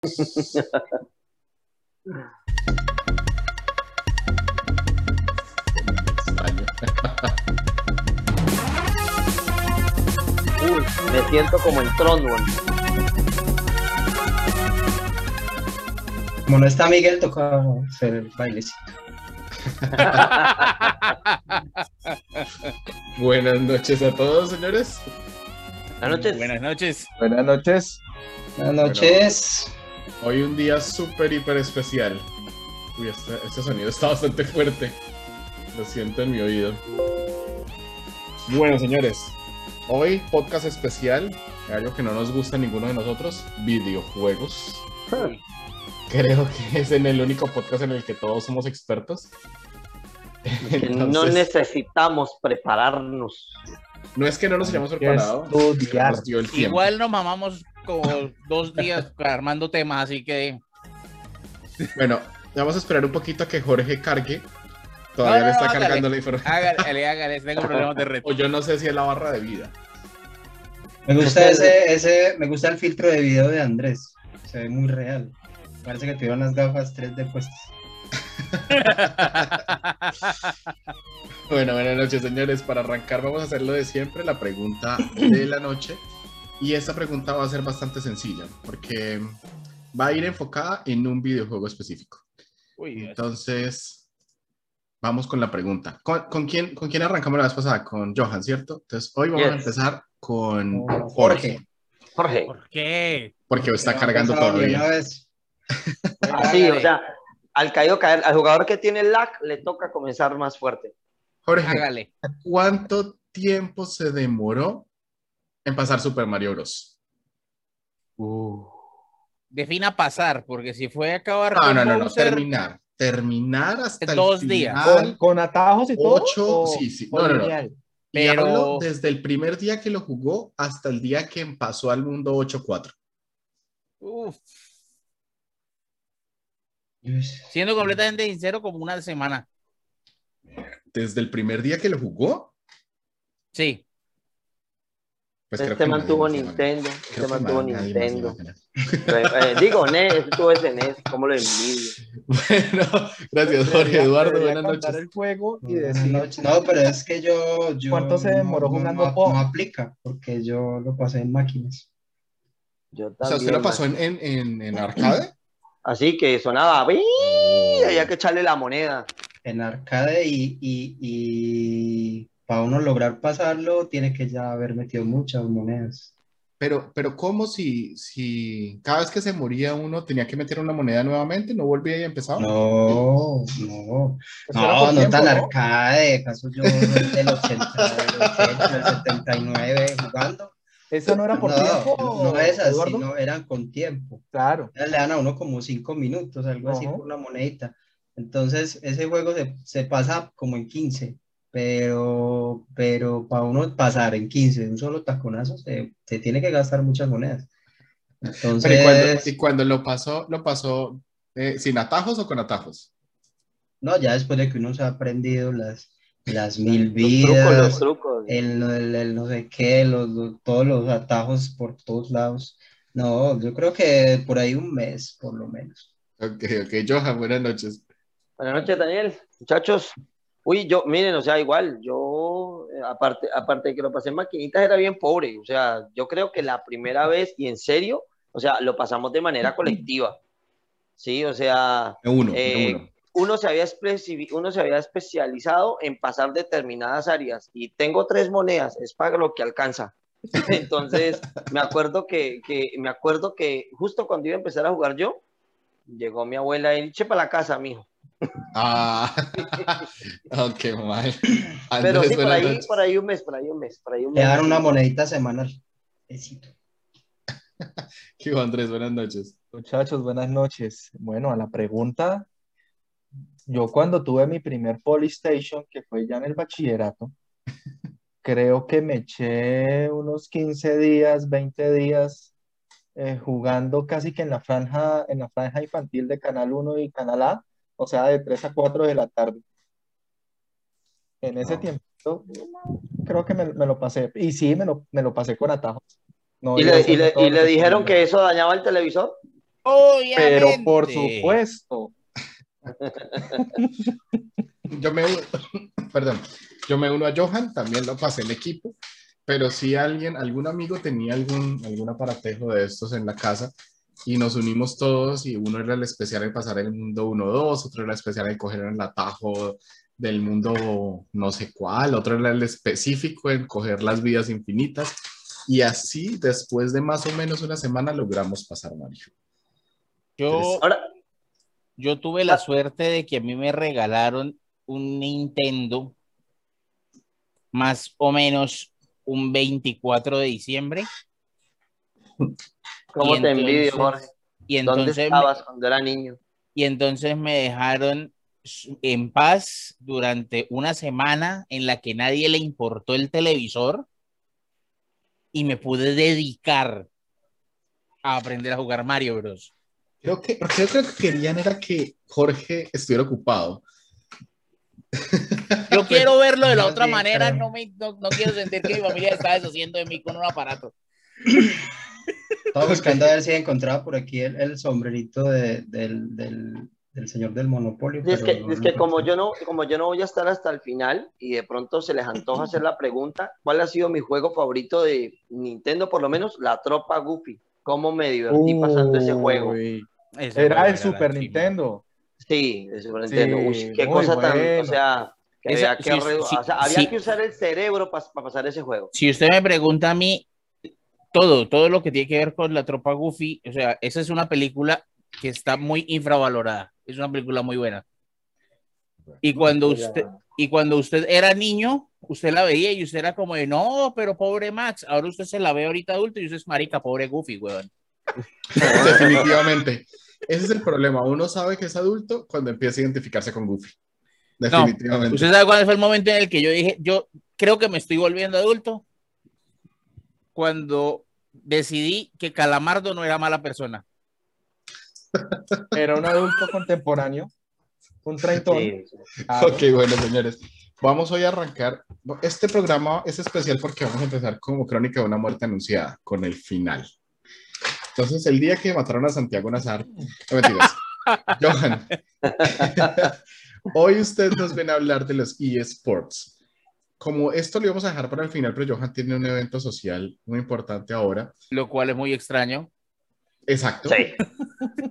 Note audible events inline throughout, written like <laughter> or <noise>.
Uy, me siento como en Tron, weón. Como no está Miguel, toca hacer el bailecito. <laughs> Buenas noches a todos, señores. Buenas noches. Buenas noches. Buenas noches. Buenas noches. Hoy un día súper, hiper especial. Uy, este, este sonido está bastante fuerte. Lo siento en mi oído. Bueno, señores. Hoy podcast especial. Algo que no nos gusta a ninguno de nosotros. Videojuegos. Creo que es en el único podcast en el que todos somos expertos. Que no Entonces, necesitamos prepararnos. no es que no nos hayamos preparado. estudiar. Nos dio el tiempo. Igual nos mamamos como dos días armando temas, así que. Bueno, vamos a esperar un poquito a que Jorge cargue. Todavía No, le no, está hágale. cargando la información. Hágale, hágale, tengo <laughs> problemas de red. O yo no sé si es la barra de vida. Me gusta ese, ese, me gusta el filtro de video de Andrés. Se ve muy real. Parece que tuvieron las gafas 3D puestas. <laughs> Bueno, buenas noches, señores. Para arrancar, vamos a hacer lo de siempre, la pregunta de la noche. Y esta pregunta va a ser bastante sencilla, porque va a ir enfocada en un videojuego específico. Uy. Entonces, vamos con la pregunta. ¿Con, con quién, ¿Con quién arrancamos la vez pasada? Con Johan, ¿cierto? Entonces, hoy vamos a empezar con Con Jorge, Jorge. ¿Por qué? porque está Ya cargando todavía. Así, Hágale, o sea, al caído caer, al jugador que tiene lag le toca comenzar más fuerte. Jorge, Hágale. ¿cuánto tiempo se demoró en pasar Super Mario Bros? Defina pasar, porque si fue a acabar No, con no, no, no, terminar. Terminar hasta Dos el días. final. ¿Con, con atajos y todo? Ocho, o- sí, sí. o No, no, no. lineal? Y Pero- hablo desde el primer día que lo jugó hasta el día que pasó al mundo 8-4. uf, siendo completamente sincero, como una semana. Desde el primer día que lo jugó, Sí. Pues este mantuvo Nintendo, este mantuvo Nintendo. Eh, digo, NES, este tuvo ese NES, ¿cómo lo envidio? <laughs> Bueno, gracias Jorge Debería- Eduardo, buenas noches. el juego y decir. <laughs> No, pero es que yo. yo ¿Cuánto se demoró no- jugando no, no aplica, porque yo lo pasé en máquinas. Yo O sea, también. ¿usted lo pasó en, en, en, en arcade? Así que sonaba, ¡bii! había que echarle la moneda. En arcade y, y, y para uno lograr pasarlo, tiene que ya haber metido muchas monedas. Pero, pero ¿cómo si, si cada vez que se moría uno tenía que meter una moneda nuevamente? ¿No volvía y empezaba? No, no. Era No, no tiempo, tan ¿no? arcade, acaso yo del 80, del 80, del 79 jugando. Eso no era por no, tiempo. no es así, Eduardo? no, eran con tiempo. Claro. Le dan a uno como cinco minutos, algo así Ajá. por una monedita. Entonces, ese juego se, se pasa como en 15, pero, pero para uno pasar en 15 de un solo taconazo, se, se tiene que gastar muchas monedas. Pero ¿y cuando, Entonces, y cuando lo pasó, lo pasó eh, sin atajos o con atajos? no, ya después de que uno se ha aprendido las, las mil Los trucos, los vidas, trucos. el, el- el no sé qué, los, los- todos los atajos por todos lados. No, yo creo que por ahí un mes, por lo menos. Ok, ok, Johan, buenas noches. Buenas noches, Daniel. Muchachos. Uy, yo, miren, o sea, igual, yo, eh, aparte, aparte de que lo pasé en maquinitas, era bien pobre. O sea, yo creo que la primera vez, y en serio, o sea, lo pasamos de manera colectiva. Sí, o sea, Uno, eh, uno. uno se, había uno se había especializado en pasar determinadas áreas y tengo tres monedas, es para lo que alcanza. <laughs> Entonces, me acuerdo que, que- me acuerdo que justo cuando iba a empezar a jugar yo, llegó mi abuela y eche para la casa, mijo. Ah, <laughs> oh, qué mal. Pero sí, por ahí, por ahí un mes, por ahí un mes, por ahí un Le mes. dan una monedita semanal. Besito. <laughs> ¿Qué hubo, Andrés, buenas noches. Muchachos, buenas noches. Bueno, a la pregunta, yo cuando tuve mi primer Polystation, que fue ya en el bachillerato, <laughs> creo que me eché unos 15 días, 20 días eh, jugando casi que en la franja, en la franja infantil de Canal 1 y Canal A, o sea, de 3 a 4 de la tarde. En ese Ah. tiempo, creo que me, me lo pasé. Y sí, me lo, me lo pasé con atajos. No ¿Y le, y le- y dijeron que eso dañaba el televisor? Pero Obviamente. por supuesto. <laughs> Yo me, <coughs> perdón, yo me uno a Johan, también lo pasé el equipo, pero si alguien, algún amigo tenía algún, algún aparatejo de estos en la casa y nos unimos todos y uno era el especial en pasar el mundo 1-2, otro era el especial en coger el atajo del mundo no sé cuál, otro era el específico en coger las vidas infinitas y así después de más o menos una semana logramos pasar Mario. Yo, Ahora, yo tuve la suerte de que a mí me regalaron un Nintendo más o menos un 24 de diciembre. <laughs> ¿cómo Y te envidio, entonces- Jorge? Y ¿Dónde entonces, me, estabas cuando era niño? y entonces me dejaron en paz durante una semana en la que nadie le importó el televisor y me pude dedicar a aprender a jugar Mario Bros. Creo que, creo que lo que querían era que Jorge estuviera ocupado. Yo <laughs> quiero verlo de la otra manera, creo. no, me, no, no quiero sentir que mi familia está deshaciendo de mí con un aparato. <laughs> Estaba buscando a ver si encontraba por aquí el, el sombrerito de- del, del, del señor del Monopolio. Es que, no es lo que como yo no, como yo no voy a estar hasta el final y de pronto se les antoja hacer la pregunta, ¿cuál ha sido mi juego favorito de Nintendo? Por lo menos la tropa Goofy. ¿Cómo me divertí pasando ese juego? Uy, Ese Era el Super Nintendo. Sí, de Super Nintendo. Uy, qué cosa tan, o sea, que Esa- había, que sí, re- sí, o sea, había sí. que usar el cerebro para pasar ese juego. Si usted me pregunta a mí, todo, todo lo que tiene que ver con la tropa Goofy, o sea, esa es una película que está muy infravalorada. Es una película muy buena. Y cuando usted, y cuando usted era niño, usted la veía y usted era como de, no, pero pobre Max. Ahora usted se la ve ahorita adulto y usted es marica, pobre Goofy, weón. <laughs> Definitivamente. Ese es el problema. Uno sabe que es adulto cuando empieza a identificarse con Goofy. Definitivamente. ¿Usted sabe cuál fue el momento en el que yo dije, yo creo que me estoy volviendo adulto? Cuando decidí que Calamardo no era mala persona. Era un adulto contemporáneo. Un treintón. Sí. Claro. Ok, bueno, señores. Vamos hoy a arrancar. Este programa es especial porque vamos a empezar como crónica de una muerte anunciada, con el final. Entonces, el día que mataron a Santiago Nazar, no mentiras. <laughs> Johan, <laughs> hoy usted nos viene a hablar de los eSports. Como esto lo íbamos a dejar para el final, pero Johan tiene un evento social muy importante ahora. Lo cual es muy extraño. Exacto. Sí.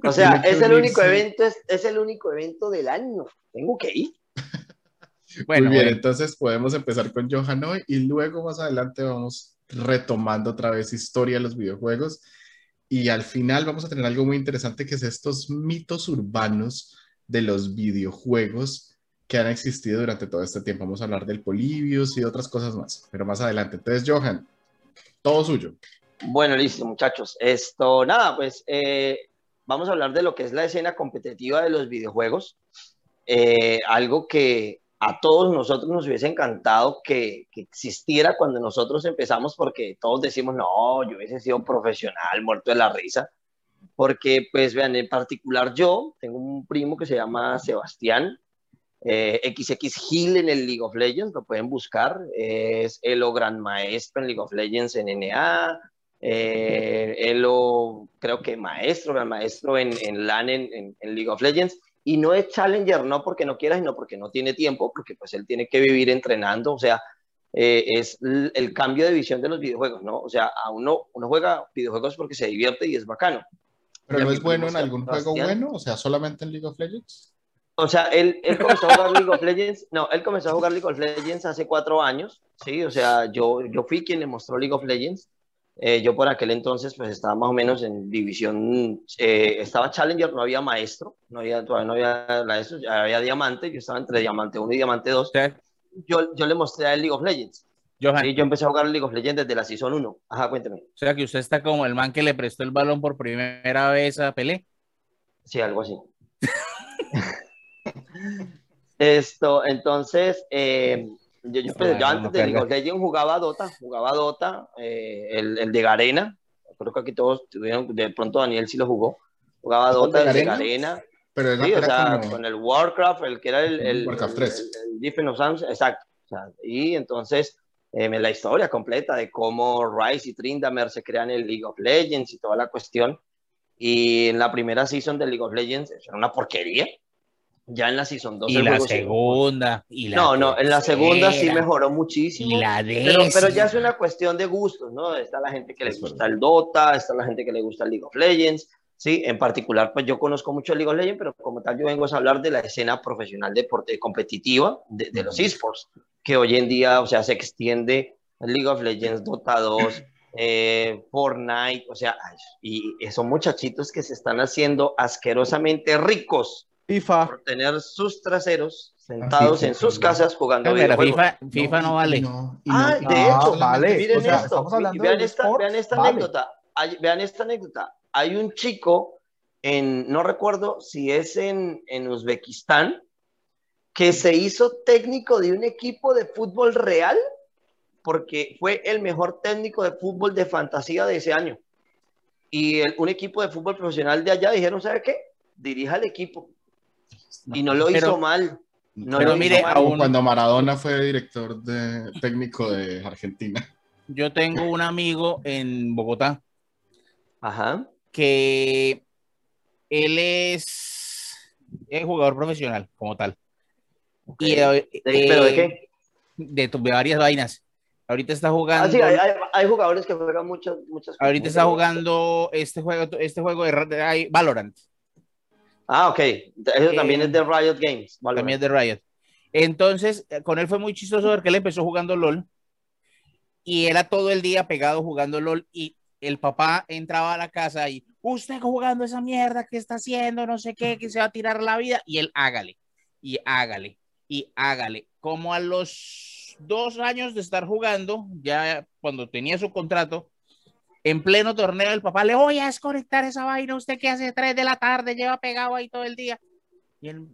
O <laughs> sea, es el único evento, es, es el único evento del año. Tengo que ir. <laughs> Bueno, Muy bien, bueno, entonces podemos empezar con Johan hoy y luego más adelante vamos retomando otra vez historia de los videojuegos y al final vamos a tener algo muy interesante que es estos mitos urbanos de los videojuegos que han existido durante todo este tiempo. Vamos a hablar del Polybius y otras cosas más, pero más adelante. Entonces, Johan, todo suyo. Bueno, listo, muchachos. Esto, nada, pues eh, vamos a hablar de lo que es la escena competitiva de los videojuegos. Eh, algo que a todos nosotros nos hubiese encantado que, que existiera cuando nosotros empezamos, porque todos decimos, no, yo hubiese sido profesional, muerto de la risa. Porque, pues, vean, en particular yo tengo un primo que se llama Sebastián, eh, XX Hill en el League of Legends, lo pueden buscar, es Elo Gran Maestro en League of Legends en NA, eh, Elo creo que maestro, gran maestro en, en LAN en, en- en League of Legends, y no es Challenger, no porque no quiera, sino porque no tiene tiempo, porque pues él tiene que vivir entrenando, o sea, eh, es el cambio de visión de los videojuegos, ¿no? O sea, a uno, uno juega videojuegos porque se divierte y es bacano. ¿Pero no es bueno en algún juego bueno? O sea, solamente en League of Legends. O sea, él, él comenzó a jugar League of Legends, no, él comenzó a jugar League of Legends hace cuatro años, sí, o sea, yo, yo fui quien le mostró League of Legends, Eh, yo por aquel entonces pues estaba más o menos en división, eh, estaba Challenger, no había maestro, no había, todavía no había maestro, ya había diamante, yo estaba entre diamante 1 y diamante 2, usted, yo, yo le mostré a él League of Legends, Johan, sí, yo empecé a jugar League of Legends desde la Season 1, ajá, cuénteme, o sea que usted está como el man que le prestó el balón por primera vez a Pelé. sí, algo así. <laughs> Esto, entonces, eh, yo, yo, pues, yo antes de League of Legends jugaba Dota, jugaba Dota, eh, el, el de Garena, creo que aquí todos tuvieron, de pronto Daniel sí lo jugó, jugaba Dota, el de Garena? Pero sí, o sea, como- con el Warcraft, el que era el, el, Warcraft el- 3. el- Defense of exacto, o sea, y entonces eh, la historia completa de cómo Rice y Tryndamere se crean el League of Legends y toda la cuestión, Y en la primera season de League of Legends era una porquería. Ya en la season 2 Y la segunda. Y la No, no, en la segunda sí mejoró muchísimo. Y la Pero, pero ya es una cuestión de gustos, ¿no? Está la gente que le gusta el Dota, está la gente que le gusta el League of Legends, ¿sí? En particular, pues yo conozco mucho el League of Legends, pero como tal yo vengo a hablar de la escena profesional deporte, competitiva de, de los esports, que hoy en día, o sea, se extiende el League of Legends, Dota 2, eh, Fortnite, o sea, y son muchachitos que se están haciendo asquerosamente ricos FIFA. por tener sus traseros sentados en sus casas jugando Pero. FIFA, FIFA no, vale. y no- y Ah, no- de hecho, vale. Miren o sea, esto, vean esta, vean esta vale. anécdota. Hay- vean esta anécdota. Hay un chico en, no recuerdo si es en, en Uzbekistán, que se hizo técnico de un equipo de fútbol real porque fue el mejor técnico de fútbol de fantasía de ese año. Y el- un equipo de fútbol profesional de allá dijeron, ¿sabe qué? Dirija el equipo. Y no lo Pero- hizo mal. No pero lo mire, hizo mal. Como aún- cuando Maradona fue director de técnico de Argentina. Yo tengo un amigo en Bogotá Ajá. que él es, es jugador profesional como tal. Y, eh, ¿De- ¿Pero de qué? De, de varias vainas. Ahorita está Ah, jugando. sí, hay, hay, hay jugadores que juegan muchas, muchas cosas. Ahorita está jugando este juego, este juego de, de- Valorant, Ah, ok. Eso también Eh, es de Riot Games. Valorant. también es de Riot. Entonces, eh, con él fue muy chistoso porque él empezó jugando LOL y era todo el día pegado jugando LOL y el papá entraba a la casa y usted jugando esa mierda que está haciendo, no sé qué, que se va a tirar la vida y él hágale y hágale y hágale. Como a los dos años de estar jugando, ya cuando tenía su contrato, en pleno torneo, el papá le voy a desconectar esa vaina, usted que hace tres de la tarde, lleva pegado ahí todo el día. Y él,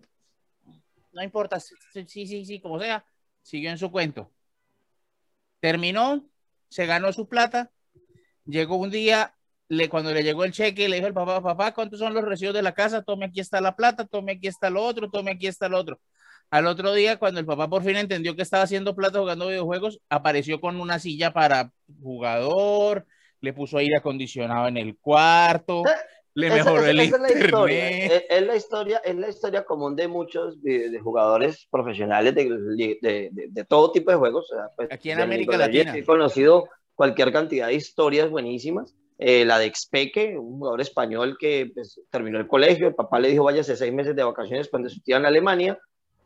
no importa, sí, sí, sí, como sea, siguió en su cuento. Terminó, se ganó su plata, llegó un día, le, cuando le llegó el cheque, le dijo el papá, papá, ¿cuántos son los recibos de la casa? Tome aquí está la plata, tome aquí está lo otro, tome aquí está lo otro. Al otro día, cuando el papá por fin entendió que estaba haciendo plata jugando videojuegos, apareció con una silla para jugador, le puso aire acondicionado en el cuarto, le Esa- mejoró esa- el esa es la historia. internet. Es, es la historia, es la historia común de muchos de, de jugadores profesionales de, de, de- todo tipo de juegos. o sea, pues, Aquí en América Latina. He conocido cualquier cantidad de historias buenísimas. Eh, la de Expeque, un jugador español que pues, terminó el colegio, el papá le dijo váyase seis meses de vacaciones cuando estudiaba en Alemania,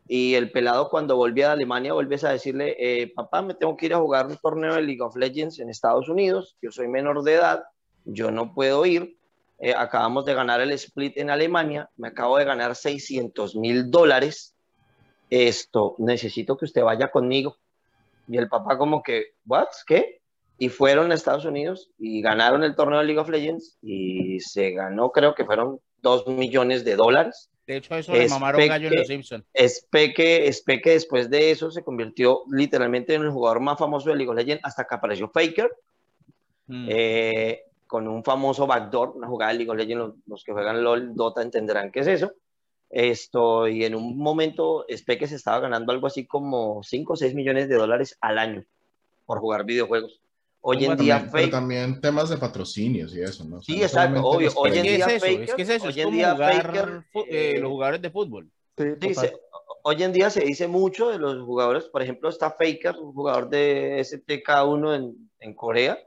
y el pelado cuando volvía a Alemania vuelves a decirle, eh, papá, me tengo que ir a jugar un torneo de League of Legends en Estados Unidos, yo soy menor de edad, yo no puedo ir, eh, acabamos de ganar el split en Alemania, me acabo de ganar 600 mil dólares, esto, necesito que usted vaya conmigo. Y el papá como que, ¿what? ¿Qué? Y fueron a Estados Unidos y ganaron el torneo de League of Legends y se ganó, creo que fueron 2 millones de dólares. De hecho, eso le mamaron gallo en los Simpsons. Espeque, Espeque después de eso se convirtió literalmente en el jugador más famoso de League of Legends hasta que apareció Faker Mm. eh, con un famoso backdoor, una jugada de League of Legends, los, los que juegan LOL, Dota entenderán qué es eso. Esto, y en un momento Espeque se estaba ganando algo así como 5 o 6 millones de dólares al año por jugar videojuegos. Hoy en También- día pero también temas de patrocinios y eso, ¿no? O sea, Sí, no exacto, obvio. Hoy en ¿Qué premios. día es eso? Faker- es que es eso, hoy en día jugar Faker, fu- eh, eh, los jugadores de fútbol. Sí, Dice, hoy en día se dice mucho de los jugadores, por ejemplo, está Faker, un jugador de STK1 en, en Corea.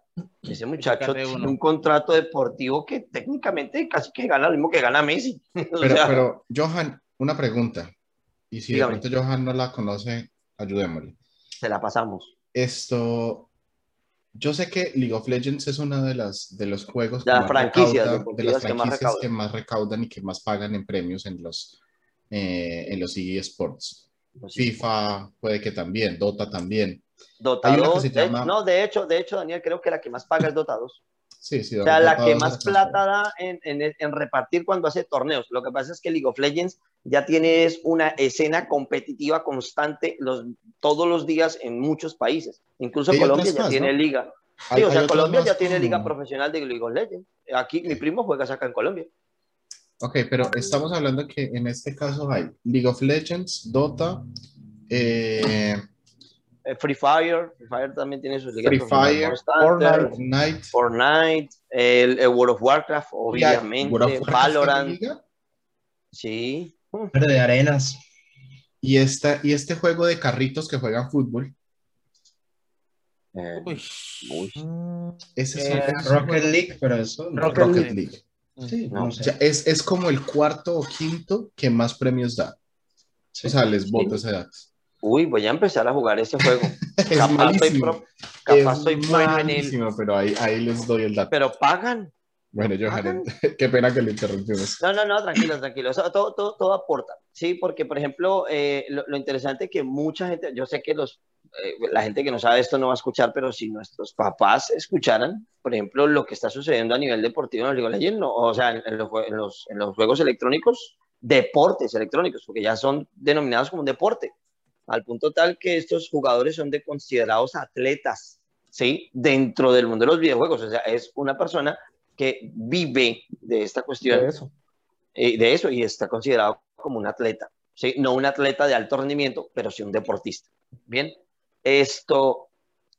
Ese muchacho STK1. tiene un contrato deportivo que técnicamente casi que gana lo mismo que gana Messi. <laughs> O Pero, sea, pero, Johan, una pregunta. Y si Dígame. de pronto Johan no la conoce, ayudémosle. se la pasamos. Esto, yo sé que League of Legends es uno de, las, de los juegos De las franquicias recauda- de las que más franquicias recaudan. que más recaudan y que más pagan en premios en los, eh, en los eSports. FIFA puede que también, Dota también. Dota hay una que 2, se de- llama- no, de hecho, de hecho, Daniel, creo que la que más paga es Dota 2. Sí, sí, O sea, la que 2 más plata da en, en- en repartir cuando hace torneos. Lo que pasa es que League of Legends ya tiene una escena competitiva constante los, todos los días en muchos países. Incluso Colombia ya más, tiene ¿no? liga. Sí, o sea, Colombia ya tiene liga profesional de League of Legends. Aquí mi primo juega acá en Colombia. Ok, pero estamos hablando que en este caso hay League of Legends, Dota, eh, Free Fire, Free Fire también tiene sus ligas Free Fire, Fortnite. Fortnite, el, el World of Warcraft, obviamente, World of Warcraft Valorant, sí. Mm, Pero de arenas. Y, esta, y este juego de carritos que juegan fútbol. eh, Uy. uy, Mm, Ese es Eh, es Rocket juego- League, pero eso. no. Rocket Rocket League. League. Sí, No, no O sea, es, es como el cuarto o quinto que más premios da. Sí. O sea, les boto ese dato. Uy, voy a empezar a jugar ese juego. <laughs> Es Capaz soy, malísimo. pro- capaz Es soy en malísimo, pero ahí, ahí les doy el dato. pero pagan. Bueno, Johan, <laughs> qué pena que le interrumpimos. No, no, no, tranquilo, tranquilo. Eso, todo, todo, todo aporta, ¿sí? Porque, por ejemplo, eh, lo, lo interesante es que mucha gente, yo sé que los, eh, la gente que no sabe esto no va a escuchar, pero si nuestros papás escucharan, por ejemplo, lo que está sucediendo a nivel deportivo en los Legends, no, o sea, en, en los, jue- en los- en los juegos electrónicos, deportes electrónicos, porque ya son denominados como un deporte, al punto tal que estos jugadores son de considerados atletas, ¿sí? Dentro del mundo de los videojuegos, o sea, es una persona que vive de esta cuestión de eso. eh, de eso y está considerado como un atleta, ¿sí? No un atleta de alto rendimiento, pero sí un deportista. Bien, esto,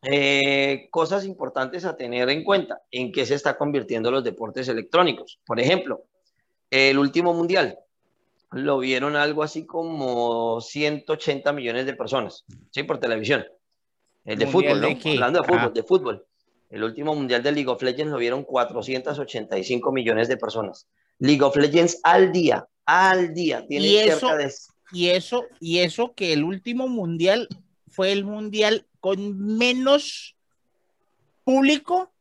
eh, cosas importantes a tener en cuenta, en qué se está convirtiendo los deportes electrónicos. Por ejemplo, el último mundial lo vieron algo así como 180 millones de personas, ¿sí? Por televisión. El de ¿Mundial fútbol, ¿no? de? Hablando de fútbol, Ah. de fútbol. El último mundial de League of Legends lo vieron 485 millones de personas. League of Legends al día, al día, tiene Y eso- cerca de... Y eso, y eso que el último mundial fue el mundial con menos público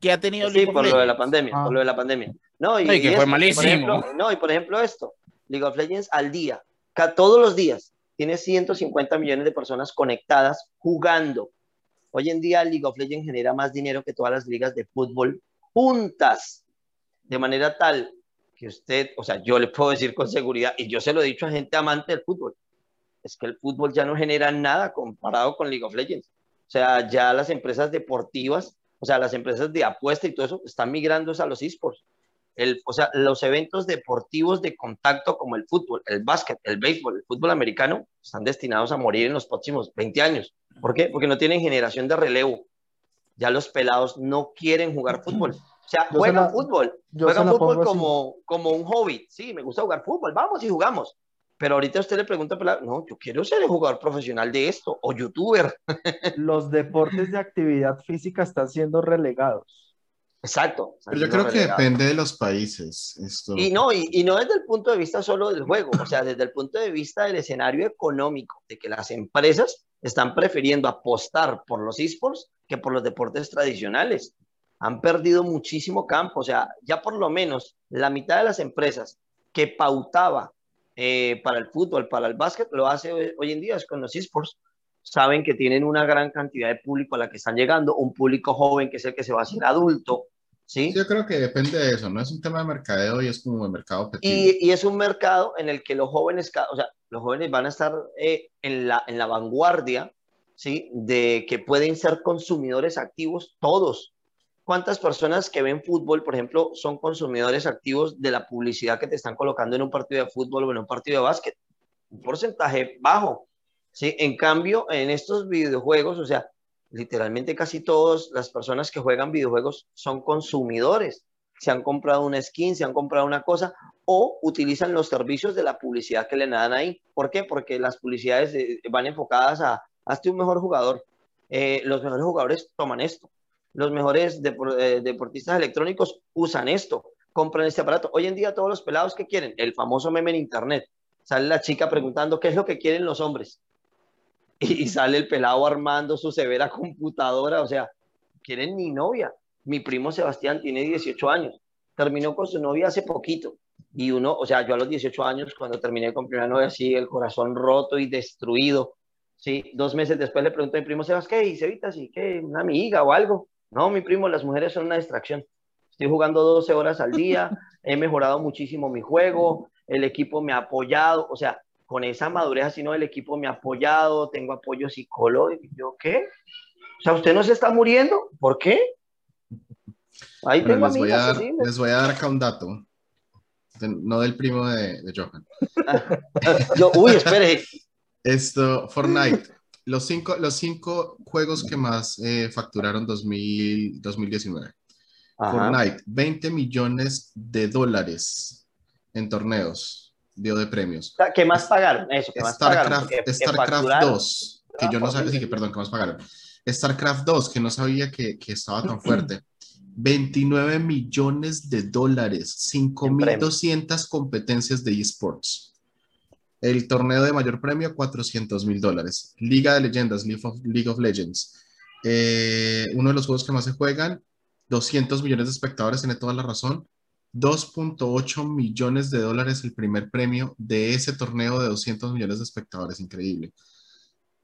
que ha tenido Sí, League of por lo de la pandemia, Ah. por lo de la pandemia. No, y, No, y que y fue esto, malísimo. Ejemplo, no, y por ejemplo esto, League of Legends al día, todos los días, tiene 150 millones de personas conectadas jugando. Hoy en día League of Legends genera más dinero que todas las ligas de fútbol juntas, de manera tal que usted, o sea, yo le puedo decir con seguridad, y yo se lo he dicho a gente amante del fútbol, es que el fútbol ya no genera nada comparado con League of Legends. O sea, ya las empresas deportivas, o sea, las empresas de apuesta y todo eso están migrando a los esports. El, o sea, los eventos deportivos de contacto como el fútbol, el básquet, el béisbol, el fútbol americano, están destinados a morir en los próximos 20 años. ¿Por qué? Porque no tienen generación de relevo. Ya los pelados no quieren jugar fútbol. O sea, Yo se juegan la- fútbol, juegan fútbol así. como, como un hobby. Sí, me gusta jugar fútbol, vamos y jugamos. Pero ahorita usted le pregunta, no, yo quiero ser el jugador profesional de esto o youtuber. Los deportes de actividad física están siendo relegados. Exacto. Pero yo creo que depende de los países. Esto. Y no, y, y no desde el punto de vista solo del juego, o sea, desde el punto de vista del escenario económico, de que las empresas están prefiriendo apostar por los esports que por los deportes tradicionales. Han perdido muchísimo campo, o sea, ya por lo menos la mitad de las empresas que pautaba eh, para el fútbol, para el básquet, lo hace hoy, hoy en día es con los esports. Saben que tienen una gran cantidad de público a la que están llegando, un público joven que es el que se va a hacer adulto, ¿sí? Yo creo que depende de eso, no es un tema de mercadeo y es como de mercado objetivo. Y, y es un mercado en el que los jóvenes, o sea, los jóvenes van a estar eh, en, la, en la vanguardia, ¿sí? De que pueden ser consumidores activos todos. ¿Cuántas personas que ven fútbol, por ejemplo, son consumidores activos de la publicidad que te están colocando en un partido de fútbol o en un partido de básquet? Un porcentaje bajo, ¿sí? En cambio, en estos videojuegos, o sea, literalmente casi todas las personas que juegan videojuegos son consumidores. Se han comprado una skin, se han comprado una cosa, o utilizan los servicios de la publicidad que le dan ahí. ¿Por qué? Porque las publicidades eh, van enfocadas a, hazte un mejor jugador. Eh, los mejores jugadores toman esto. Los mejores eh, deportistas electrónicos usan esto, compran este aparato. Hoy en día todos los pelados que quieren, el famoso meme en internet, sale la chica preguntando qué es lo que quieren los hombres. Y, sale el pelado armando su severa computadora, o sea, quieren mi novia. Mi primo Sebastián tiene 18 años, terminó con su novia hace poquito. Y uno, o sea, yo a los 18 años, cuando terminé con primera novia, así, el corazón roto y destruido. Sí, dos meses después le pregunto a mi primo Sebas, ¿qué? ¿Y Sevita, sí? ¿Qué? ¿Una amiga o algo? No, mi primo, las mujeres son una distracción. Estoy jugando 12 horas al día, he mejorado muchísimo mi juego, el equipo me ha apoyado, o sea, con esa madurez así, ¿no? El equipo me ha apoyado, tengo apoyo psicológico. ¿Yo qué? O sea, ¿usted no se está muriendo? ¿Por qué? Ahí Bueno, tengo les, voy a dar, les voy a dar acá un dato, no del primo de, de Johan. Yo, uy, espere, <laughs> Esto, Fortnite, Los cinco, los cinco juegos que más eh, facturaron 2000, 2019. Ajá. Fortnite, 20 millones de dólares en torneos, dio de premios. ¿Qué más pagaron? Eso, ¿qué más pagaron? StarCraft, StarCraft facturaron. 2, que Ah, yo no por sabía, sí, que perdón, que más pagaron. StarCraft 2, que no sabía que, que estaba tan fuerte. <clears throat> 29 millones de dólares, En 5.200 competencias de esports. El torneo de mayor premio, 400 mil dólares. Liga de Leyendas, League of, League of Legends. Eh, uno de los juegos que más se juegan, 200 millones de espectadores, tiene toda la razón. 2.8 millones de dólares el primer premio de ese torneo de 200 millones de espectadores, increíble.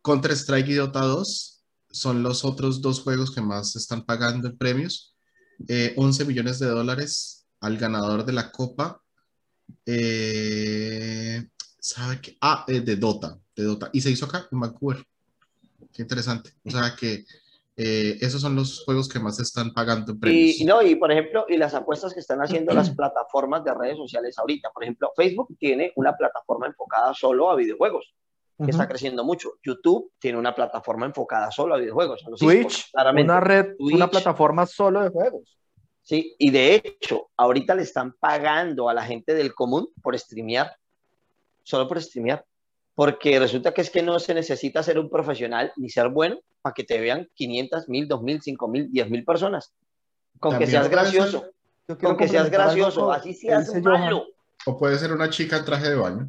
Counter-Strike y Dota 2 son los otros dos juegos que más están pagando en premios. Eh, 11 millones de dólares al ganador de la Copa. Eh, ¿sabe qué? Ah, eh, de Dota, de Dota. Y se hizo acá en Vancouver. Qué interesante. O sea que eh, esos son los juegos que más están pagando en premios. Y, y no, y por ejemplo, y las apuestas que están haciendo las <clears throat> plataformas de redes sociales ahorita. Por ejemplo, Facebook tiene una plataforma enfocada solo a videojuegos, que está creciendo mucho. YouTube tiene una plataforma enfocada solo a videojuegos. a los esports, Twitch, claramente. una red, una plataforma solo de juegos. Sí, y de hecho, ahorita le están pagando a la gente del común por streamear, solo por streamear, porque resulta que es que no se necesita ser un profesional ni ser bueno para que te vean 500, 1000, 2000, 5000, 10000 personas. Con que También seas puede gracioso, quiero con que seas algo gracioso, así que seas Johan. malo. O puede ser una chica en traje de baño.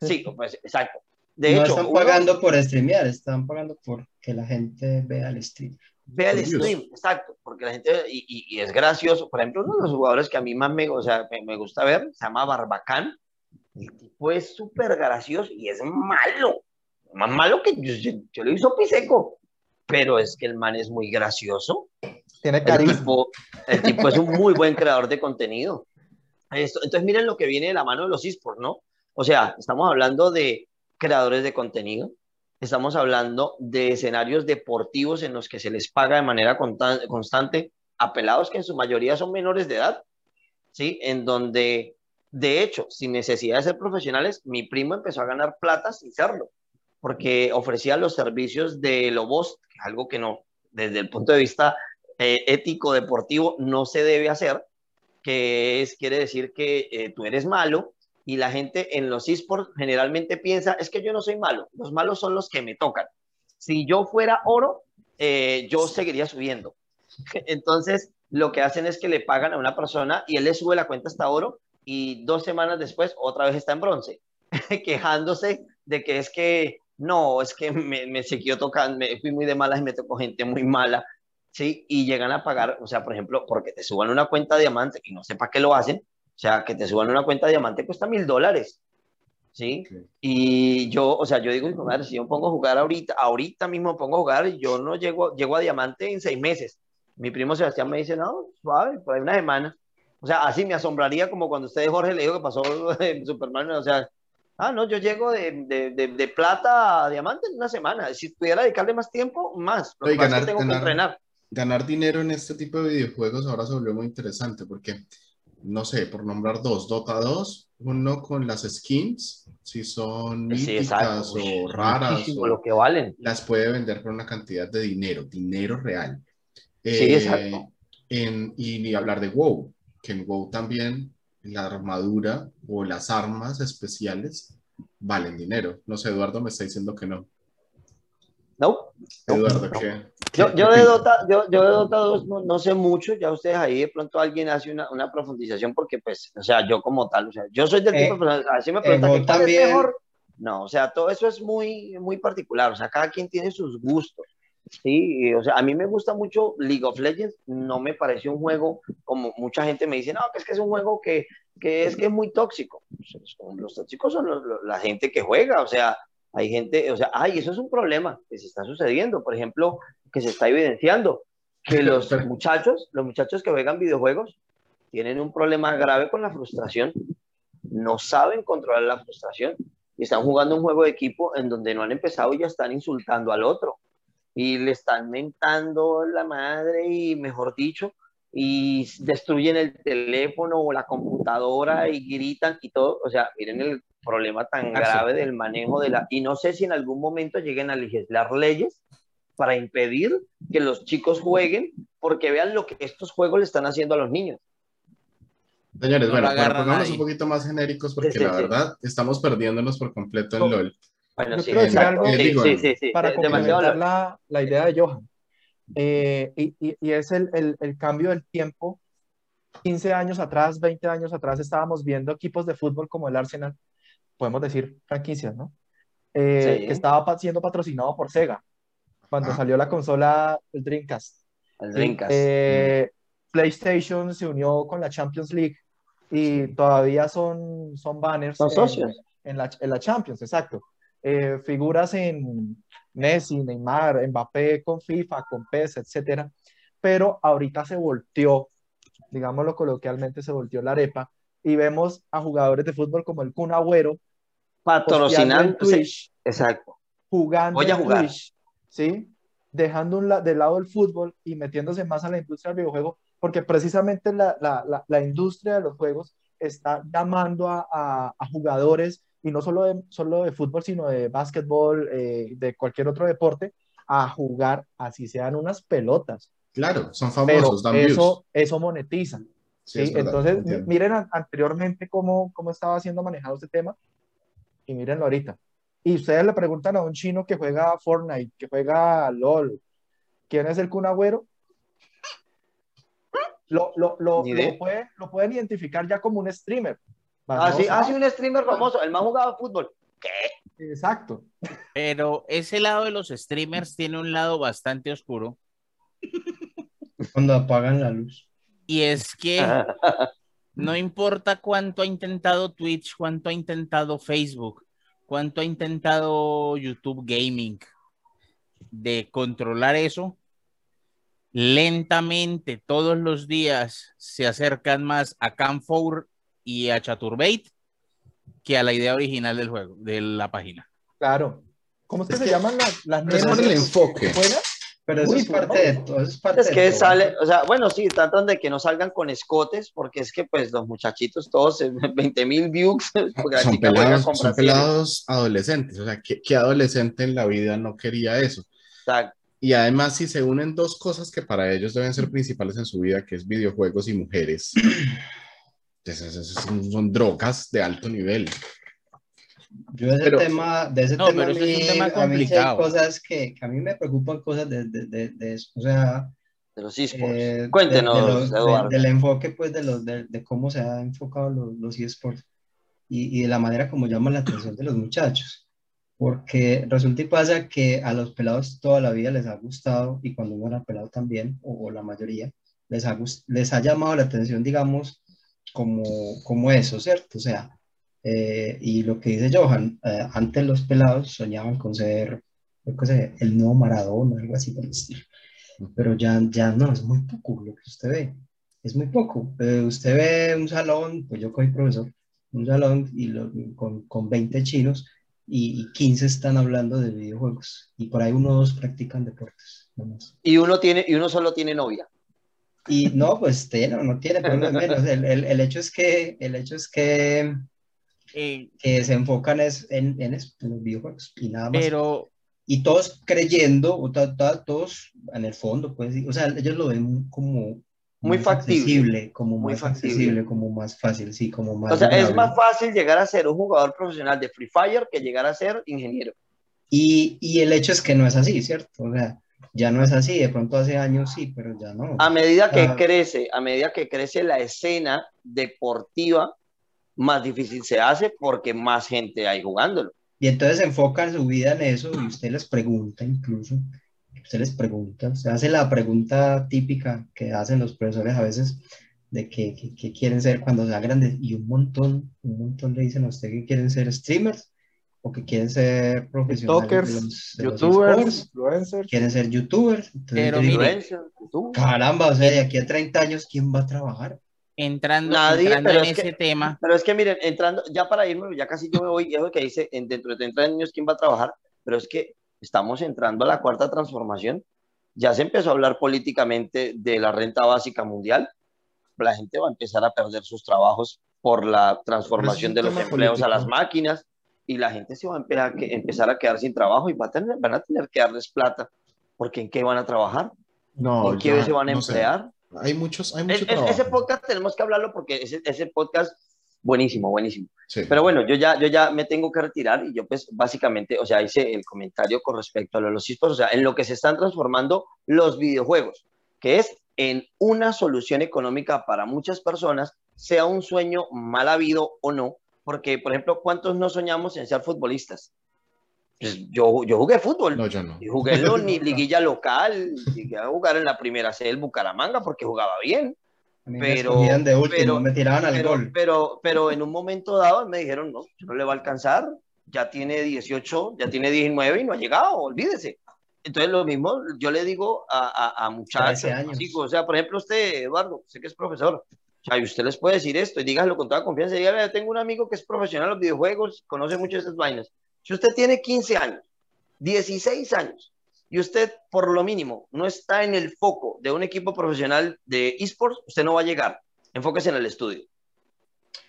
Sí, pues exacto. De no hecho, están uno pagando por streamear, están pagando por que la gente vea el stream. ve el stream, exacto, porque la gente, y, y- y es gracioso. Por ejemplo, uno de los jugadores que a mí más me, o sea, me, me gusta ver se llama Barbacán. El tipo es súper gracioso y es malo. Más malo que yo, yo, yo lo hizo piseco, pero es que el man es muy gracioso. Tiene El carisma. tipo, <laughs> el tipo es un muy buen creador de contenido. Esto, entonces, miren lo que viene de la mano de los esports, ¿no? O sea, estamos hablando de creadores de contenido, estamos hablando de escenarios deportivos en los que se les paga de manera constante a pelados que en su mayoría son menores de edad, ¿sí? En donde, de hecho, sin necesidad de ser profesionales, mi primo empezó a ganar plata sin serlo, porque ofrecía los servicios de Lobos, algo que no, desde el punto de vista eh, ético deportivo, no se debe hacer, que es, quiere decir que eh, tú eres malo y la gente en los esports generalmente piensa, es que yo no soy malo, los malos son los que me tocan. Si yo fuera oro, eh, yo seguiría subiendo. <laughs> Entonces, lo que hacen es que le pagan a una persona y él le sube la cuenta hasta oro y dos semanas después otra vez está en bronce, <laughs> quejándose de que es que no, es que me, me siguió tocando, me fui muy de malas y me tocó gente muy mala, ¿sí? Y llegan a pagar, o sea, por ejemplo, porque te suban una cuenta de diamante y no sé para qué lo hacen, o sea, que te suban una cuenta de diamante cuesta mil dólares, ¿sí? Ok. Y yo, o sea, yo digo, madre, si yo me pongo a jugar ahorita, ahorita mismo me pongo a jugar yo no llego, llego a diamante en seis meses. Mi primo Sebastián me dice, no, suave, por ahí una semana. O sea, así me asombraría como cuando usted, Jorge, le dijo que pasó en Superman, o sea, ah, no, yo llego de, de, de, de plata a diamante en una semana. Si pudiera dedicarle más tiempo, más. Lo que pasa es ganar- que tengo que ganar- entrenar. ganar dinero en este tipo de videojuegos ahora se volvió muy interesante porque, no sé, por nombrar dos, Dota 2, uno con las skins, si son Sí, míticas o raras, o lo que valen. las puede vender por una cantidad de dinero, dinero real. Sí, Eh, exacto. en- y ni hablar de WoW, que en WoW también la armadura o las armas especiales valen dinero. No sé, Eduardo me está diciendo que no. ¿No? Eduardo, no. ¿qué? Yo, qué- yo, qué de? Dota, yo, yo de Dota 2 no, no sé mucho, ya ustedes ahí de pronto alguien hace una, una profundización porque pues, o sea, yo como tal, o sea, yo soy del Eh, tipo de así me preguntan WoW que cuál es mejor, no, o sea, todo eso es muy, muy particular, o sea, cada quien tiene sus gustos, sí, o sea, a mí me gusta mucho League of Legends, no me parece un juego, como mucha gente me dice, no, que es que es un juego que, que es que es muy tóxico, los tóxicos son los- los- la gente que juega, o sea, hay gente, o sea, ay, eso es un problema que se está sucediendo, por ejemplo, que se está evidenciando, que los <laughs> muchachos, los muchachos que juegan videojuegos tienen un problema grave con la frustración, no saben controlar la frustración y están jugando un juego de equipo en donde no han empezado y ya están insultando al otro y le están mentando la madre y mejor dicho y destruyen el teléfono o la computadora y gritan y todo, o sea, miren el, problema tan grave del manejo de la... Y no sé si en algún momento lleguen a legislar leyes para impedir que los chicos jueguen, porque vean lo que estos juegos le están haciendo a los niños. Señores, No bueno, pongámonos nadie. un poquito más genéricos porque Sí, sí, la sí. verdad estamos perdiéndonos por completo en. LOL. Bueno, Yo sí, quiero decir algo- Sí, sí, sí, sí, para complementar la, la idea de Johan. Eh, y, y- y es el, el- el cambio del tiempo. 15 años atrás, 20 años atrás, estábamos viendo equipos de fútbol como el Arsenal, podemos decir franquicias, ¿no? Eh, Sí. que estaba pa- siendo patrocinado por Sega cuando Ah. salió la consola el Dreamcast. el. Dreamcast. Eh, PlayStation se unió con la Champions League y todavía son, son banners Son en- socios. En, la, en la Champions, exacto. Eh, figuras en Messi, Neymar, Mbappé con FIFA, con PES, etcétera. Pero ahorita se volteó, digámoslo coloquialmente, se volteó la arepa y vemos a jugadores de fútbol como el Kun Agüero Patrocinando. sí, Twitch, exacto. jugando Voy a jugar. Twitch, ¿sí? Dejando un la- de lado el fútbol y metiéndose más a la industria del videojuego, porque precisamente la, la, la, la industria de los juegos está llamando a, a, a jugadores, y no solo de, solo de fútbol, sino de básquetbol, eh, de cualquier otro deporte, a jugar, así sean unas pelotas. Claro, son Pero famosos, views. eso, eso monetiza. Sí, es ¿sí? verdad, Entonces, entiendo. miren an- anteriormente cómo, cómo estaba siendo manejado este tema y mírenlo ahorita. Y ustedes le preguntan a un chino que juega Fortnite, que juega LOL, ¿quién es el Kun Agüero? Lo, lo, lo, lo pueden, lo pueden identificar ya como un streamer. Ah, sí, Famoso. ah, sí, un streamer famoso, el más jugado de fútbol. Exacto. Pero ese lado de los streamers tiene un lado bastante oscuro Cuando apagan la luz. y es que <laughs> no importa cuánto ha intentado Twitch, cuánto ha intentado Facebook, cuánto ha intentado YouTube Gaming de controlar eso, lentamente todos los días se acercan más a Camfour y a Chaturbate que a la idea original del juego, de la página. Claro. ¿Cómo es que Es se que- llaman las, las es por el nenas enfoque. Pero eso Uy, es parte de todo. Eso es parte Es de que todo. sale, o sea, bueno, sí, tratan de que no salgan con escotes, porque es que pues los muchachitos todos, eh, <laughs> 20 mil views, <laughs> Son pelados, son pelados adolescentes. O sea, ¿qué, qué adolescente en la vida no quería eso? Exacto. Y además, si se unen dos cosas que para ellos deben ser principales en su vida, que es videojuegos y mujeres, pues, son, son drogas de alto nivel. Yo de ese Pero- tema, de ese No, tema, pero a eso es un mí- tema a mí sí hay complicado. cosas que, que a mí me preocupan cosas de, de, de, de. O sea, De los esports. eh, Cuéntenos, de los- del enfoque, pues, de, los, de, de cómo se han enfocado los, los eSports y, y de la manera como llaman la atención de los muchachos. Porque resulta y pasa que a los pelados toda la vida les ha gustado, y cuando uno era pelado también, o, o la mayoría, les ha, les ha llamado la atención, digamos, como, como eso, ¿cierto? O sea, eh, y lo que dice Johan, eh, antes los pelados soñaban con ser, yo qué sé, el nuevo Maradona, algo así por el estilo. Pero ya, ya no, es muy poco lo que usted ve. Es muy poco. Eh, usted ve un salón, pues yo soy profesor, un salón y lo- con, con 20 chinos y, y 15 están hablando de videojuegos. Y por ahí uno o dos practican deportes. Y uno tiene, y uno solo tiene novia. Y no, pues tiene o no tiene, no es menos. El, el, el hecho es que, el hecho es que, Eh, que se enfocan es en, en, en los videojuegos y nada más. pero y todos creyendo, o ta- ta- todos en el fondo, pues, o sea, ellos lo ven como Muy más factible. como Muy más factible. accesible, como más fácil, sí, como más O sea, es más fácil llegar a ser un jugador profesional de Free Fire que llegar a ser ingeniero. Y, y el hecho es que no es así, ¿cierto? O sea, ya no es así, de pronto hace años sí, pero ya no. A medida que Ah. crece, a medida que crece la escena deportiva, más difícil se hace porque más gente hay jugándolo. Y entonces enfocan su vida en eso y usted les pregunta incluso, usted les pregunta, usted hace la pregunta típica que hacen los profesores a veces de que quieren ser cuando sean grandes y un montón, un montón le dicen a usted que quieren ser streamers o que quieren ser profesionales de TikTokers, los, de los youtubers, esports, influencers. quieren ser youtubers. Entonces Pero digo, caramba, o sea, de aquí a 30 años, ¿quién va a trabajar? entrando, Nadie, entrando pero en es que- ese tema, Pero es que miren, entrando, ya para irme, ya casi yo me voy, y eso que dice, en, dentro de 30 años, ¿quién va a trabajar? Pero es que estamos entrando a la cuarta transformación. Ya se empezó a hablar políticamente de la renta básica mundial. La gente va a empezar a perder sus trabajos por la transformación de Pero los es empleos a las político. máquinas y la gente se va a empezar a, que- empezar a quedar sin trabajo y va a tener, van a tener que darles plata porque en qué van a trabajar, No, en qué se van a no sé. emplear. Hay muchos, hay mucho es- trabajo. ese podcast tenemos que hablarlo porque ese, ese podcast buenísimo, buenísimo. Sí. Pero bueno, yo ya, yo ya me tengo que retirar y yo pues básicamente, o sea, hice el comentario con respecto a los esports, o sea, en lo que se están transformando los videojuegos, que es en una solución económica para muchas personas, sea un sueño mal habido o no, porque, por ejemplo, ¿cuántos no soñamos en ser futbolistas? Pues yo, yo jugué fútbol, No, yo no. y jugué en ni- <laughs> liguilla local, llegué a jugar en la primera sede del Bucaramanga porque jugaba bien, A mí me Pero- escogían de último, pero- me tiraban al pero, gol. pero, pero en un momento dado me dijeron, no, no le va a alcanzar, ya tiene 18, ya tiene 19 y no ha llegado, olvídese. Entonces lo mismo yo le digo a, a, a muchachos, 13 años. chicos, o sea, por ejemplo usted, Eduardo, usted que es profesor, y usted les puede decir esto y dígaselo con toda confianza, dígale, yo tengo un amigo que es profesional en los videojuegos, conoce mucho de estas vainas. Si usted tiene 15 años, 16 años, y usted por lo mínimo no está en el foco de un equipo profesional de esports, usted no va a llegar. Enfóquese en el estudio.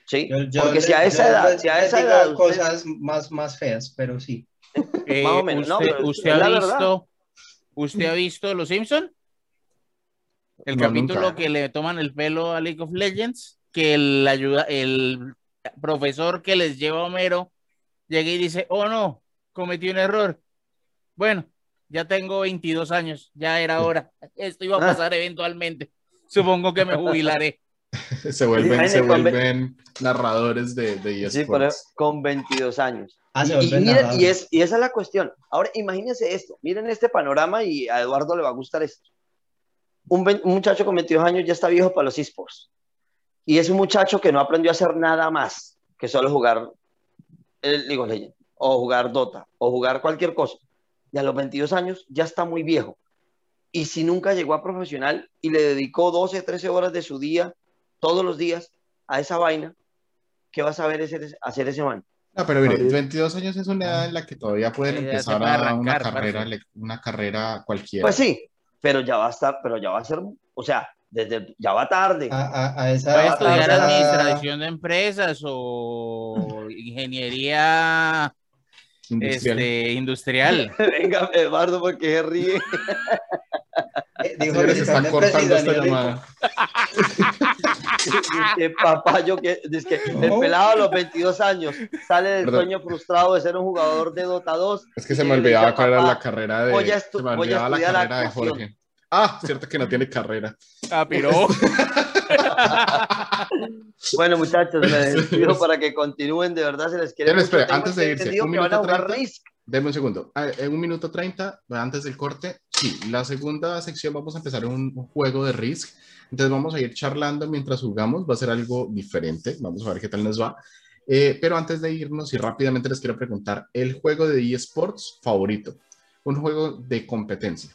¿Sí? Yo- yo Porque le- si a esa yo edad, si a esa edad usted- cosas más, más feas, pero sí. Eh, <laughs> Más o menos, no, usted, pero usted ha verdad. visto, ¿Usted ha visto Los Simpson? El No, capítulo nunca. que le toman el pelo a League of Legends, que el ayuda, el profesor que les lleva a Homero llega y dice, oh no, cometí un error. Bueno, ya tengo 22 años, ya era hora. Esto iba a pasar eventualmente. Supongo que me <laughs> jubilaré. Se vuelven, se vuelven narradores de, de Sí, pero eSports. con 22 años. Ah, miren, y, es, y esa es la cuestión. Ahora, imagínense esto. Miren este panorama y a Eduardo le va a gustar esto. Un, un muchacho con 22 años ya está viejo para los esports. Y es un muchacho que no aprendió a hacer nada más que solo jugar el League of Legends, o jugar Dota, o jugar cualquier cosa. Y a los 22 años ya está muy viejo. Y si nunca llegó a profesional y le dedicó 12, 13 horas de su día, todos los días, a esa vaina, ¿qué va a saber ese- hacer ese man? No, pero mire, Ahorita- 22 años es una edad en la que todavía pueden empezar puede a arrancar, una carrera, parce. una carrera cualquiera. Pues sí, pero ya va a estar, pero ya va a ser, o sea, desde ya va tarde. A, a- a esa, Voy a a estudiar esa- administración de empresas o ingeniería Industrial. este, industrial. <laughs> Venga, Eduardo, porque se ríe. <laughs> eh, dijo se está cortando esta llamada. <laughs> <laughs> que papá, yo que, es que el No. pelado a los 22 años sale del Perdón. sueño frustrado de ser un jugador de Dota 2. Es que se me olvidaba dice, cuál era "Papá, la carrera de, voy a se me voy a olvidaba la carrera de actuación". Jorge. Ah, cierto que no tiene carrera. Ah, pero <laughs> Bueno, muchachos, me despido para que continúen, de verdad se les quiere. Pero antes de irse, un que van a minuto jugar 30. Risk. Deme un segundo. Ah, En un minuto 30, antes del corte, sí, la segunda sección vamos a empezar un, juego de Risk. Entonces vamos a ir charlando mientras jugamos, va a ser algo diferente, vamos a ver qué tal nos va. Eh, pero antes de irnos y rápidamente les quiero preguntar, el juego de eSports favorito, un juego de competencia.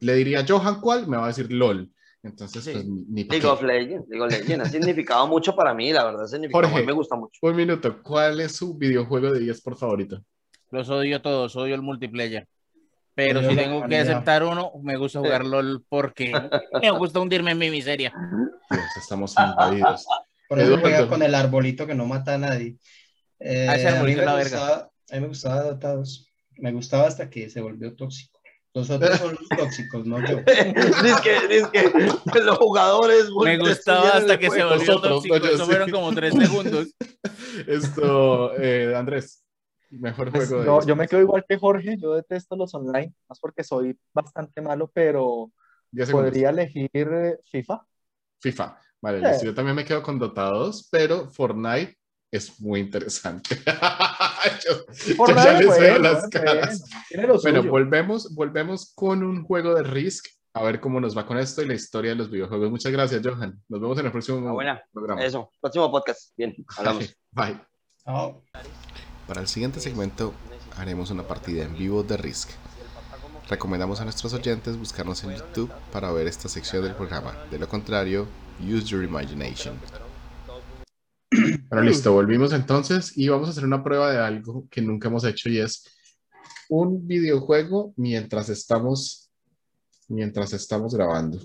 Le diría Johan cuál, me va a decir LOL. Entonces, Sí. pues ni, League of Legends, League of Legends, ha significado mucho para mí, la verdad, significado, Jorge. me gusta mucho. Un minuto, ¿cuál es su videojuego de eSports favorito? Los odio todos, odio el multiplayer. Pero si tengo que aceptar uno, me gusta jugar LOL porque me gusta hundirme en mi miseria. Dios, estamos invadidos. Por eso juega con el arbolito que no mata a nadie. Eh, Ah, ese a, mí arbolito me es la verga. gustaba, a mí me gustaba Dota 2. Me gustaba hasta que se volvió tóxico. Los otros son los tóxicos, no yo. <laughs> dice que, dice que los jugadores. Me gustaba hasta que se volvió tóxico. Eso fueron como tres segundos. <laughs> Esto, eh, Andrés, mejor Pues, juego de yo, yo me quedo igual que Jorge, yo detesto los online, más porque soy bastante malo, pero podría elegir eh, FIFA. FIFA. Vale, Sí. listo. Yo también me quedo con Dota 2, pero Fortnite es muy interesante. <laughs> yo, ya les bueno, veo las bueno, caras. Bueno, volvemos, volvemos con un juego de Risk. A ver cómo nos va con esto y la historia de los videojuegos. Muchas gracias, Johan. Nos vemos en el próximo Ah, buena. programa. Eso, próximo podcast. Bien, hablamos. <laughs> Bye. Para el siguiente segmento haremos una partida en vivo de Risk. Recomendamos a nuestros oyentes buscarnos en YouTube para ver esta sección del programa. De lo contrario, use your imagination. <clears throat> Pero listo, volvimos entonces y vamos a hacer una prueba de algo que nunca hemos hecho y es un videojuego mientras estamos mientras estamos grabando.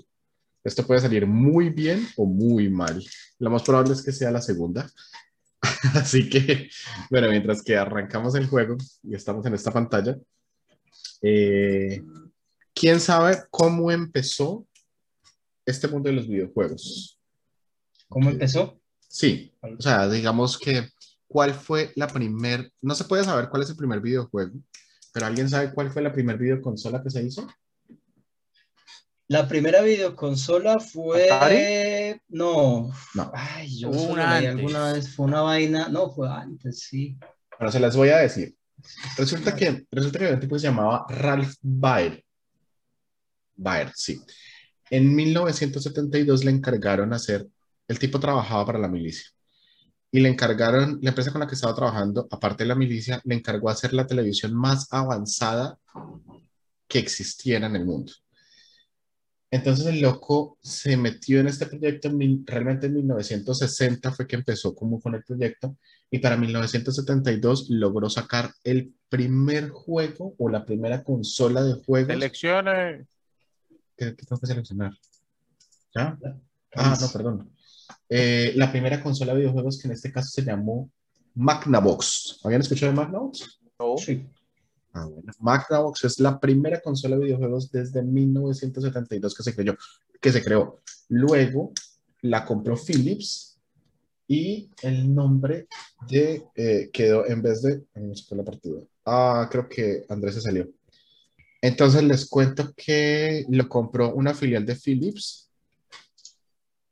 Esto puede salir muy bien o muy mal. Lo más probable es que sea la segunda. <laughs> Así que, bueno, mientras que arrancamos el juego y estamos en esta pantalla, eh, ¿quién sabe cómo empezó este mundo de los videojuegos? ¿Cómo empezó? Sí, o sea, digamos que, ¿cuál fue la primer, no se puede saber cuál es el primer videojuego, pero ¿alguien sabe cuál fue la primer videoconsola que se hizo? La primera videoconsola fue. ¿Atari? No. No. Ay, yo una leí antes. alguna vez. Fue una vaina. No, fue antes, sí. Bueno, se las voy a decir. Resulta que, resulta que un tipo se llamaba Ralph Baer. Baer, sí. En 1972 le encargaron hacer, el tipo trabajaba para la milicia. Y le encargaron, la empresa con la que estaba trabajando, aparte de la milicia, le encargó hacer la televisión más avanzada que existiera en el mundo. Entonces el loco se metió en este proyecto, en mil- realmente en 1960 fue que empezó como con el proyecto y para 1972 logró sacar el primer juego o la primera consola de juegos. Selecciones. ¿Qué, qué tengo que seleccionar? ¿Ya? Ah, no, perdón. Eh, la primera consola de videojuegos que en este caso se llamó Magnavox. ¿Habían escuchado de Magnavox? No. Sí. Ah, bueno. Magnavox es la primera consola de videojuegos desde 1972 que se creó. Que se creó. Luego la compró Philips y el nombre de eh, quedó en vez de. la partida. Ah, creo que Andrés se salió. Entonces les cuento que lo compró una filial de Philips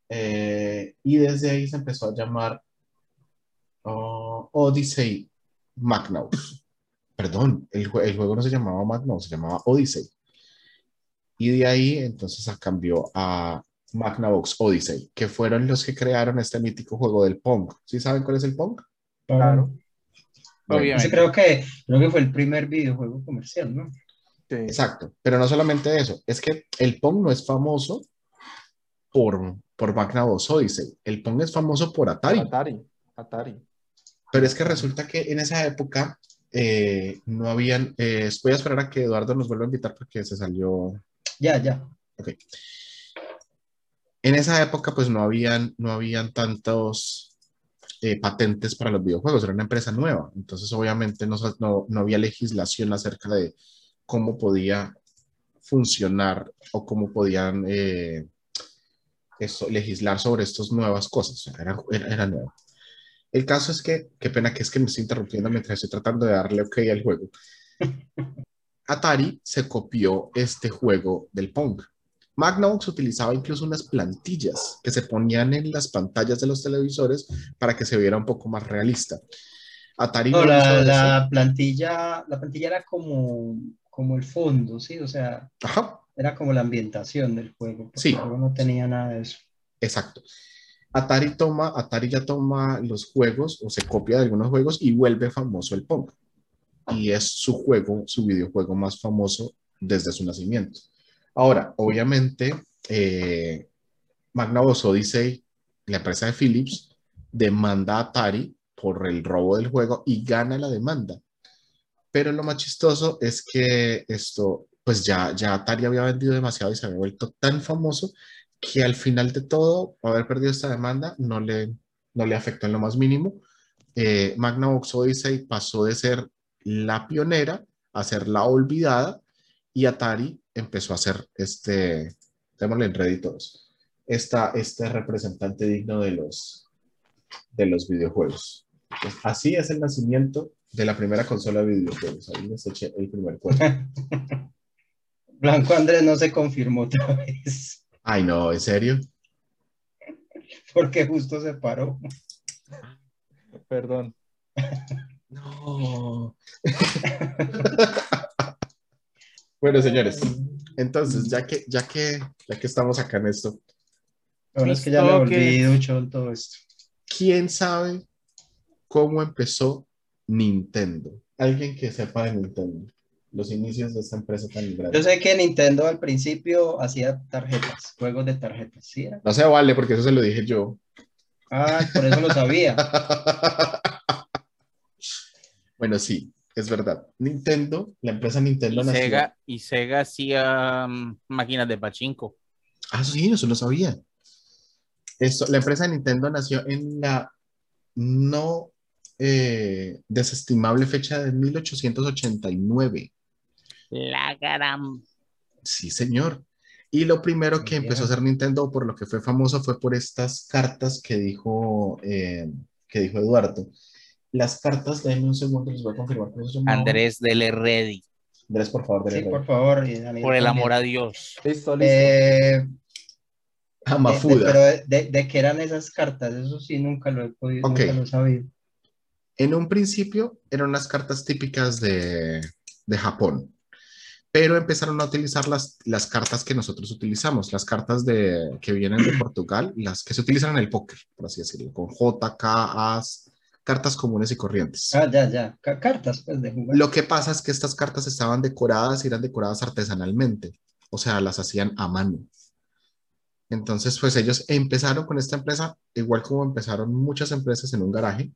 eh, y desde ahí se empezó a llamar ah, Odyssey Magnavox. Perdón, el, jue- el juego no se llamaba Magnavox, se llamaba Odyssey. Y de ahí entonces cambió a Magnavox Odyssey, que fueron los que crearon este mítico juego del Pong. ¿Sí saben cuál es el Pong? Claro. Bueno, Obviamente. Ese creo que, creo que fue el primer videojuego comercial, ¿no? Sí. Exacto, pero no solamente eso, es que el Pong no es famoso por, por Magnavox Odyssey, el Pong es famoso por Atari, Atari. Atari. pero es que resulta que en esa época eh, no habían, eh, voy a esperar a que Eduardo nos vuelva a invitar porque se salió, Ya, ya. en esa época pues no habían, no habían tantos eh, patentes para los videojuegos, era una empresa nueva, entonces obviamente no, no, no había legislación acerca de cómo podía funcionar o cómo podían eso, legislar sobre estas nuevas cosas, era, era, era nuevo. El caso es que, qué pena que es que me estoy interrumpiendo mientras estoy tratando de darle ok al juego. <laughs> Atari se copió este juego del Pong. Magnavox utilizaba incluso unas plantillas que se ponían en las pantallas de los televisores para que se viera un poco más realista. Atari No, no la, la plantilla, la plantilla era como, como el fondo, ¿sí? O sea, Ajá, era como la ambientación del juego. porque Sí. El juego no tenía nada de eso. exacto. Atari toma, Atari ya toma los juegos o se copia de algunos juegos y vuelve famoso el Pong. Y es su juego, su videojuego más famoso desde su nacimiento. Ahora, obviamente, eh, Magnavox Odyssey, la empresa de Philips, demanda a Atari por el robo del juego y gana la demanda. Pero lo más chistoso es que esto, pues ya, ya Atari había vendido demasiado y se había vuelto tan famoso que al final de todo, haber perdido esta demanda no le, no le afectó en lo más mínimo. Eh, Magnavox Odyssey pasó de ser la pionera a ser la olvidada y Atari empezó a ser este, démosle en réditos, esta, este representante digno de los, de los videojuegos. Pues así es el nacimiento de la primera consola de videojuegos. Ahí les eché el primer cuento. <laughs> Blanco Andrés no se confirmó otra vez, Ay, no, ¿en serio? <laughs> porque justo se paró. Perdón. No. <laughs> bueno, señores, entonces, ya que, ya que, ya que estamos acá en esto, Ahora es que ya me ducho en todo esto. ¿quién sabe cómo empezó Nintendo? Alguien que sepa de Nintendo, los inicios de esta empresa tan grande. Yo sé que Nintendo al principio hacía tarjetas, juegos de tarjetas, ¿sí? era? No se vale, porque eso se lo dije yo. Ah, por eso lo sabía. <laughs> bueno, sí, es verdad. Nintendo, la empresa Nintendo Y nació. Sega, y Sega hacía mm, máquinas de pachinko. Ah, sí, eso no sabía. Esto, la empresa de Nintendo nació en la no eh, desestimable fecha de 1889. La garam. Sí, señor. Y lo primero que empezó a hacer Nintendo, por lo que fue famoso, fue por estas cartas que dijo, eh, que dijo Eduardo. Las cartas, denme un segundo, les voy a confirmar. Andrés Dele Ready. Andrés, por favor, Sí, dele por rey. favor. y Por el también. amor a Dios. Listo, listo. Eh, de- de- Mafuda. pero de, de- qué eran esas cartas, eso sí, nunca lo he podido, Ok. nunca lo he sabido. En un principio eran unas cartas típicas de, de Japón, pero empezaron a utilizar las, las cartas que nosotros utilizamos, las cartas de, que vienen de Portugal, las que se utilizan en el póker, por así decirlo, con J, K, As, cartas comunes y corrientes. Ah, ya, ya. Ca- cartas, pues, de jugar. Lo que pasa es que estas cartas estaban decoradas y eran decoradas artesanalmente, o sea, las hacían a mano. Entonces, pues ellos empezaron con esta empresa, igual como empezaron muchas empresas en un garaje.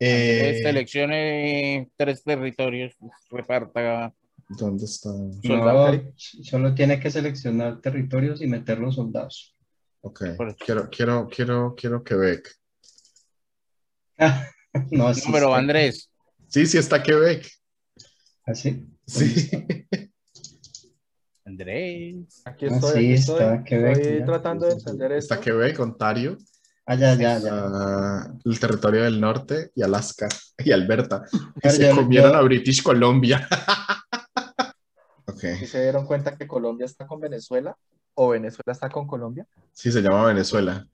Eh, Seleccione tres territorios, reparta. ¿Dónde está? soldado. Solo tiene que seleccionar territorios y meter los soldados. Ok, quiero, quiero, quiero, quiero Quebec. <laughs> No, sí No, pero está- Andrés, Sí, sí está Quebec. Así. Sí. <laughs> Andrés. Aquí Ah, estoy, sí, aquí está estoy. Quebec, Estoy ya. tratando de entender esto. Está Quebec, Ontario, Ah, ya, ya, ya. ah, el territorio del norte y Alaska y Alberta. Y Pero se yo- comieron yo- a British Columbia. <laughs> ok, ¿Y se dieron cuenta que Colombia está con Venezuela? ¿O Venezuela está con Colombia? sí, se llama Venezuela.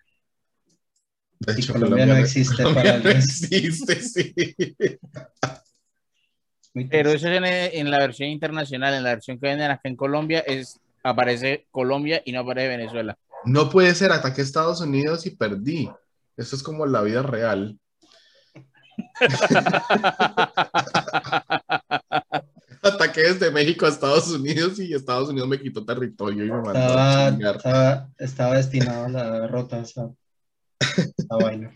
De Y Colombia no existe Colombia para no el- existe, sí. Pero eso es en, en la versión internacional, en la versión que venden acá en Colombia, es aparece Colombia y no aparece Venezuela. No puede ser, ataqué a Estados Unidos y perdí. Esto es como la vida real. <laughs> Ataqué desde México a Estados Unidos y Estados Unidos me quitó territorio y me mandó a Estaba, chingar. estaba, estaba destinado a la derrota esa vaina.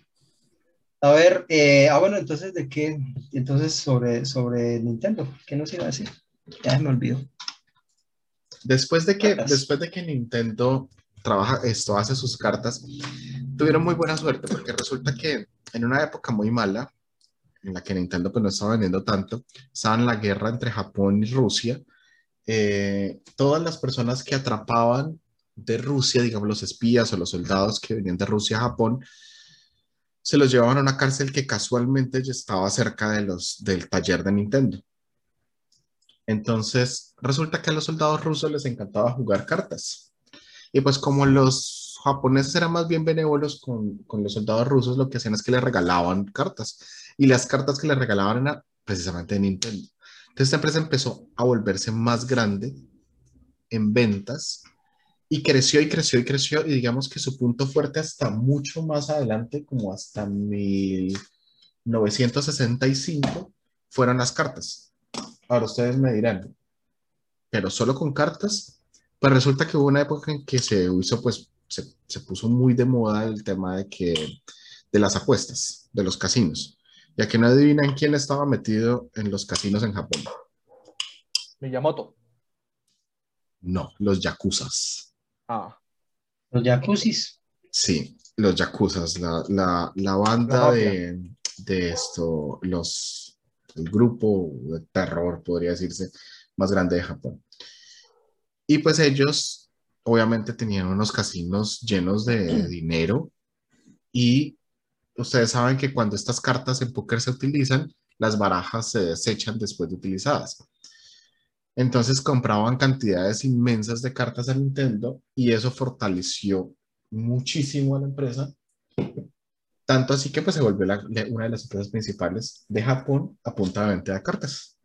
A ver, eh, ah, bueno, entonces, ¿de qué? Entonces, sobre, sobre Nintendo, ¿qué nos iba a decir? Ya me olvidó. Después de que, Cartas. después de que Nintendo trabaja esto, hace sus cartas, tuvieron muy buena suerte porque resulta que en una época muy mala, en la que Nintendo pues, no estaba vendiendo tanto, estaba la guerra entre Japón y Rusia, eh, todas las personas que atrapaban de Rusia, digamos los espías o los soldados que venían de Rusia a Japón, se los llevaban a una cárcel que casualmente ya estaba cerca de los, del taller de Nintendo. Entonces, resulta que a los soldados rusos les encantaba jugar cartas. Y pues como los japoneses eran más bien benévolos con, con los soldados rusos, lo que hacían es que les regalaban cartas. Y las cartas que les regalaban eran precisamente de Nintendo. Entonces esta empresa empezó a volverse más grande en ventas y creció y creció y creció y digamos que su punto fuerte hasta mucho más adelante, como hasta 1965, fueron las cartas. Ahora ustedes me dirán, pero solo con cartas, pues resulta que hubo una época en que se hizo, pues se, se puso muy de moda el tema de que de las apuestas, de los casinos, ya que no adivinan quién estaba metido en los casinos en Japón. Miyamoto. No, los yakuzas. Ah, Los jacuzzis. Sí, los yakuzas, la, la, la banda La de, de esto, los, el grupo de terror, podría decirse, más grande de Japón. Y pues ellos, obviamente, tenían unos casinos llenos de <clears throat> dinero y ustedes saben que cuando estas cartas en póker se utilizan, las barajas se desechan después de utilizadas. Entonces compraban cantidades inmensas de cartas a Nintendo y eso fortaleció muchísimo a la empresa. Tanto así que pues se volvió la- una de las empresas principales de Japón a punta de venta de cartas.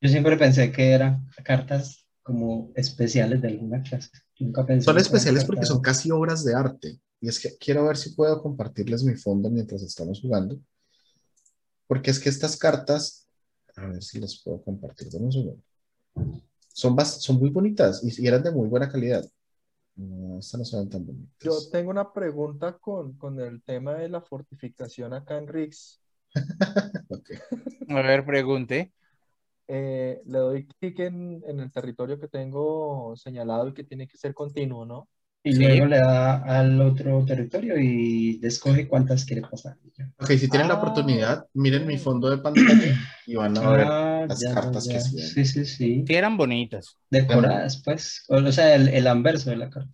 Yo siempre pensé que eran cartas como especiales de alguna clase. Nunca pensé Son especiales porque son casi obras de arte. Y es que quiero ver si puedo compartirles mi fondo mientras estamos jugando. Porque es que estas cartas, a ver si las puedo compartir. Dame un segundo. Son, son muy bonitas y, y eran de muy buena calidad. No, estas no son tan bonitas. yo tengo una pregunta con, con el tema de la fortificación acá en Riggs. <laughs> Ok. A ver, pregunte. eh, le doy clic en, en el territorio que tengo señalado y que tiene que ser continuo, ¿no? Y Sí. luego le da al otro territorio y escoge cuántas quiere pasar. Ok, si tienen la Ah, oportunidad, miren mi fondo de pantalla y van a ver. Ah, las ya, cartas ya. que sí. Sí, sí, sí. Sí, eran bonitas. Decoradas, pues. O o sea, el, el anverso de la carta.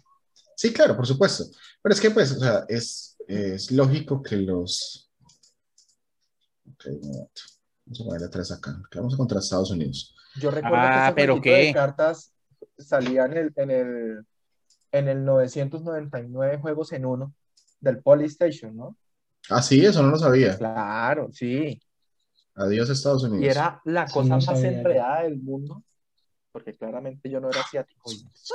Sí, claro, por supuesto. Pero es que, pues, o sea, es, es lógico que los. Ok, un momento. Vamos a ponerle tres acá. que vamos a contra Estados Unidos. Yo recuerdo Ah, que ese ¿pero de qué? cartas salía en el, en el, en el 999 juegos en uno del Polystation, ¿no? Ah, sí, eso no lo sabía. Claro, sí. Adiós, Estados Unidos. Y era la cosa no más sabía enredada del mundo, porque claramente yo no era asiático. y- Sí.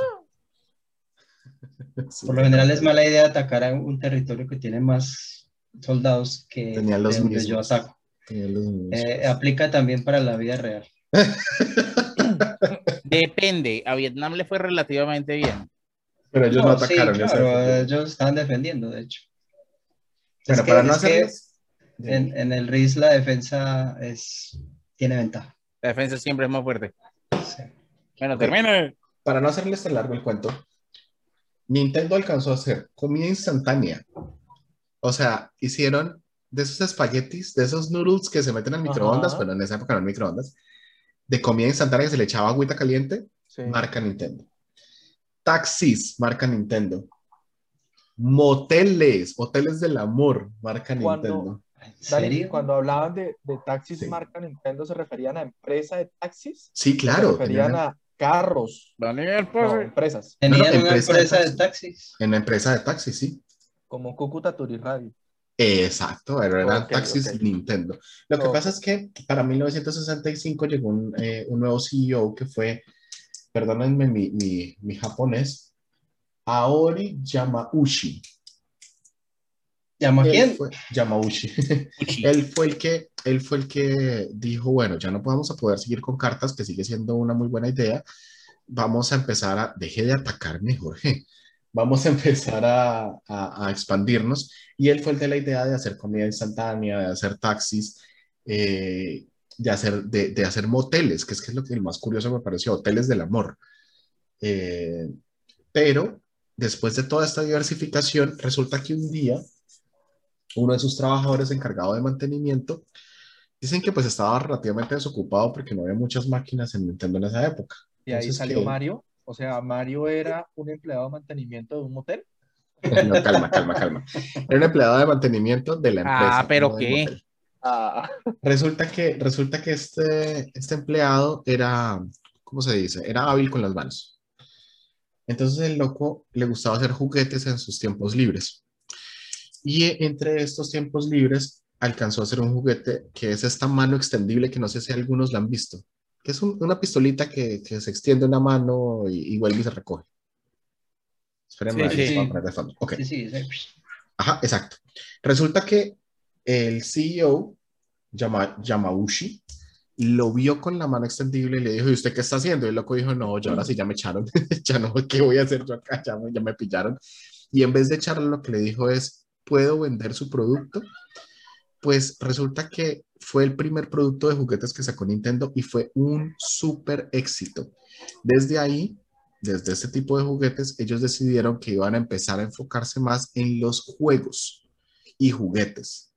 <laughs> Por lo general es mala idea atacar a un territorio que tiene más soldados que Tenían los de donde mismos. yo ataco. Tenían los mismos. Eh, aplica también para la vida real. <laughs> Depende. A Vietnam le fue relativamente bien. Pero ellos no, No, sí, atacaron. claro, época. ellos estaban defendiendo, de hecho. Bueno, Es que- para no hacerles. en, en el RIS la defensa es, tiene ventaja. La defensa siempre es más fuerte. Sí. Bueno, Ok. termina. Para no hacerles tan largo el cuento, Nintendo alcanzó a hacer comida instantánea. O sea, hicieron de esos espaguetis, de esos noodles que se meten al microondas, Ajá. bueno, en esa época no en microondas, de comida instantánea que se le echaba agüita caliente, Sí. marca Nintendo. Taxis, marca Nintendo. Moteles, hoteles del amor, marca Cuando- Nintendo. ¿En serio? cuando hablaban de, de taxis Sí. marca Nintendo, ¿se referían a empresa de taxis? Sí, ¿Se claro. referían tenían- a carros? Daniel, No, pues. empresas, Tenían No, no, una empresa de taxis. En la empresa de taxis, sí. como Cúcuta Turirradio. Exacto, pero eran Ok, taxis. Nintendo. Lo que pasa es que para 1965 llegó un, eh, un nuevo CEO que fue, perdónenme mi, mi, mi japonés, Aori Yamauchi. ¿Llama quién? fue- Yamauchi. Uchi. <laughs> él, fue el que, él fue el que dijo, bueno, ya no podemos a poder seguir con cartas, que sigue siendo una muy buena idea. Vamos a empezar a, deje de atacarme, Jorge. Vamos a empezar a, a- a expandirnos. Y él fue el de la idea de hacer comida instantánea, de hacer taxis, eh, de, hacer, de, de hacer moteles, que es, que es lo que el más curioso me pareció, hoteles del amor. Eh, pero después de toda esta diversificación, resulta que un día uno de sus trabajadores encargado de mantenimiento, dicen que pues estaba relativamente desocupado porque no había muchas máquinas en Nintendo en esa época. Y ahí Entonces, salió ¿qué? Mario. O sea, Mario era un empleado de mantenimiento de un motel. No, calma, calma, calma. Era un empleado de mantenimiento de la empresa. Ah, pero no ¿qué? Ah, Resulta que, resulta que este, este empleado era, ¿cómo se dice? Era hábil con las manos. Entonces el loco le gustaba hacer juguetes en sus tiempos libres. Y entre estos tiempos libres alcanzó a hacer un juguete que es esta mano extendible que no sé si algunos la han visto, que es un- una pistolita que, que se extiende una mano y, y vuelve y se recoge. Espérenme, Sí, ahí sí. les voy a poner de fondo. Ok. Sí, sí, sí. Ajá, exacto. Resulta que el CEO, Yama, Yamauchi, lo vio con la mano extendible y le dijo, ¿y usted qué está haciendo? Y el loco dijo, no, yo ahora sí ya me echaron, <laughs> ya no, ¿qué voy a hacer yo acá? Ya me, pillaron. Y en vez de echarle, lo que le dijo es, ¿puedo vender su producto? Pues resulta que fue el primer producto de juguetes que sacó Nintendo y fue un súper éxito. Desde ahí, desde este tipo de juguetes, ellos decidieron que iban a empezar a enfocarse más en los juegos y juguetes.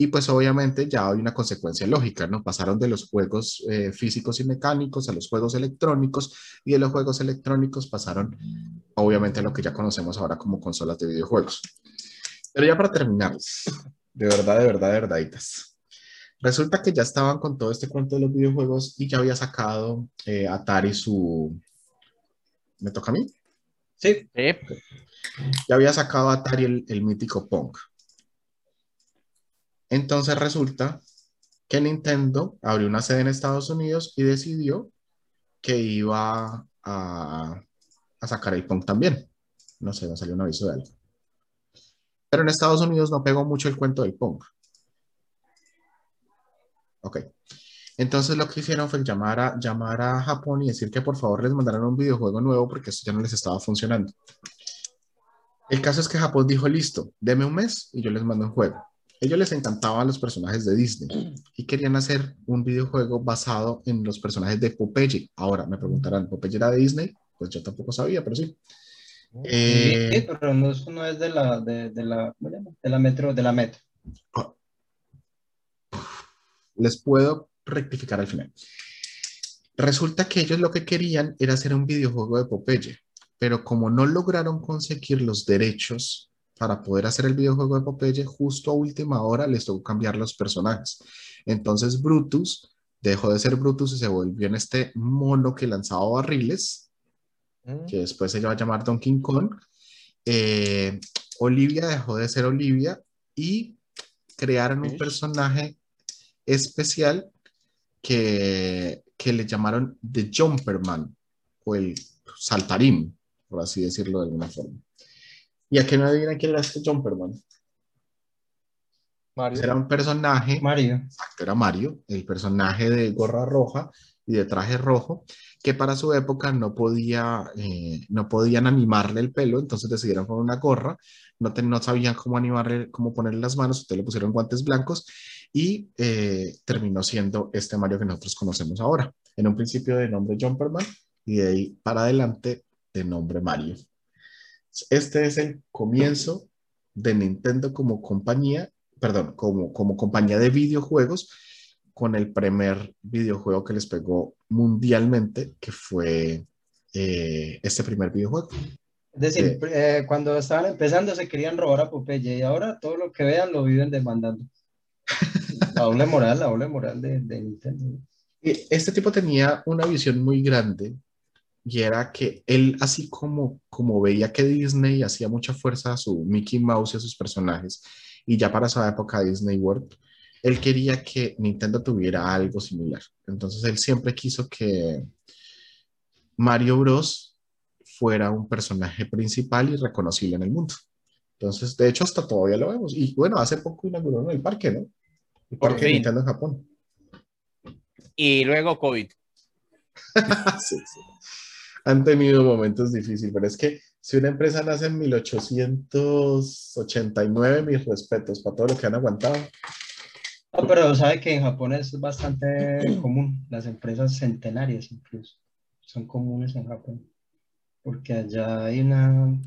Y pues obviamente ya hay una consecuencia lógica, ¿no? Pasaron de los juegos eh, físicos y mecánicos a los juegos electrónicos y de los juegos electrónicos pasaron obviamente a lo que ya conocemos ahora como consolas de videojuegos. Pero ya para terminar, de verdad, de verdad, de verdaditas. Resulta que ya estaban con todo este cuento de los videojuegos y ya había sacado eh, Atari su... ¿Me toca a mí? Sí, Sí. ya había sacado Atari el, el mítico Pong. Entonces resulta que Nintendo abrió una sede en Estados Unidos y decidió que iba a, sacar el Pong también. No sé, me salió un aviso de algo. Pero en Estados Unidos no pegó mucho el cuento del Pong. Ok. Entonces lo que hicieron fue llamar a, llamar a Japón y decir que por favor les mandaran un videojuego nuevo porque esto ya no les estaba funcionando. El caso es que Japón dijo, listo, deme un mes y yo les mando un juego. Ellos les encantaban los personajes de Disney <clears throat> y querían hacer un videojuego basado en los personajes de Popeye. Ahora me preguntarán, ¿Popeye era de Disney? Pues yo tampoco sabía, pero sí. Eh, Sí, pero no, es de la, de, de la, de la metro, de la metro. les puedo rectificar al final. Resulta que ellos lo que querían era hacer un videojuego de Popeye, pero como no lograron conseguir los derechos para poder hacer el videojuego de Popeye, justo a última hora les tocó cambiar los personajes. Entonces Brutus dejó de ser Brutus y se volvió en este mono que lanzaba barriles, Mm. que después se va a llamar Donkey Kong. Eh, Olivia dejó de ser Olivia y crearon un personaje especial que, que le llamaron The Jumperman o el saltarín, por así decirlo de alguna forma. ¿Y a qué no adivinan quién era este Jumperman? Mario. Era un personaje Mario. Exacto, era Mario, el personaje de gorra roja y de traje rojo, que para su época no podía, eh, no podían animarle el pelo, entonces decidieron poner una gorra, no, te- no sabían cómo animarle, cómo ponerle las manos, entonces le pusieron guantes blancos y eh, terminó siendo este Mario que nosotros conocemos ahora. En un principio de nombre Jumperman y de ahí para adelante de nombre Mario. Este es el comienzo de Nintendo como compañía, perdón, como, como compañía de videojuegos con el primer videojuego que les pegó mundialmente, que fue eh, este primer videojuego. Es decir, Sí. eh, cuando estaban empezando se querían robar a Popeye y ahora todo lo que vean lo viven demandando. La <laughs> doble moral, la doble moral de, de Nintendo. Este tipo tenía una visión muy grande y era que él, así como, como veía que Disney hacía mucha fuerza a su Mickey Mouse y a sus personajes, y ya para esa época Disney World, él quería que Nintendo tuviera algo similar. Entonces él siempre quiso que Mario Bros fuera un personaje principal y reconocible en el mundo. Entonces, de hecho, hasta todavía lo vemos. Y bueno, hace poco inauguraron el parque, ¿no? El parque de. Nintendo en Japón. Y luego COVID. <laughs> Sí, sí. Han tenido momentos difíciles, pero es que si una empresa nace en 1889, mis respetos para todo lo que han aguantado. No, pero sabe que en Japón es bastante común, las empresas centenarias incluso son comunes en Japón, porque allá hay una,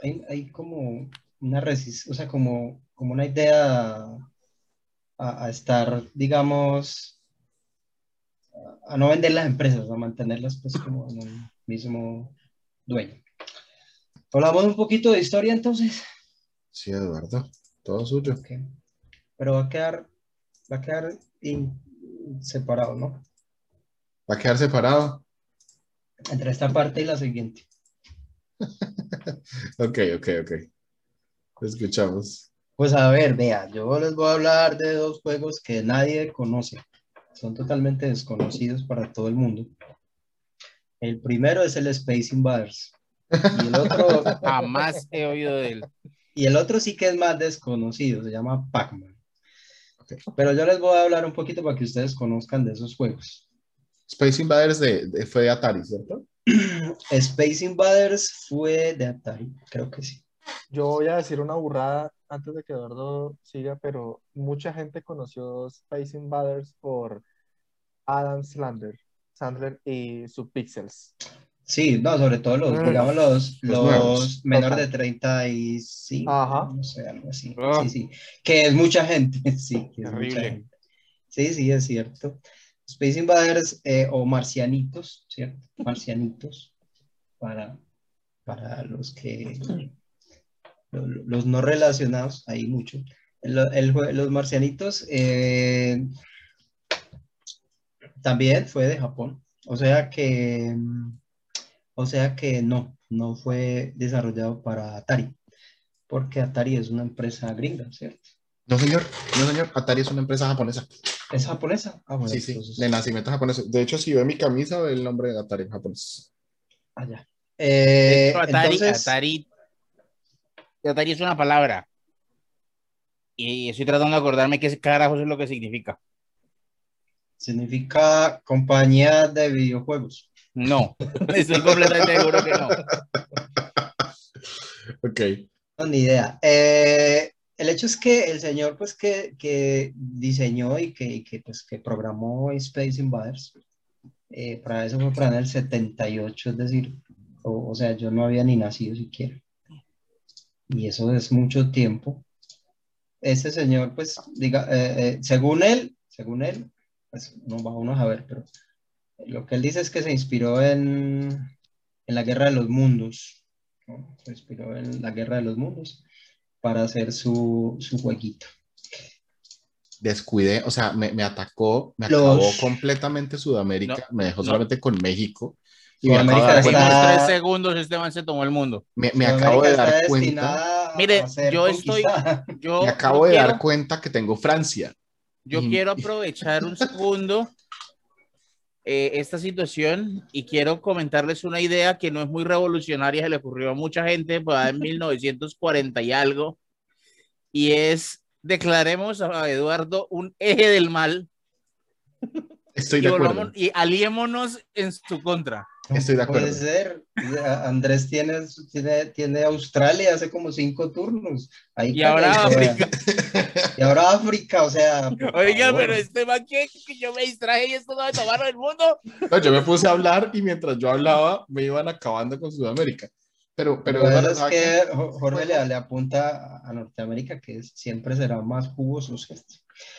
hay, hay como una resistencia, o sea, como, como una idea a, a estar, digamos, a, no vender las empresas, a mantenerlas pues como en un mismo dueño. Hablamos un poquito de historia entonces. Sí, Eduardo, todo suyo. Pero va a quedar, va a quedar in- separado, ¿no? Va a quedar separado. Entre esta parte y la siguiente. <laughs> Ok, ok, ok. Escuchamos. Pues a ver, vea, yo les voy a hablar de dos juegos que nadie conoce. Son totalmente desconocidos para todo el mundo. El primero es el Space Invaders. Y el otro, <laughs> Jamás he oído de él. y el otro sí que es más desconocido, se llama Pac-Man. Pero yo les voy a hablar un poquito para que ustedes conozcan de esos juegos. Space Invaders de, de- fue de Atari, ¿cierto? <clears throat> Space Invaders fue de Atari, creo que sí. Yo voy a decir una burrada antes de que Eduardo siga, pero mucha gente conoció Space Invaders por Adam Sandler, Sandler y sus Pixels. Sí, no, sobre todo los, Mm. digamos, los, Los los menores de 35, Ajá. no sé, algo así. Ah. Sí, sí, que es mucha gente, <laughs> sí, que es mucha gente. Sí, sí, es cierto. Space Invaders eh, o Marcianitos, ¿cierto? Marcianitos, para, para los que, lo- lo- los no relacionados, hay mucho. El- el los Marcianitos eh, también fue de Japón, o sea que... mm, o sea que no, no fue desarrollado para Atari, porque Atari es una empresa gringa, ¿cierto? No, señor. No, señor. Atari es una empresa japonesa. ¿Es japonesa? Ah, bueno, Sí, sí. entonces- De nacimiento japonés. De hecho, si ve mi camisa, ve el nombre de Atari en japonés. Ah, ya. Eh, Atari, entonces, Atari, Atari es una palabra. Y estoy tratando de acordarme qué carajos es lo que significa. Significa compañía de videojuegos. No, <laughs> estoy completamente seguro que no. Ok. No, ni idea. Eh, el hecho es que el señor pues que, que diseñó y que, y que, pues, que programó Space Invaders, eh, para eso fue para el 78, es decir, o, o, sea, yo no había ni nacido siquiera. Y eso es mucho tiempo. Ese señor, pues, diga, eh, eh, según él, según él, pues no vamos a ver, pero lo que él dice es que se inspiró en, en la Guerra de los Mundos, ¿no? se inspiró en la Guerra de los Mundos para hacer su, su jueguito. Descuidé, o sea, me, me atacó, me Los- acabó completamente Sudamérica, me dejó no. solamente con México. Y me acabo, de En está- unos tres segundos este man se tomó el mundo. me, me acabo de dar cuenta, Mire, yo estoy-. Yo, me acabo de quiero, dar cuenta que tengo Francia. Yo quiero aprovechar un segundo eh, esta situación y quiero comentarles una idea que no es muy revolucionaria, se le ocurrió a mucha gente pues, en <laughs> 1940 y algo, y es declaremos a Eduardo un eje del mal Estoy y, de acuerdo. volvamos- y aliémonos en su contra. Estoy de Puede acuerdo. ser. A- Andrés tiene, tiene, tiene Australia hace como cinco turnos. Ahí Y ahora África. Y ahora África, o sea. <laughs> Oiga, favor. pero este man que, que yo me distraje y esto no me tomaron el mundo. No, yo me puse a hablar y mientras yo hablaba me iban acabando con Sudamérica. Pero, pero, Pero es ¿sabe que Jorge le, le apunta a Norteamérica que siempre será más jugosos que este.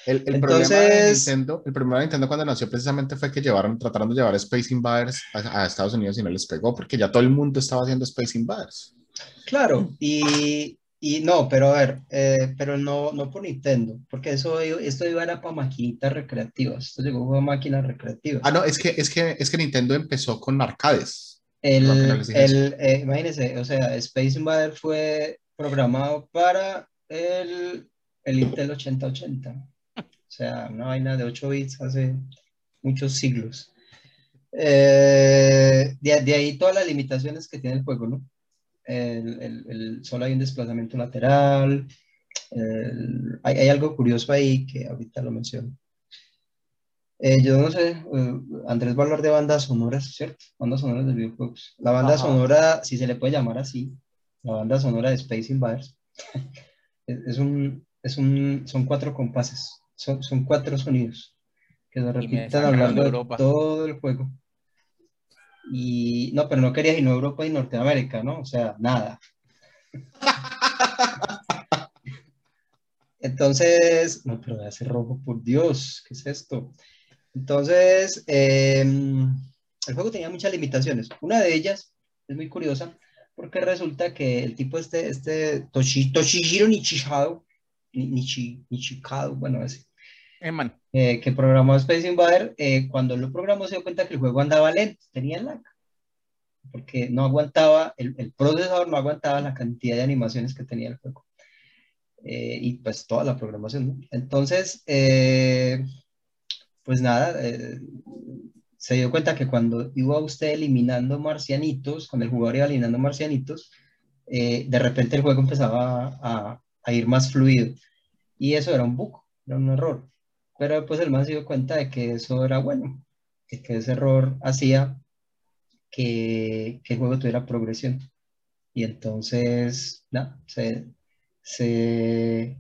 El, el problema de Entonces- Nintendo, el problema de Nintendo cuando nació precisamente fue que llevaron, trataron de llevar Space Invaders a, a Estados Unidos y no les pegó porque ya todo el mundo estaba haciendo Space Invaders. Claro, y, y no, pero a ver, eh, pero no, no por Nintendo, porque eso, esto iba era para maquinitas recreativas. Esto llegó a máquinas recreativas. Ah, no, es que, es que, es que Nintendo empezó con arcades. El, no el, eh, imagínense, o sea, Space Invader fue programado para el, el Intel 8080. O sea, una vaina de 8 bits hace muchos siglos. Eh, de, de ahí todas las limitaciones que tiene el juego, ¿no? El, el- el- solo hay un desplazamiento lateral. el- hay, hay algo curioso ahí que ahorita lo menciono. Eh, yo no sé, eh, Andrés va a hablar de bandas sonoras, ¿cierto? Bandas sonoras de videojuegos. La banda Ajá. sonora, si se le puede llamar así, la banda sonora de Space Invaders, <laughs> es, es un, es un, son cuatro compases, son, son cuatro sonidos que se repiten a lo largo de Europa. todo el juego. Y no, pero no quería sino Europa y Norteamérica, ¿no? O sea, nada. <laughs> Entonces, no, pero hace rojo, por Dios, ¿qué es esto? Entonces, eh, el juego tenía muchas limitaciones. Una de ellas es muy curiosa porque resulta que el tipo este, este Toshi, Toshihiro Nichihado, Ni- Nichi, Nichikado, bueno, ese, Eh, man, eh, que programó Space Invader, eh, cuando lo programó se dio cuenta que el juego andaba lento, tenía lag, porque no aguantaba, el, el procesador no aguantaba la cantidad de animaciones que tenía el juego. Eh, y pues toda la programación, ¿no? Entonces, eh, pues nada, eh, se dio cuenta que cuando iba usted eliminando marcianitos, cuando el jugador iba eliminando marcianitos, eh, de repente el juego empezaba a, a ir más fluido. Y eso era un bug, era un error. Pero después el man se dio cuenta de que eso era bueno, que, ese error hacía que, que el juego tuviera progresión. Y entonces, nada, se, se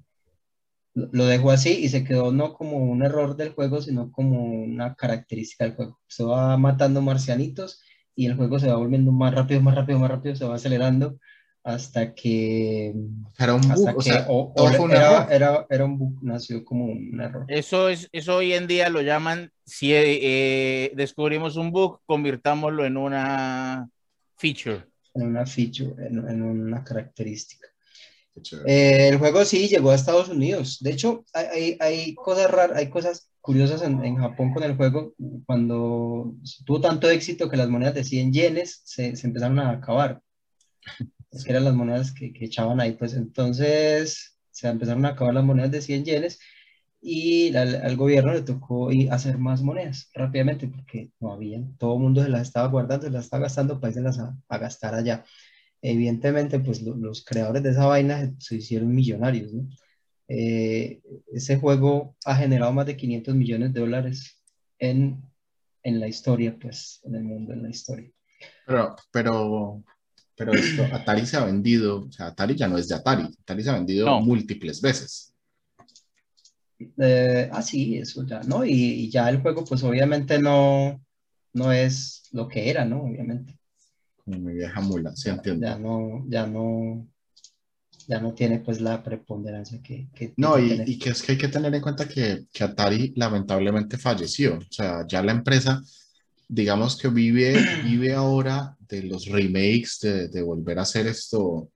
lo dejó así y se quedó no como un error del juego, sino como una característica del juego. Se va matando marcianitos y el juego se va volviendo más rápido, más rápido, más rápido, se va acelerando hasta que, Era un bug, o sea, o- o- fue un era, error. era, era un bug, nació como un error. eso es, eso hoy en día lo llaman, si eh, descubrimos un bug, convirtámoslo en una feature. en una feature, en, en una característica. Eh, el juego sí llegó a Estados Unidos. De hecho, hay, hay, hay cosas raras, hay cosas curiosas en, en Japón con el juego. Cuando tuvo tanto éxito que las monedas de 100 yenes se, se empezaron a acabar. Es que eran las monedas que, que echaban ahí. Pues entonces se empezaron a acabar las monedas de 100 yenes y la- al gobierno le tocó hacer más monedas rápidamente porque no había. Todo el mundo se las estaba guardando, se las estaba gastando para irse a, a gastar allá evidentemente, pues lo- los creadores de esa vaina se, se hicieron millonarios, ¿no? Eh, ese juego ha generado más de 500 millones de dólares en, en la historia, pues, en el mundo, en la historia. Pero, pero Pero esto, <clears throat> Atari se ha vendido, o sea, Atari ya no es de Atari, Atari se ha vendido No. múltiples veces. Eh, ah, sí, eso ya, ¿no? Y, y ya el juego, pues obviamente no, no es lo que era, ¿no? Obviamente. Como mi vieja mula, sí entiendo. Ya no, ya no, ya no tiene pues la preponderancia que, que No, y, y que es que hay que tener en cuenta que, que Atari lamentablemente falleció. O sea, ya la empresa, digamos que vive, vive ahora de los remakes, de, de volver a hacer esto,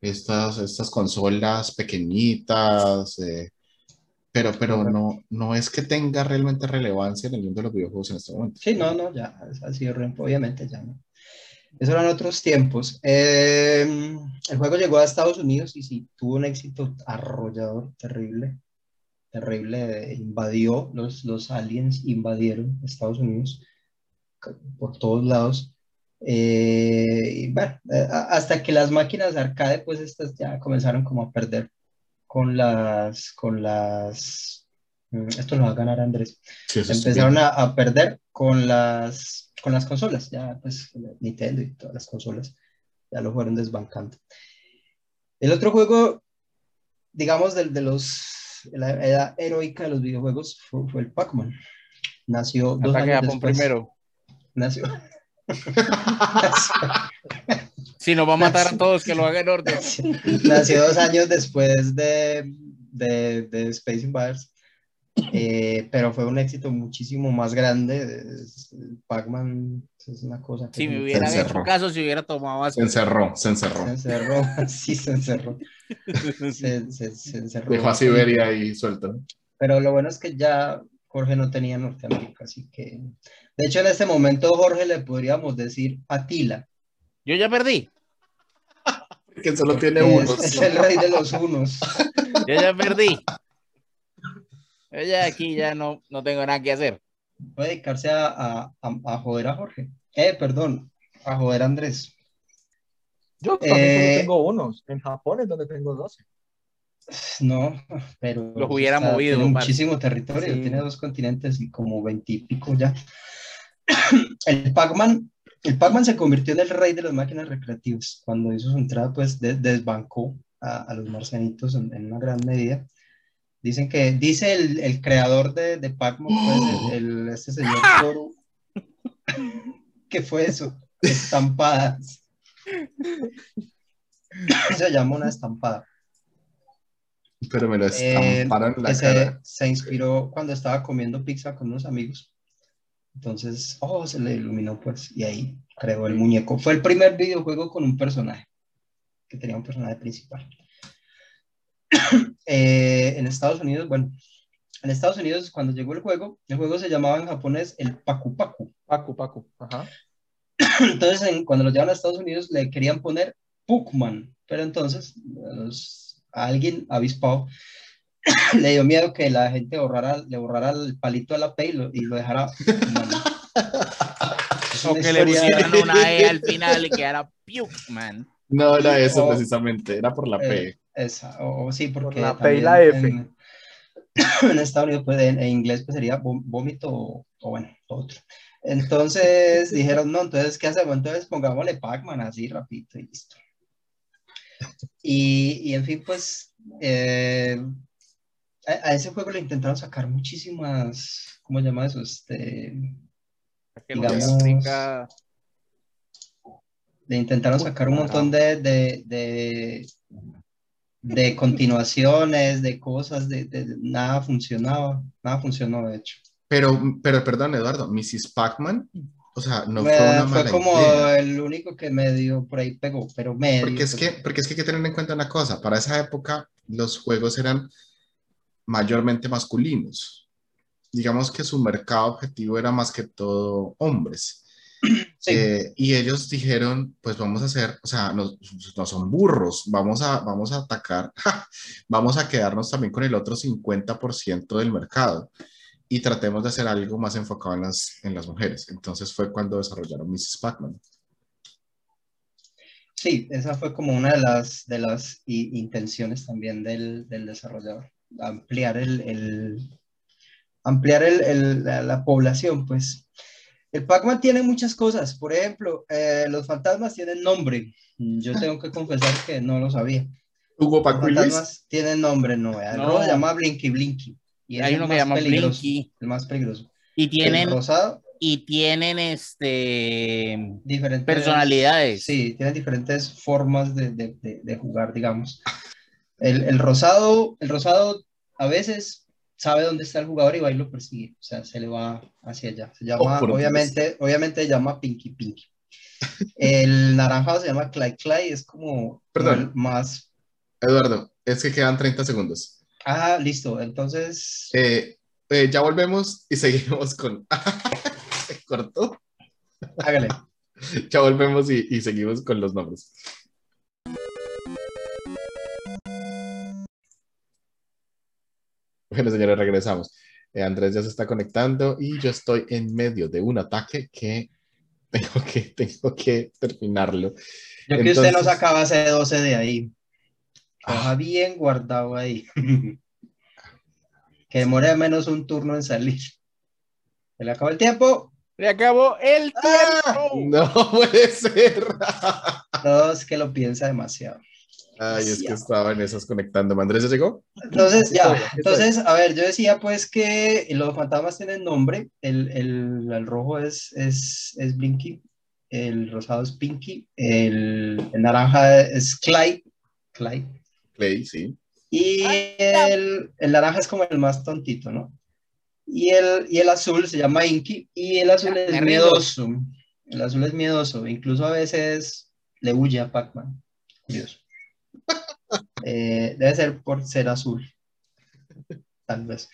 estas, estas consolas pequeñitas, eh, pero, pero no, no es que tenga realmente relevancia en el mundo de los videojuegos en este momento. Sí, no, no, ya, ha sido obviamente ya no. Eso eran otros tiempos. Eh, el juego llegó a Estados Unidos y sí, tuvo un éxito arrollador, terrible, terrible. Invadió, los, los aliens invadieron Estados Unidos por todos lados. Eh, y bueno, eh, hasta que las máquinas arcade, pues estas ya comenzaron como a perder con las, con las, mm, esto lo va a ganar Andrés Sí, empezaron a, a perder con las, con las consolas, ya pues Nintendo y todas las consolas ya lo fueron desbancando. El otro juego, digamos, del, de los, de la edad heroica de los videojuegos fue, fue el Pac-Man. Nació dos Ataque a años Japón después. primero. Nació, <laughs> Si nos va a matar a todos, que lo haga en orden. nació dos años después de, de, de Space Invaders. Eh, pero fue un éxito muchísimo más grande. Pac-Man es una cosa que Si me Se hecho encerró. caso, si hubiera tomado así. Se encerró, se encerró. Se encerró, <laughs> sí se encerró. <laughs> Se, se- se encerró. Dejó a Siberia ahí suelto. Pero lo bueno es que ya Jorge no tenía Norteamérica, así que... De hecho, en este momento Jorge le podríamos decir Atila, Yo ya perdí. Que solo tiene que uno. es, es el rey de los unos. <laughs> Yo ya perdí. Yo ya aquí ya no, no tengo nada que hacer. Puede dedicarse a, a, a- a joder a Jorge. Eh, perdón, a joder a Andrés. Yo también Eh, solo tengo unos. En Japón es donde tengo 12. No, pero... Los hubiera movido, Tiene muchísimo territorio, Sí. tiene dos continentes y como veintipico ya. <coughs> El Pac-Man, el Pac-Man se convirtió en el rey de las máquinas recreativas. Cuando hizo su entrada, pues de- desbancó a, a los marcianitos en, en una gran medida. Dicen que, dice el, el creador de, de Pac-Man, pues, el, el- este señor Toru, <laughs> ¿qué fue eso? Estampadas. Se llama una estampada. Pero me lo Eh, estamparon en la que se, cara. se inspiró cuando estaba comiendo pizza con unos amigos. Entonces, oh, se le iluminó pues y ahí creó el muñeco. Fue el primer videojuego con un personaje, que tenía un personaje principal. <coughs> Eh, en Estados Unidos, bueno, en Estados Unidos cuando llegó el juego, el juego se llamaba en japonés el Paku Paku. Pacu, Pacu. Ajá. <coughs> Entonces, en- cuando lo llevan a Estados Unidos, le querían poner Puckman, pero entonces los- a alguien avispado <coughs> le dio miedo que la gente borrara, le borrara el palito a la P y lo, y lo dejara <laughs> O que le pusieran una E al final y quedara Pukeman. No era eso o- precisamente, era por la P. Eh, esa, o, o sí, porque la P y la también En, <coughs> en Estados Unidos, pues en, en inglés, pues sería vó- vómito o, o bueno, otro. Entonces <laughs> dijeron, no, entonces, ¿qué hacemos? Entonces pongámosle Pac-Man así, rapidito y listo. Y, y en fin, pues eh, a, a ese juego le intentaron sacar muchísimas, ¿cómo se llama eso? Este, Que Digamos- explica- le intentaron sacar un montón de, de, de, de continuaciones, de cosas, de, de- nada funcionaba, nada funcionó de hecho. Pero, pero perdón, Eduardo, Mrs. Pac-Man, o sea, no fue Eh, una fue mala como idea. el único que medio por ahí pegó, pero medio. Porque es, pues, que, porque es que hay que tener en cuenta una cosa, para esa época los juegos eran mayormente masculinos. Digamos que su mercado objetivo era más que todo hombres. <clears throat> sí, Eh, y ellos dijeron, pues vamos a hacer, o sea, no, no son burros, vamos a, vamos a atacar, <laughs> ¡ja! vamos a quedarnos también con el otro 50% del mercado y tratemos de hacer algo más enfocado en las, en las mujeres. Entonces fue cuando desarrollaron Mrs. Pac-Man. sí, esa fue como una de las, de las intenciones también del, del desarrollador, ampliar el, el- ampliar el, el- la, la población, pues. El Pac-Man tiene muchas cosas. Por ejemplo, eh, los fantasmas tienen nombre. Yo tengo que confesar que no lo sabía. Hugo Los Paco fantasmas tienen nombre, no. El No. rojo se llama Blinky Blinky. Y Hay el uno que llama Blinky. El más peligroso. Y El tienen, rosado, y tienen este diferentes. personalidades. Sí, tiene diferentes formas de, de- de- de jugar, digamos. El, el rosado, el rosado a veces sabe dónde está el jugador y va y lo persigue. O sea, se le va hacia allá. Se llama, Oh, Dios. obviamente, obviamente se llama Pinky Pinky. El naranjado se llama Clay Clay, es como Perdón. más. Eduardo, es que quedan 30 segundos. Ah, listo. Entonces, Eh, eh, ya volvemos y <laughs> seguimos con... <laughs> Se cortó. hágale. Ya volvemos y, y seguimos con los nombres. Bueno, señores, regresamos. Eh, Andrés ya se está conectando y yo estoy en medio de un ataque que <laughs> tengo que, tengo que terminarlo. Yo que usted no Entonces- sacaba ese 12 de ahí. Ah. Deja bien guardado ahí. <laughs> que demore menos un turno en salir. Se le acabó el tiempo. Se acabó el Ah. tiempo. No <laughs> puede ser. No, es que lo piensa demasiado. Ay, es que estaba en esas conectándome. ¿Andrés ya llegó? Entonces, ya. Entonces, a ver, yo decía pues que los fantasmas tienen nombre. El, el, el rojo es, es, es Blinky. El rosado es Pinky. El, el naranja es Clay. Clay. Clay, sí. Y el, el naranja es como el más tontito, ¿no? Y el, y el azul se llama Inky y el azul Ya, es miedoso. El azul es miedoso, incluso a veces le huye a Pac-Man. Curioso. Eh, debe ser por ser azul. Tal vez.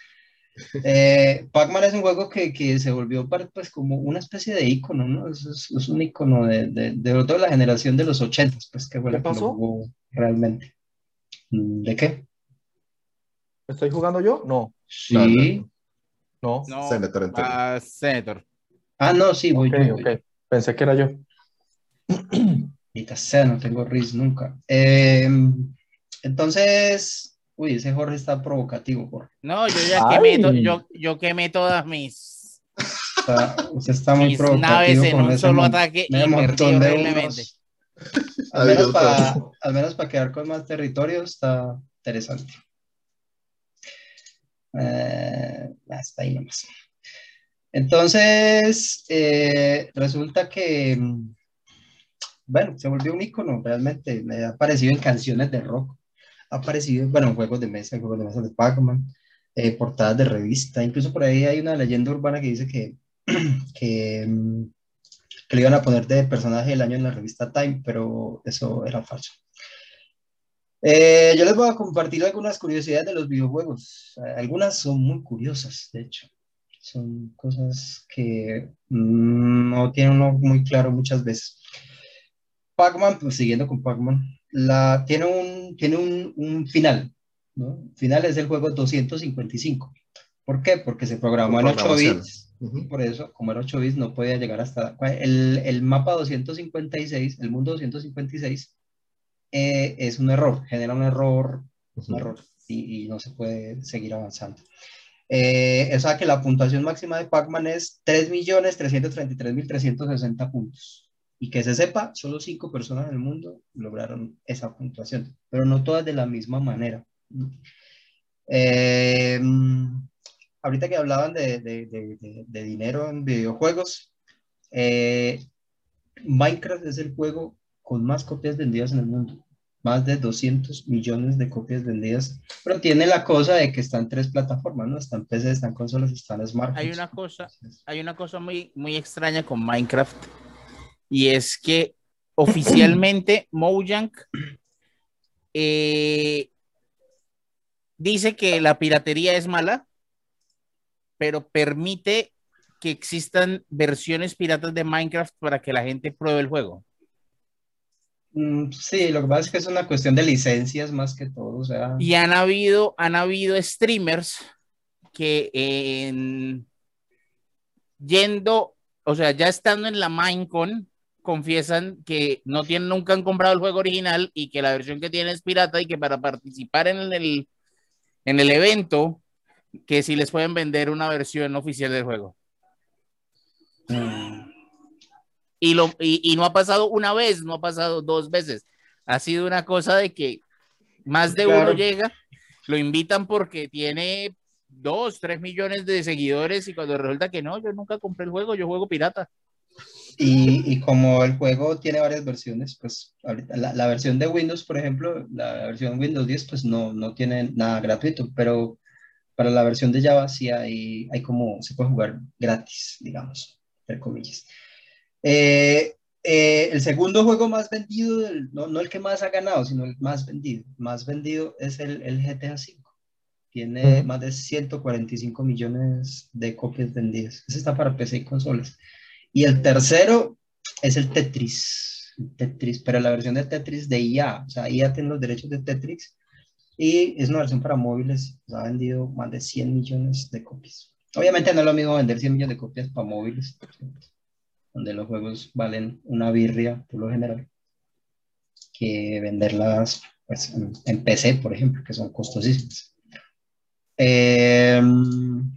Eh, Pac-Man es un juego que, que se volvió pues, como una especie de icono, ¿no? Es, es- es un icono de, de, de toda la generación de los 80, pues que fue ¿Qué que lo pasó? jugó realmente. Mm, ¿De qué? ¿Estoy jugando yo? No, Sí. No, no. Senator, entonces. ah, Senator. Ah, no, sí, voy Ok, yo. voy yo. ok. Pensé que era yo. Sea, no tengo RIS nunca. Eh, entonces, uy, ese Jorge está provocativo, Jorge. No, yo ya Ay. quemé, to- yo, yo quemé todas mis, Está- usted está muy mis provocativo naves en con un ese solo mon- ataque y montón de unos. <laughs> Al menos, para, al menos para quedar con más territorio está interesante. Eh, hasta ahí nomás. Entonces, eh, resulta que, mm, bueno, se volvió un icono realmente. Me ha aparecido en canciones de rock, aparecido, bueno, en juegos de mesa, juegos de mesa de Pac-Man, eh, portadas de revista. Incluso por ahí hay una leyenda urbana que dice <clears throat> que, mm, que le iban a poner de personaje del año en la revista Time, pero eso era falso. Eh, yo les voy a compartir algunas curiosidades de los videojuegos. Algunas son muy curiosas, de hecho. Son cosas que mm, no tiene uno muy claro muchas veces. Pac-Man, pues siguiendo con Pac-Man, la, tiene, un, tiene un, un final. ¿no? Final es el juego 255. ¿Por qué? Porque se programó en 8 Programación. bits. Y por eso, como era 8 bits, no podía llegar hasta el, el mapa 256, el mundo 256, eh, es un error, genera un error, un Ujú. error y, y no se puede seguir avanzando. Eh, o sea que la puntuación máxima de Pac-Man es 3.333.360 puntos. Y que se sepa, solo 5 personas en el mundo lograron esa puntuación, pero no todas de la misma manera. Eh, ahorita que hablaban de, de- de- de- dinero en videojuegos, eh, Minecraft es el juego con más copias vendidas en el mundo. Más de 200 millones de copias vendidas. Pero tiene la cosa de que está en tres plataformas, ¿no? Están PC, están consolas, están smartphones. Hay una cosa, hay una cosa muy, muy extraña con Minecraft y es que oficialmente <clears throat> Mojang eh, dice que la piratería es mala, pero permite que existan versiones piratas de Minecraft para que la gente pruebe el juego. Mm, sí, lo que pasa es que es una cuestión de licencias más que todo. O sea, Y han habido, han habido streamers que en, yendo, o sea, ya estando en la Minecon, confiesan que no tienen, nunca han comprado el juego original y que la versión que tienen es pirata y que para participar en el, en el evento, que si les pueden vender una versión oficial del juego. Mm, Y, lo, y, y no ha pasado una vez, no ha pasado dos veces. Ha sido una cosa de que más de Claro. uno llega, lo invitan porque tiene dos, tres millones de seguidores y cuando resulta que no, yo nunca compré el juego, yo juego pirata. Y, y como el juego tiene varias versiones, pues la, la versión de Windows, por ejemplo, la versión Windows 10, pues no, no tiene nada gratuito, pero para la versión de Java sí hay, hay como, se puede jugar gratis, digamos, entre comillas. Eh, eh, el segundo juego más vendido, del- no, no el que más ha ganado, sino el más vendido, más vendido es el, el GTA V. Tiene más de 145 millones de copias vendidas. Ese está para PC y consolas. Y el tercero es el Tetris. Tetris, pero la versión de Tetris de IA. O sea, IA tiene los derechos de Tetris y es una versión para móviles. o sea, ha vendido más de 100 millones de copias. Obviamente no es lo mismo vender 100 millones de copias para móviles, donde los juegos valen una birria por lo general, que venderlas pues, en, PC, por ejemplo, que son costosísimas. Em,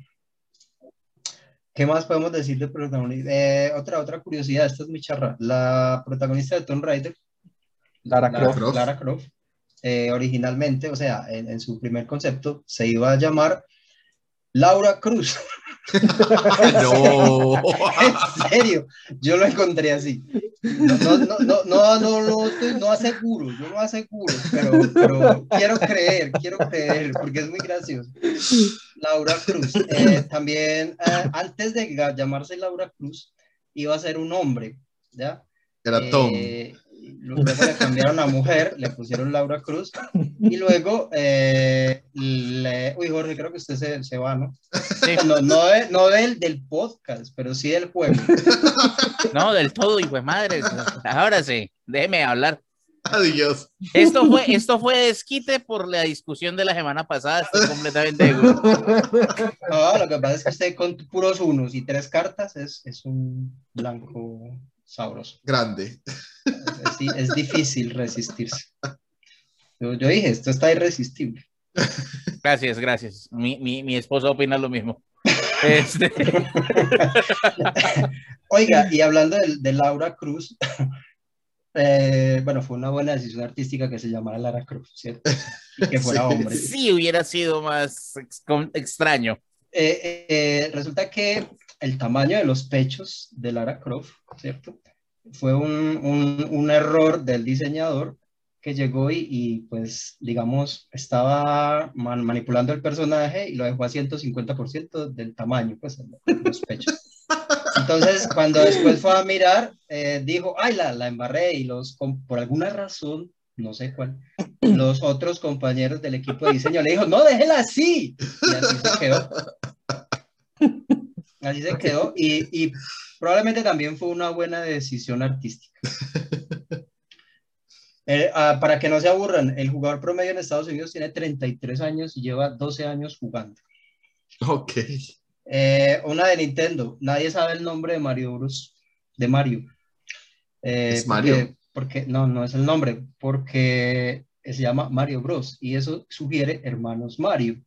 ¿Qué más podemos decir de protagonista? Eh, otra, otra curiosidad, esta es muy charra. La protagonista de Tomb Raider, Lara Lara Croft. Croft. Lara Croft, eh, originalmente, o sea, en, en su primer concepto, se iba a llamar Laura Cruz. <laughs> No. <laughs> en serio, yo lo encontré así. No, no, no, no, no, no, no, aseguro, yo no aseguro, pero, pero quiero creer, quiero creer, porque es muy gracioso. Laura Cruz. Eh, también, eh, antes de llamarse Laura Cruz, iba a ser un hombre, ¿ya? Era Tom. Eh, luego le cambiaron a mujer, le pusieron Laura Cruz, y luego, eh, le- uy, Jorge, creo que usted se, se va, ¿no? Sí. No, no, de- no del, del podcast, pero sí del juego. No, del todo, hijo de madre. Ahora sí, déjeme hablar. Adiós. Esto fue, esto fue desquite por la discusión de la semana pasada, estoy completamente seguro. No, lo que pasa es que usted con puros unos y tres cartas es, es un blanco sabroso. Grande. Es, es di- es difícil resistirse. Yo, yo dije, esto está irresistible. Gracias, gracias. Mi, mi, mi esposa opina lo mismo. <laughs> Este, Oiga, y hablando de, de Laura Cruz, eh, bueno, fue una buena decisión artística que se llamara Lara Cruz, ¿cierto? Y que fuera <laughs> Sí. hombre. sí hubiera sido más ex- extraño. Eh, eh, resulta que el tamaño de los pechos de Lara Croft, ¿cierto? Fue un, un- error del diseñador que llegó y, pues, digamos, estaba man- manipulando el personaje y lo dejó a 150% del tamaño, pues, de los pechos. Entonces, cuando después fue a mirar, eh, dijo, ay, la, la embarré y los, por alguna razón, no sé cuál, los otros compañeros del equipo de diseño le dijo, no, déjela así. Y así se quedó. Así se quedó y, y probablemente también fue una buena decisión artística. <laughs> Eh, ah, para que no se aburran, el jugador promedio en Estados Unidos tiene 33 años y lleva 12 años jugando. Ok. Eh, una de Nintendo, nadie sabe el nombre de Mario Bros. De Mario. Eh, ¿Es Mario? Porque, porque- no, no es el nombre, porque se llama Mario Bros. Y eso sugiere hermanos Mario.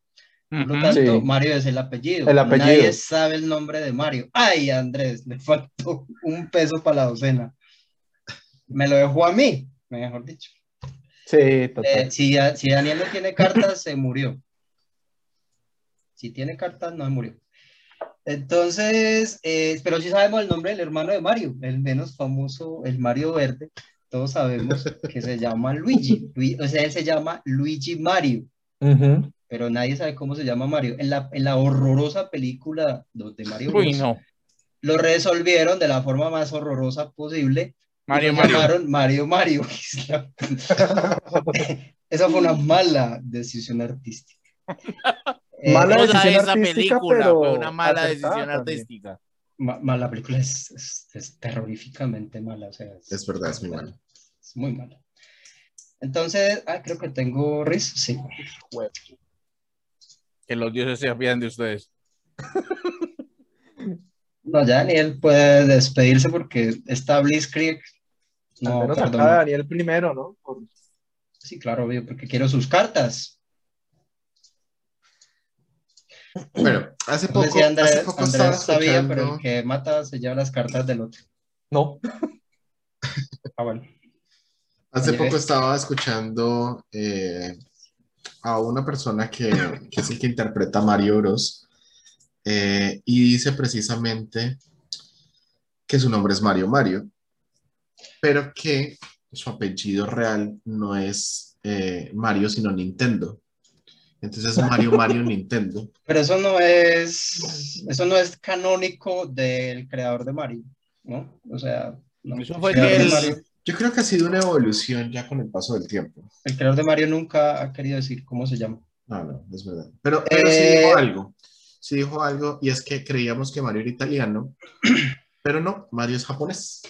Por lo tanto, Sí. Mario es el apellido. El apellido. Nadie sabe el nombre de Mario. Ay, Andrés, le faltó un peso para la docena. Me lo dejó a mí, mejor dicho. Sí, Eh, total. si, si Daniel no tiene cartas, se murió. Si tiene cartas, no se murió. Entonces, eh, pero sí sabemos el nombre del hermano de Mario, el menos famoso, el Mario Verde. Todos sabemos que se llama Luigi. Lui- o sea, él se llama Luigi Mario, Ujú. Pero nadie sabe cómo se llama Mario. En la, en la horrorosa película de Mario Bros, Uy, no. lo resolvieron de la forma más horrorosa posible. Mario, lo Mario. llamaron Mario Mario. <laughs> Esa fue una mala decisión artística. Eh, <laughs> Mala decisión esa artística, película pero fue una mala decisión artística. ma- ma- la película es, es- es terroríficamente mala. O sea, Es verdad, es muy mala. Es muy mala. Entonces, ah, creo que tengo Riz. Sí. Que los dioses se apiaden de ustedes. <laughs> No, ya Daniel puede despedirse porque está Blitzkrieg. Al No, menos perdón. acá Daniel primero, ¿no? Por- Sí, claro, obvio, porque quiero sus cartas. Bueno, hace No poco, sé si Andrés, hace poco Andrés estaba sabía, escuchando... pero el que mata se lleva las cartas del otro. No. Ah, bueno. Hace Oye, poco estaba escuchando eh, a una persona que, que es el que interpreta a Mario Bros. eh, y dice precisamente que su nombre es Mario Mario, pero que su apellido real no es eh, Mario, sino Nintendo. Entonces Mario Mario <laughs> Nintendo. Pero eso no es, eso no es canónico del creador de Mario, ¿no? O sea, no. Eso fue que el- Yo creo que ha sido una evolución ya con el paso del tiempo. el creador de Mario nunca ha querido decir cómo se llama. No, no, es verdad. Pero, pero sí Eh, dijo algo. Sí dijo algo y es que creíamos que Mario era italiano, <clears throat> pero no, Mario es japonés.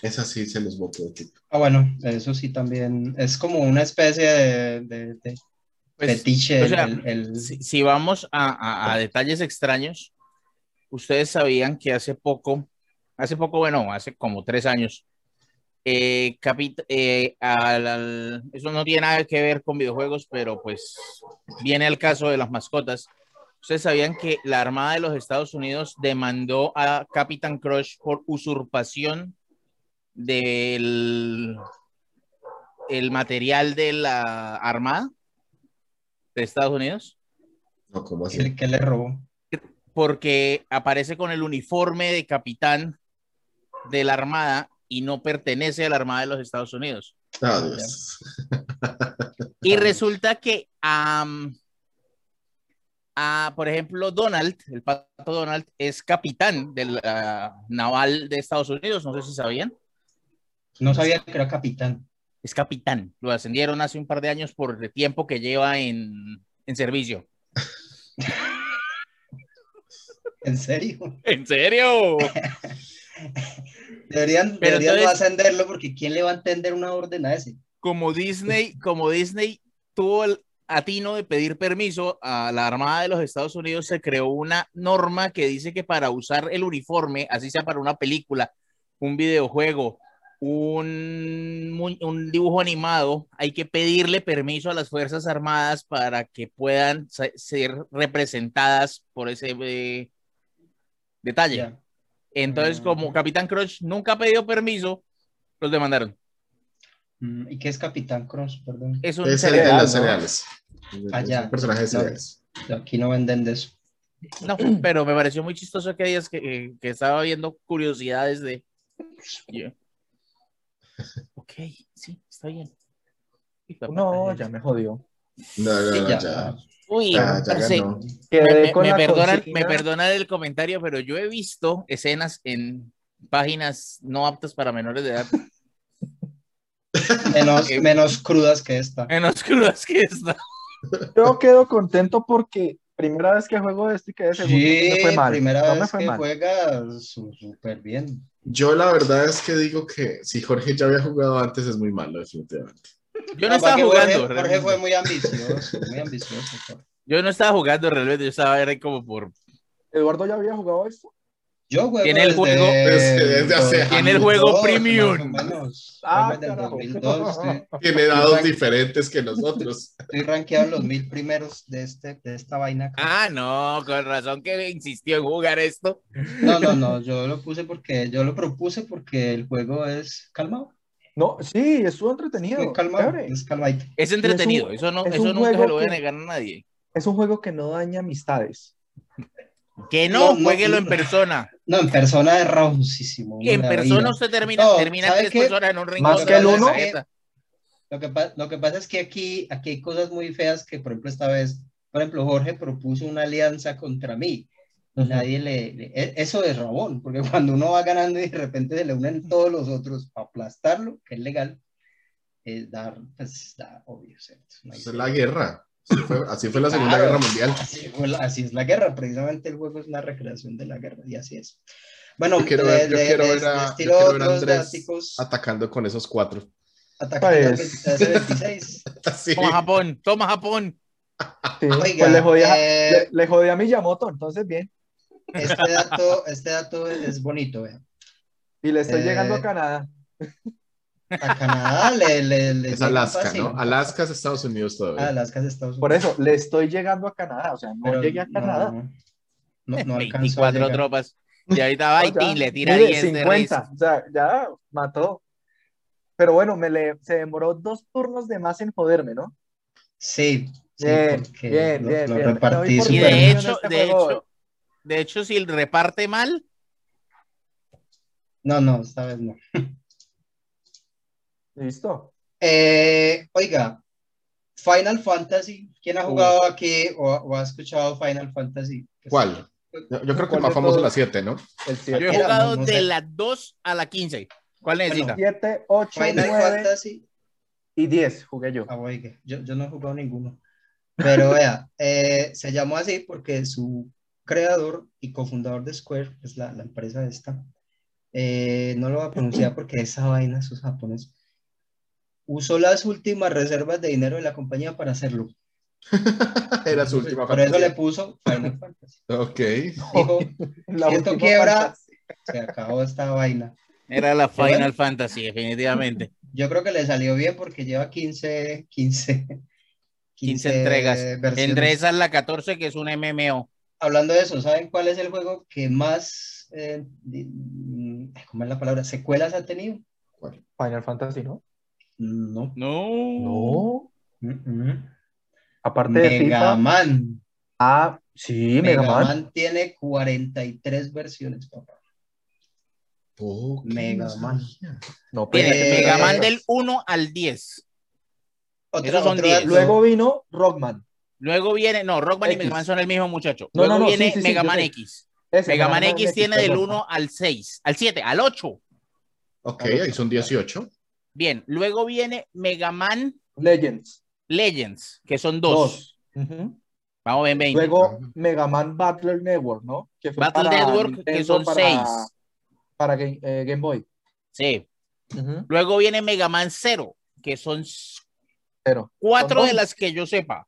Es así, se los voto de tipo. Ah, bueno, eso sí también es como una especie de, de- de Pues, fetiche. o sea, el- el- si, si vamos a, a- a detalles extraños, ustedes sabían que hace poco, hace poco, bueno, hace como tres años, eh, capit- eh, al- al- eso no tiene nada que ver con videojuegos, pero pues viene al caso de las mascotas. Ustedes sabían que la Armada de los Estados Unidos demandó a Capitán Crush por usurpación del el material de la Armada de Estados Unidos No, ¿cómo así? el que le robó. porque aparece con el uniforme de capitán de la Armada y no pertenece a la Armada de los Estados Unidos. Dios. <laughs> Y resulta que, por ejemplo, Donald, el pato Donald, es capitán del ah, naval de Estados Unidos, no sé si sabían. No sabía que era capitán. Es capitán, lo ascendieron hace un par de años por el tiempo que lleva en, en servicio. <laughs> ¿En serio? ¿En serio? <laughs> Deberían, Pero deberían no ascenderlo porque ¿quién le va a entender una orden a ese? como Disney, <laughs> como Disney tuvo el atino de pedir permiso a la Armada de los Estados Unidos, se creó una norma que dice que para usar el uniforme, así sea para una película, un videojuego, un, un dibujo animado, hay que pedirle permiso a las Fuerzas Armadas para que puedan se- ser representadas por ese eh, detalle. Entonces, como Capitán Crush nunca ha pedido permiso, los demandaron. Mm, ¿Y qué es Capitán Cross? Perdón. Es un Es el de cereal, los ¿no? cereales. Ah, Es un personaje de No. cereales. Aquí no venden de eso. No, <clears throat> pero me pareció muy chistoso que, que, que estaba viendo curiosidades de. Yo, Ok, sí, está bien. No, eh, ya me jodió. No, no, Sí, no, ya. ya. Uy, Ya, me, me- perdonan, me perdonan el comentario, pero yo he visto escenas en páginas no aptas para menores de edad, <laughs> Menos, menos crudas que esta. menos crudas que esta. Yo quedo contento porque primera vez que juego esto y quedé segundo. no Sí, me fue mal. primera no me fue que mal. juega súper bien. Yo la verdad es que digo que si Jorge ya había jugado antes es muy malo, definitivamente. Yo no estaba jugando. Jorge, Jorge fue muy ambicioso, muy ambicioso. Yo no estaba jugando realmente, yo estaba ahí como por. Eduardo ya había jugado esto. Yo juego Tiene el desde, juego- Desde- desde hace Tiene el 2002, juego premium. más o menos. Ah, Juego del carajo. 2002, estoy, Tiene dados diferentes que nosotros. estoy rankeado en los mil primeros de, este, de esta vaina. acá. Ah, no, con razón que insistió en jugar esto. No, no, no, yo lo puse porque, yo lo propuse porque el juego es calmado. No, sí, estuvo entretenido. Muy calmado, chévere. es. Es entretenido, un- eso no, es eso un nunca se lo voy a negar a nadie. Es un juego que no daña amistades. Que no, No, no, jueguelo no. en persona. No, en persona es rabosísimo. Y en persona usted termina, No, termina ¿sabe tres qué? personas en un rincón. Más que el uno. Lo que, lo que pasa es que aquí, aquí hay cosas muy feas que, por ejemplo, esta vez, por ejemplo, Jorge propuso una alianza contra mí. Y nadie le, le- e- Eso es rabón, porque <laughs> cuando uno va ganando y de repente se le unen todos los otros para aplastarlo, que es legal, es dar, pues, da obvio, ¿cierto? No es la guerra. Así fue, así fue la Segunda Claro. Guerra Mundial. Así, fue la- así es la guerra, precisamente el juego es una recreación de la guerra, y así es. Bueno, Yo quiero de- ver, yo de- quiero de- ver a, yo quiero ver a Andrés atacando con esos cuatro. atacando Pues- al 26 <laughs> Así. Toma Japón, toma Japón. <laughs> Sí, Oiga, pues le jodí, a, eh, le, le jodí a Miyamoto, entonces bien. Este dato, este dato es bonito, vean. Y le estoy Eh, llegando a Canadá. A Canadá le, le, le Es Alaska, fácil. ¿no? Alaska es Estados Unidos Ah, todavía. Alaska es Estados Unidos. Por eso, le estoy llegando a Canadá, o sea, no Pero llegué a Canadá. No, no, no alcanzó a 24 llegar. tropas. Y ahorita va <laughs> No, y le tira Mire, 10 de 50, risa. o sea, ya mató. Pero bueno, me le, se demoró dos turnos de más en joderme, ¿no? Sí, sí, Bien, bien, lo, bien, lo bien. repartí Y súper de bien. en hecho, este de juego. hecho, de hecho, si reparte mal, No, no, esta vez no. <laughs> Listo. Eh, oiga, Final Fantasy, ¿quién ha jugado aquí o, o ha escuchado Final Fantasy? ¿Cuál? Yo, yo creo que el ¿Cuál más famoso es la 7, ¿no? El yo 7, he Era, jugado no, no de la 2 a la 15. ¿Cuál necesita? 7, 8, Final 9 Fantasy. y 10 jugué yo. Ah, oiga, yo, yo no he jugado ninguno. Pero vea, eh, se llamó así porque su creador y cofundador de Square, es la, la empresa esta, eh, no lo voy a pronunciar porque esa vaina, esos japoneses, usó las últimas reservas de dinero de la compañía para hacerlo. <laughs> Era su última Por eso le fantasía. puso Final Fantasy. Ok. Dijo, La Si esto quiebra- fantasía. se acabó esta vaina. Era la Bueno. Final Fantasy, definitivamente. Yo creo que le salió bien porque lleva 15, 15, 15 entregas. versiones. Entre esas la 14, que es un MMO. Hablando de eso, ¿saben cuál es el juego que más, eh, mm, ¿cómo es la palabra? ¿Secuelas ha tenido? Final Fantasy, ¿no? No. No. No. Mm, mm. Aparte de Mega FIFA. Man. Ah, sí, Mega, Mega Man. Man tiene 43 versiones, papá. Oh, ¿qué Mega no Man. No, pero Tiene Eh, Mega Man del 1 al 10. Otro, Esos son otro 10. dato- Luego vino Rockman. Luego viene, no, Rockman y X. Mega Man son el mismo muchacho. No, Luego no, no, viene sí, sí, Mega Man. X. Ese, Mega Man X tiene del perdón. 1 al 6, al 7, al 8. Ok, ahí son 18. Bien, luego viene Mega Man Legends. Legends, que son dos. Dos. Ujú. Vamos bien, 20. Luego Mega Man Battle Network, ¿no? Que fue Battle para Network, que Nintendo, son para- 6. Para Game, eh, Game Boy. Sí. Ujú. Luego viene Mega Man 0, que son Pero. cuatro Son de las que yo sepa.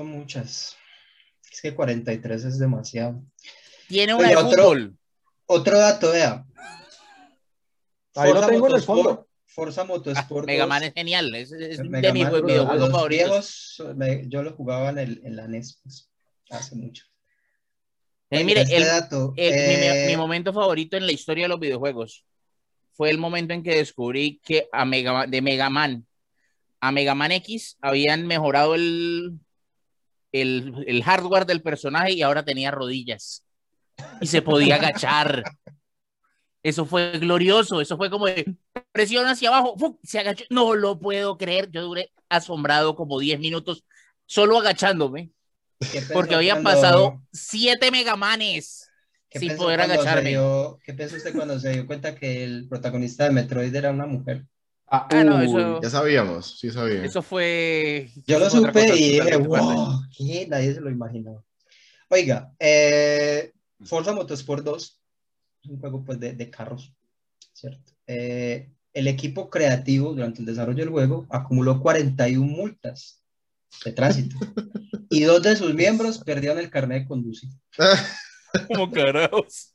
Son muchas. Es que 43 es demasiado. Tiene una Oye, de otro- fútbol. Otro dato, vea. Ahí lo tengo en el Motorsport- fondo. Forza Ah, Motorsport. Mega 2, Man es genial. Es, es Mega de mis videojuegos los favoritos. viejos, me- yo lo jugaba en, el, en la NES pues, hace mucho. Eh, mire, este el, dato, el- mi- mi, eh, mi momento favorito en la historia de los videojuegos fue el momento en que descubrí que a Mega, Man- de Mega Man a Mega Man X habían mejorado el, el, el hardware del personaje y ahora tenía rodillas y se podía agachar. Eso fue glorioso, eso fue como de presión hacia abajo, se agachó. No lo puedo creer, yo duré asombrado como 10 minutos solo agachándome ¿qué pensó porque habían cuando- pasado siete Megamanes qué sin poder agacharme. dio- ¿Qué pensó usted cuando se dio cuenta que el protagonista de Metroid era una mujer? Ah, Ah, no, eso- Ya sabíamos, sí sabía. Eso fue. Yo lo supe y dije, wow, ¿qué? Nadie se lo imaginaba. Oiga, eh, Forza Motorsport 2 es un juego pues, de, de carros, ¿cierto? Eh, el equipo creativo durante el desarrollo del juego acumuló 41 multas de tránsito y dos de sus miembros <laughs> perdieron el carnet de conducir. <laughs> Como carajos.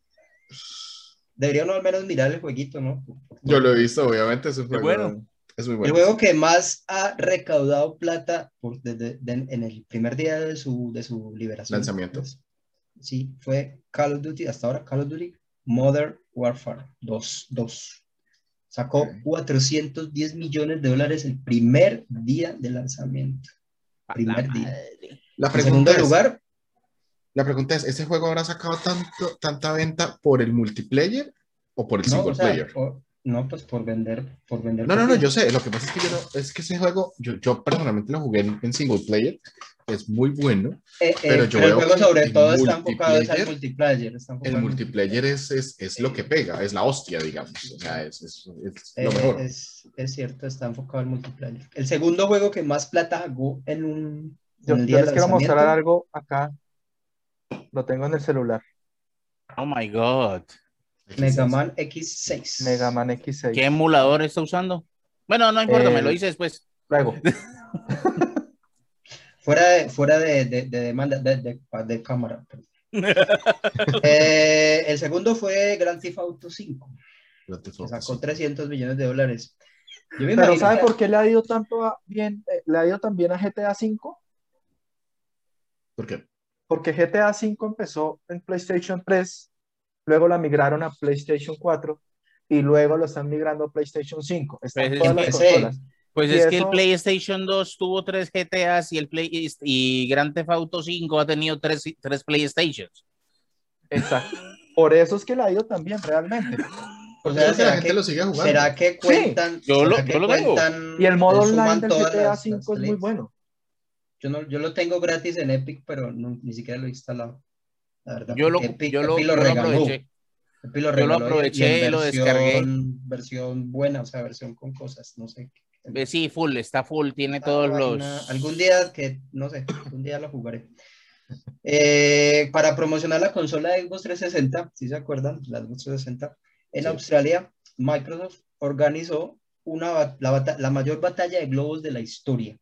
Deberían al menos mirar el jueguito, ¿no? Yo lo he visto, obviamente, es un juego. bueno. Es muy El juego que más ha recaudado plata por- de- en el primer día de su, de su liberación. Lanzamiento. pues, sí, fue Call of Duty, hasta ahora Call of Duty Modern Warfare 2. 2. Sacó Ok. 410 millones de dólares el primer día de lanzamiento. Primer La día. La En segundo es, lugar, la pregunta es, ¿ese juego habrá sacado tanto, tanta venta por el multiplayer o por el no, single o sea, player? por- no, pues por vender, por vender. No, no, no, yo sé. Lo que pasa es que yo no, es que ese juego, yo, yo personalmente lo jugué en, en single player, es muy bueno. Eh, eh, pero yo el veo juego que sobre el todo está enfocado al multiplayer- multiplayer. está enfocado El multiplayer es, es, es lo que pega, es la hostia, digamos. O sea, es, es, es lo Eh, mejor. Es, es cierto, está enfocado al multiplayer. El segundo juego que más plata sacó en un Yo, el yo les quiero mostrar algo acá. Lo tengo en el celular. Oh my God. Mega Man X6. Mega Man X6. ¿Qué emulador está usando? Bueno, no importa, me lo El- dice después. Luego. <laughs> <laughs> Fuera de, fuera de, de- de demanda de, de- de cámara. <laughs> Eh, el segundo fue Grand Theft Auto 5. Grand Theft que Auto, sacó sí. 300 millones de dólares. Yo me Pero ¿sabe que- por qué le ha ido tanto a- bien, eh, le ha ido tan bien a GTA V? ¿Por qué? Porque GTA V empezó en PlayStation 3, luego la migraron a PlayStation 4 y luego lo están migrando a PlayStation 5. Están Pues, todas las consolas. Pues Y es que el PlayStation 2 tuvo tres GTAs y el Play y Grand Theft Auto 5 ha tenido tres, tres PlayStations. Exacto. Por eso es que le ha ido tan bien realmente. o sea, creo que la ¿será gente que, lo sigue jugando. será que cuentan? yo será lo- que yo lo tengo. cuentan, Y el modo online del GTA las- V las es muy bueno. Yo, no, yo lo tengo gratis en Epic, pero no- ni siquiera lo he instalado. La verdad, Yo lo, Epic, yo lo, Epic yo lo regaló. aproveché. Epic lo Yo lo regaló aproveché, y en lo versión- descargué. Versión buena, o sea, versión con cosas, no sé. Eh, Sí, full, está full, tiene Esta todos vaina, los... Algún día que, no sé, algún día lo jugaré. Eh, para promocionar la consola de Xbox 360, si se acuerdan, la Xbox 360, en Sí. Australia, Microsoft organizó una, la, la mayor batalla de globos de la historia.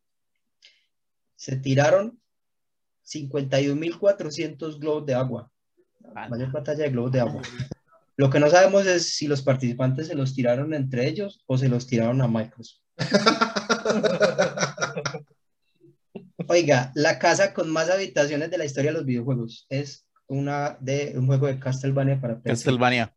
Se tiraron 51.400 globos de agua. La mayor batalla de globos de agua. Lo que no sabemos es si los participantes se los tiraron entre ellos o se los tiraron a Microsoft. <laughs> Oiga, la casa con más habitaciones de la historia de los videojuegos es una de un juego de Castlevania para PSX. Castlevania.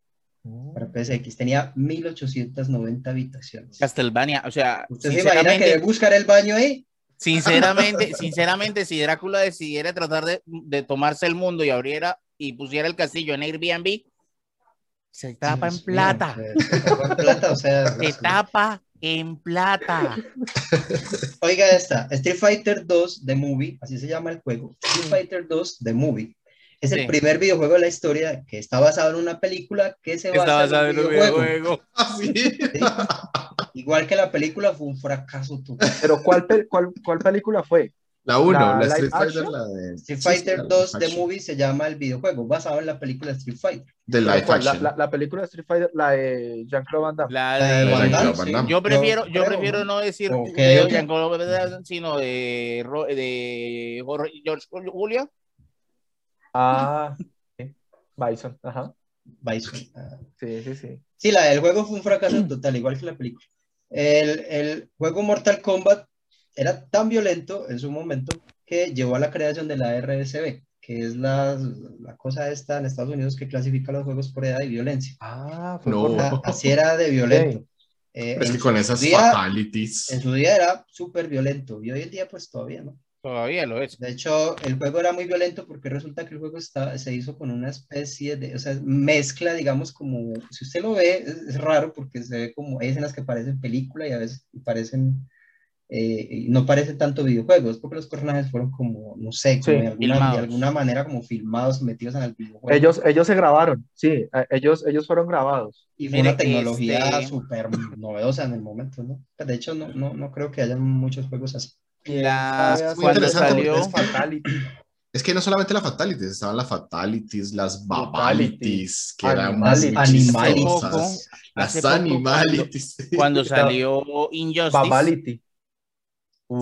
Para PSX. Tenía 1890 habitaciones. Castlevania, o sea, ¿Usted se imagina que buscar el baño ahí? Sinceramente, sinceramente, si Drácula decidiera tratar de, de tomarse el mundo y abriera y pusiera el castillo en Airbnb, se tapa en plata, se- tapa en plata, o sea, se tapa en plata. Oiga esta, Street Fighter 2 The Movie, así se llama el juego. Street Fighter 2 The Movie. Es el Sí. primer videojuego de la historia que está basado en una película que se Está basa basado en un videojuego. Ah, sí. Igual que la película fue un fracaso total. Pero ¿cuál, pe- cuál, cuál película fue? La 1, La Street Fighter, la de. Street Fighter sí, la 2 live The. Movie se llama el videojuego, basado en la película Street Fighter. De live action. la- la película de Street Fighter, la de Jean-Claude Van Damme. La La de de- Van Damme, sí. Yo prefiero, yo prefiero no decir Ok, de ok. Jean-Claude Van Damme, sino de, de George Julia. Ah, sí. Bison. Ajá. Bison. Ah, Sí, sí, sí. Sí, la del juego fue un fracaso total, igual que la película. El, el juego Mortal Kombat era tan violento en su momento que llevó a la creación de la RSB, que es la, la cosa esta en Estados Unidos que clasifica los juegos por edad y violencia. Ah, fue No. por O la- sea, así era de violento. Eh, es que con esas día- fatalities. En su día era súper violento y hoy en día pues todavía no. Todavía lo es. De hecho, el juego era muy violento porque resulta que el juego está, se hizo con una especie de, o sea, mezcla, digamos, como, si usted lo ve, es, es raro porque se ve como, hay escenas que parecen película y a veces parecen, eh, no parecen tanto videojuegos, porque los personajes fueron como, no sé, como Sí, de, alguna, de alguna manera como filmados, metidos en el videojuego. Ellos, ellos se grabaron, sí, eh, ellos, ellos fueron grabados. y fue Mire, una tecnología este- súper novedosa en el momento, ¿no? De hecho, no, no, no creo que haya muchos juegos así. Cuando salió, es Fatality. Es que no solamente las fatalities, estaban las fatalities, las babalities, que eran Animalities. más Animalities. Las animalities. cuando <laughs> salió Injustice, Babality.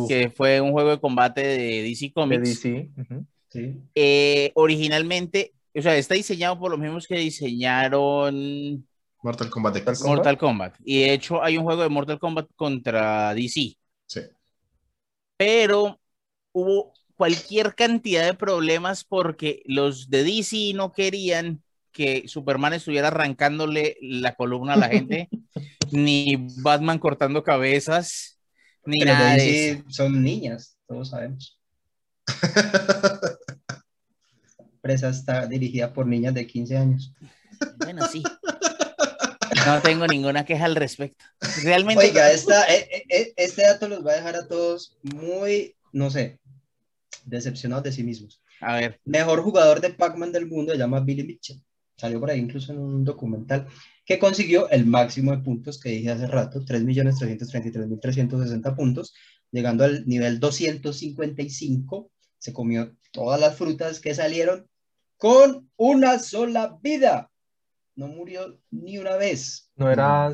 que fue un juego de combate de DC De Comics. Sí. eh, originalmente, o sea, está diseñado por los mismos que diseñaron Mortal Kombat. Mortal Mortal Kombat. Y de hecho hay un juego de Mortal Kombat contra DC. Pero hubo cualquier cantidad de problemas porque los de DC no querían que Superman estuviera arrancándole la columna a la gente, <laughs> ni Batman cortando cabezas, ni Pero nada de eso. son niñas, todos sabemos. <laughs> La empresa está dirigida por niñas de 15 años. Bueno, sí. No tengo ninguna queja al respecto. Realmente, Oiga, esta, eh, eh, eh, este dato los va a dejar a todos muy, no sé, decepcionados de sí mismos. a ver, Mejor jugador de Pac-Man del mundo se llama Billy Mitchell. Salió por ahí incluso en un documental que consiguió el máximo de puntos que dije hace rato, 3.333.360 puntos, llegando al nivel 255. Se comió todas las frutas que salieron con una sola vida. No murió ni una vez. No era.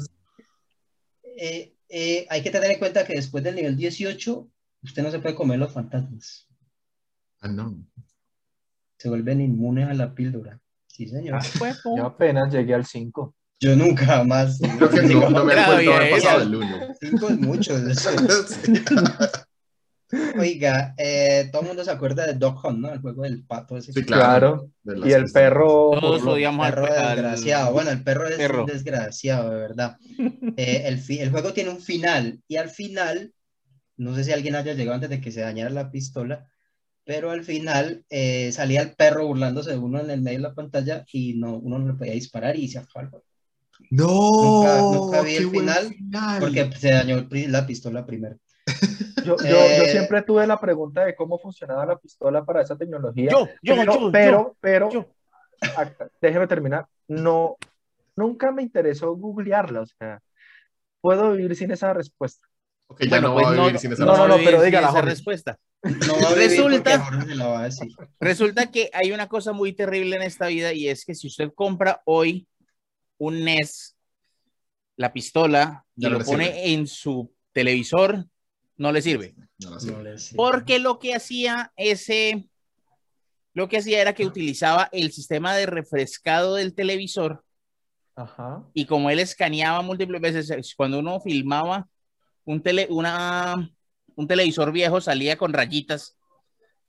Eh, eh, hay que tener en cuenta que después del nivel 18, usted no se puede comer los fantasmas. Ah, no. Se vuelven inmunes a la píldora. Sí, señor. Yo apenas llegué al 5. Yo nunca jamás. Creo que no, no me Grave, acuerdo haber ¿eh? pasado el uno. Cinco es mucho. <laughs> <laughs> Oiga, eh, todo el mundo se acuerda de Dog Hunt, ¿no? El juego del pato ese. Sí, Claro. Y el perro. Todos odiamos al, perro al- desgraciado. Bueno, el perro es perro. un desgraciado, de verdad. Eh, el, fi- el juego tiene un final y al final, no sé si alguien haya llegado antes de que se dañara la pistola, pero al final eh, salía el perro burlándose de uno en el medio de la pantalla y no, uno no le podía disparar y se acabó el juego. No, Nunca- nunca vi el final, final. Porque se dañó la pistola primero. Yo, yo, Eh, yo siempre tuve la pregunta de cómo funcionaba la pistola para esa tecnología. Yo, yo, pero, yo, pero, pero, yo. acá, déjeme terminar. No, nunca me interesó googlearla, o sea, puedo vivir sin esa respuesta. Ok, ya Bueno, no pues va a no, vivir sin esa no, no, no, pero esa Jorge. respuesta. No va a Resulta- la va a decir. Resulta que hay una cosa muy terrible en esta vida y es que si usted compra hoy un NES, la pistola, y Ya no lo le pone en su televisor, no le sirve. No. No le. Porque lo que hacía ese, lo que hacía era que utilizaba el sistema de refrescado del televisor Ajá. y como él escaneaba múltiples veces, cuando uno filmaba un, tele, una, un televisor viejo salía con rayitas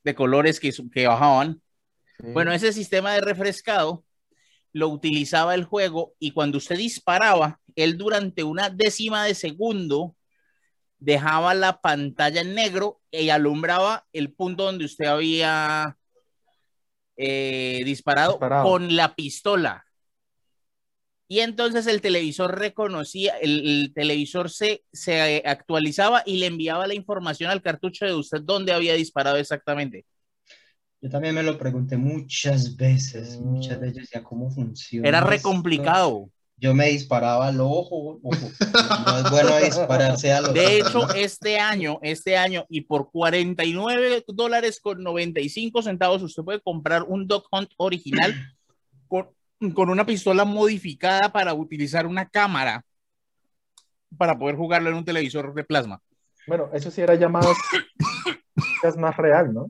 de colores que, su- que bajaban. sí. Bueno, ese sistema de refrescado lo utilizaba el juego y cuando usted disparaba, él durante una décima de segundo dejaba la pantalla en negro y alumbraba el punto donde usted había eh, disparado, Disparado. con la pistola. Y entonces el televisor reconocía, el, el televisor se, se actualizaba y le enviaba la información al cartucho de usted dónde había disparado exactamente. Yo también me lo pregunté muchas veces, Mm. muchas veces ya cómo funciona. Era re esto. Yo me disparaba al ojo, ojo. No es bueno dispararse a los De hecho, este año, este año, y por 49 dólares con 95 centavos, usted puede comprar un Dog Hunt original <clears throat> con, con una pistola modificada para utilizar una cámara para poder jugarlo en un televisor de plasma. Bueno, eso sí era ya es <coughs> más real, ¿no?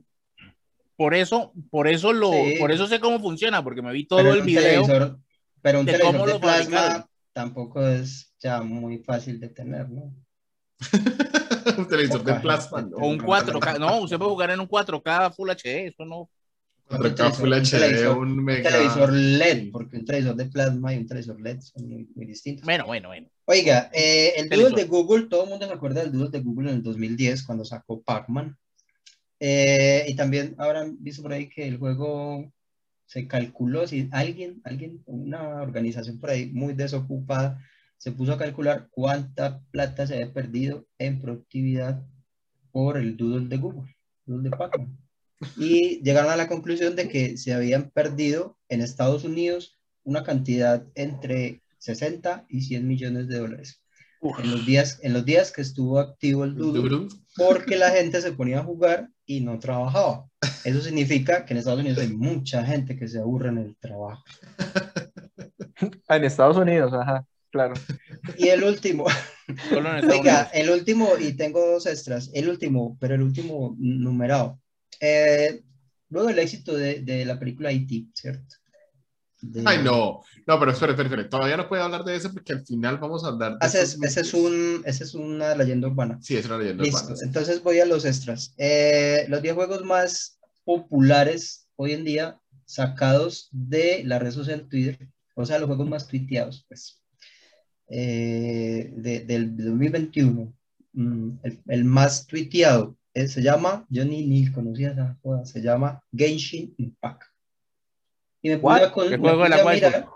Por eso, por eso lo, Sí. por eso sé cómo funciona, porque me vi todo Pero el video. televisor- pero un de televisor de plasma fabricaron. tampoco es ya muy fácil de tener, ¿no? <laughs> un televisor de plasma. gente. O un 4K, no, usted puede jugar en un 4K Full HD, eso no. 4K Full Un HD, televisor- un Un mega. televisor LED, porque un televisor de plasma y un televisor LED son muy, muy distintos. Bueno, bueno, bueno. Oiga, eh, el Televisor. Doodle de Google, todo el mundo se acuerda del Doodle de Google en el 2010 cuando sacó Pac-Man. Eh, y también habrán visto por ahí que el juego se calculó, si alguien, alguien, una organización por ahí muy desocupada, se puso a calcular cuánta plata se había perdido en productividad por el Doodle de Google, Doodle de Pac-Man. Y llegaron a la conclusión de que se habían perdido en Estados Unidos una cantidad entre 60 y 100 millones de dólares. En los días, en los días que estuvo activo el Doodle, porque la gente se ponía a jugar y no trabajaba. Eso significa que en Estados Unidos hay mucha gente que se aburre en el trabajo. <laughs> Ah, En Estados Unidos, ajá, claro. Y el último, <laughs> Oiga, el último, y tengo dos extras, el último, pero el último numerado. Eh, luego del éxito de, de la película E.T., ¿cierto? De- Ay, no. No, pero espere, espere, espere. Todavía no puedo hablar de eso porque al final vamos a hablar de. Ese es, ese es, un, ese es una leyenda urbana. Sí, es una leyenda Listo, urbana. entonces voy a los extras. Eh, los 10 juegos más populares hoy en día sacados de la red social Twitter, o sea, los juegos más tuiteados, pues, eh, de- del 2021. Mm, el, el más tuiteado eh, se llama, yo ni, ni conocía esa joda, se llama Genshin Impact. Y me puse, a, con- ¿Qué me juego de la puse a waifu? mirar,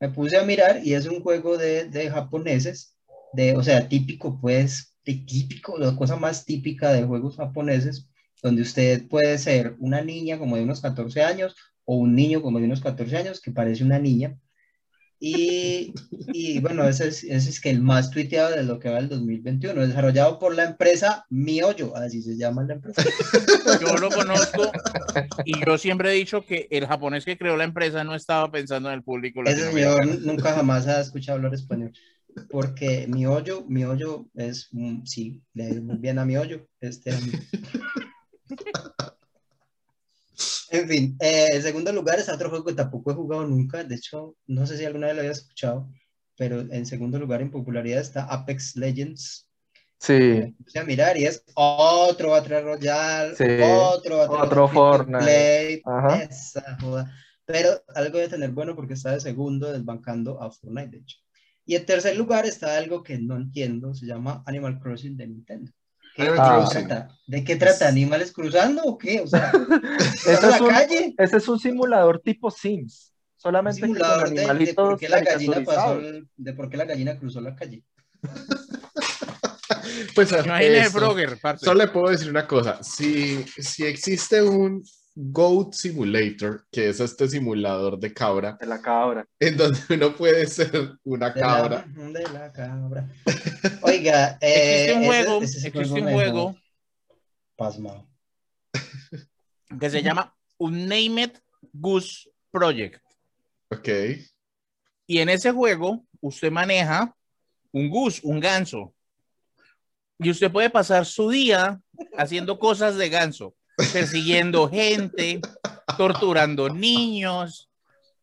me puse a mirar y es un juego de, de japoneses, de, o sea, típico, pues, de típico, la cosa más típica de juegos japoneses, donde usted puede ser una niña como de unos 14 años o un niño como de unos 14 años que parece una niña. Y, y bueno, ese es, ese es que el más tuiteado de lo que va el 2021, desarrollado por la empresa Miollo, así se llama la empresa. <laughs> Yo lo conozco y yo siempre he dicho que el japonés que creó la empresa no estaba pensando en el público Ese señor nunca jamás ha escuchado hablar español. Porque mi hoyo, mi hoyo es, sí, le muy bien a mi hoyo. Este, <laughs> en fin, eh, en segundo lugar es otro juego que tampoco he jugado nunca. De hecho, no sé si alguna vez lo había escuchado. pero en segundo lugar en popularidad está Apex Legends. Sí, O sea, mirar, y es otro Battle Royale, Sí, otro Battle otro Fortnite. Play, Ajá. esa joda. Pero algo de tener bueno porque está de segundo desbancando a Fortnite, de hecho. Y en tercer lugar está algo que no entiendo, se llama Animal Crossing de Nintendo. ¿Qué, Animal de qué trata? ¿De qué trata? ¿Animales cruzando o qué? O sea, <laughs> Ese ¿estás en es la un- calle? ese es un simulador tipo Sims, Un solamente que con simulador de, de por qué la gallina pasó, caricaturizados. el- de por qué la gallina cruzó la calle. <laughs> Pues parce. Solo le puedo decir una cosa, si, si existe un Goat Simulator, que es este simulador de cabra, De la cabra. <laughs> en donde uno puede ser una De cabra. La, de la cabra. Oiga, <laughs> eh, Existe un juego, ese existe un juego pasmado. que se llama Unnamed Goose Project. Ok. Y en ese juego usted maneja un goose, un ganso. Y usted puede pasar su día haciendo cosas de ganso, persiguiendo gente, torturando niños,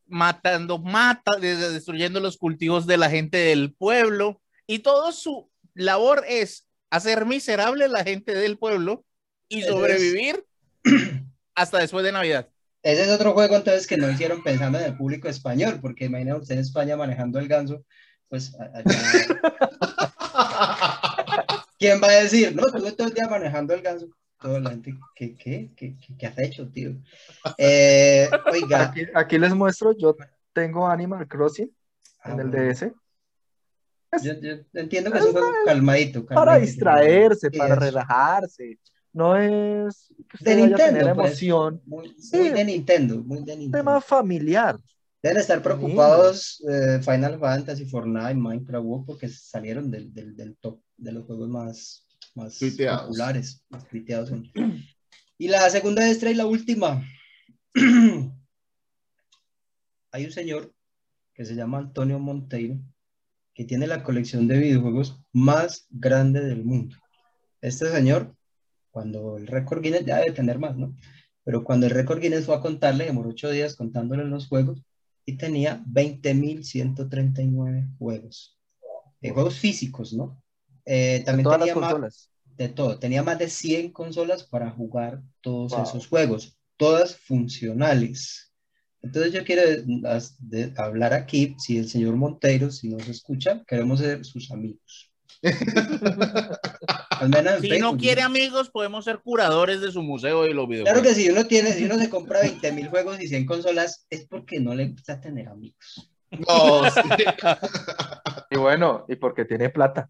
matando, mata, des- destruyendo los cultivos de la gente del pueblo. Y todo su labor es hacer miserable a la gente del pueblo y sobrevivir <clears throat> hasta después de Navidad. Ese es otro juego entonces que no hicieron pensando en el público español, porque imagina usted en España manejando el ganso, pues allá- <laughs> ¿quién va a decir? No, estuve todo el día manejando el ganso. Toda la gente, ¿qué, qué, qué, qué, qué has hecho, tío? <laughs> Eh, oiga, Aquí, aquí les muestro, yo tengo Animal Crossing ah, en el bueno, DS yo, yo entiendo que es un juego calmadito, para calmadito. distraerse, Sí, para es relajarse. No es que usted De vaya a tener Nintendo, pues. emoción, Muy, muy Sí. de Nintendo, muy de un Nintendo. tema familiar. Deben estar preocupados eh, Final Fantasy, Fortnite, Minecraft, porque salieron del, del, del top de los juegos más, más Tuiteados. populares, más tuiteados. son. Y la segunda extra y la última. <clears throat> Hay un señor que se llama Antonio Monteiro, que tiene la colección de videojuegos más grande del mundo. Este señor, cuando el récord Guinness ya debe tener más, ¿no? Pero cuando el récord Guinness fue a contarle, demoró ocho días contándole los juegos y tenía 20.139 juegos. Eh, juegos físicos, ¿no? Eh, De también todas las tenía más, consolas. de todo. Tenía más de 100 consolas para jugar todos Wow. esos juegos, todas funcionales. Entonces yo quiero de- hablar aquí, si el señor Monteiro, si nos escucha, queremos ser sus amigos. <laughs> Al menos en Si Facebook, no quiere amigos, podemos ser curadores de su museo de los videojuegos. Claro que si uno tiene, si uno se compra 20 mil juegos y 100 consolas, es porque no le gusta tener amigos. No, sí. <laughs> Y bueno, y porque tiene plata.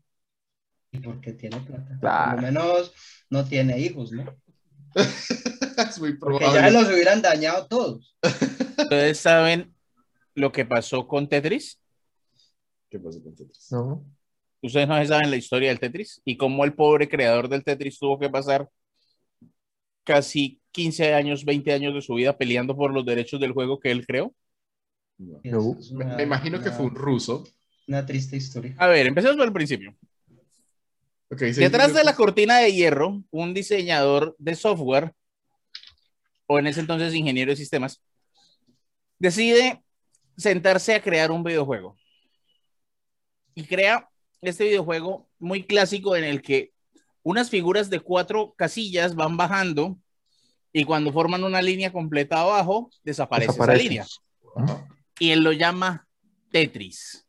Porque tiene plata. Claro. Por lo menos no tiene hijos, ¿no? <laughs> es muy Porque ya probable. los hubieran dañado todos. Ustedes saben lo que pasó con Tetris. ¿Qué pasó con Tetris? ¿no? Ustedes no saben la historia del Tetris y cómo el pobre creador del Tetris tuvo que pasar casi 15 años, 20 años de su vida peleando por los derechos del juego que él creó. No. Una- me imagino que una- fue un ruso. Una triste historia. A ver, empecemos por el principio. Ok, seis Detrás de la cortina de hierro, un diseñador de software, o en ese entonces ingeniero de sistemas, decide sentarse a crear un videojuego. Y crea este videojuego muy clásico en el que unas figuras de cuatro casillas van bajando y cuando forman una línea completa abajo, desaparece, Desaparece. esa línea. Y él lo llama Tetris.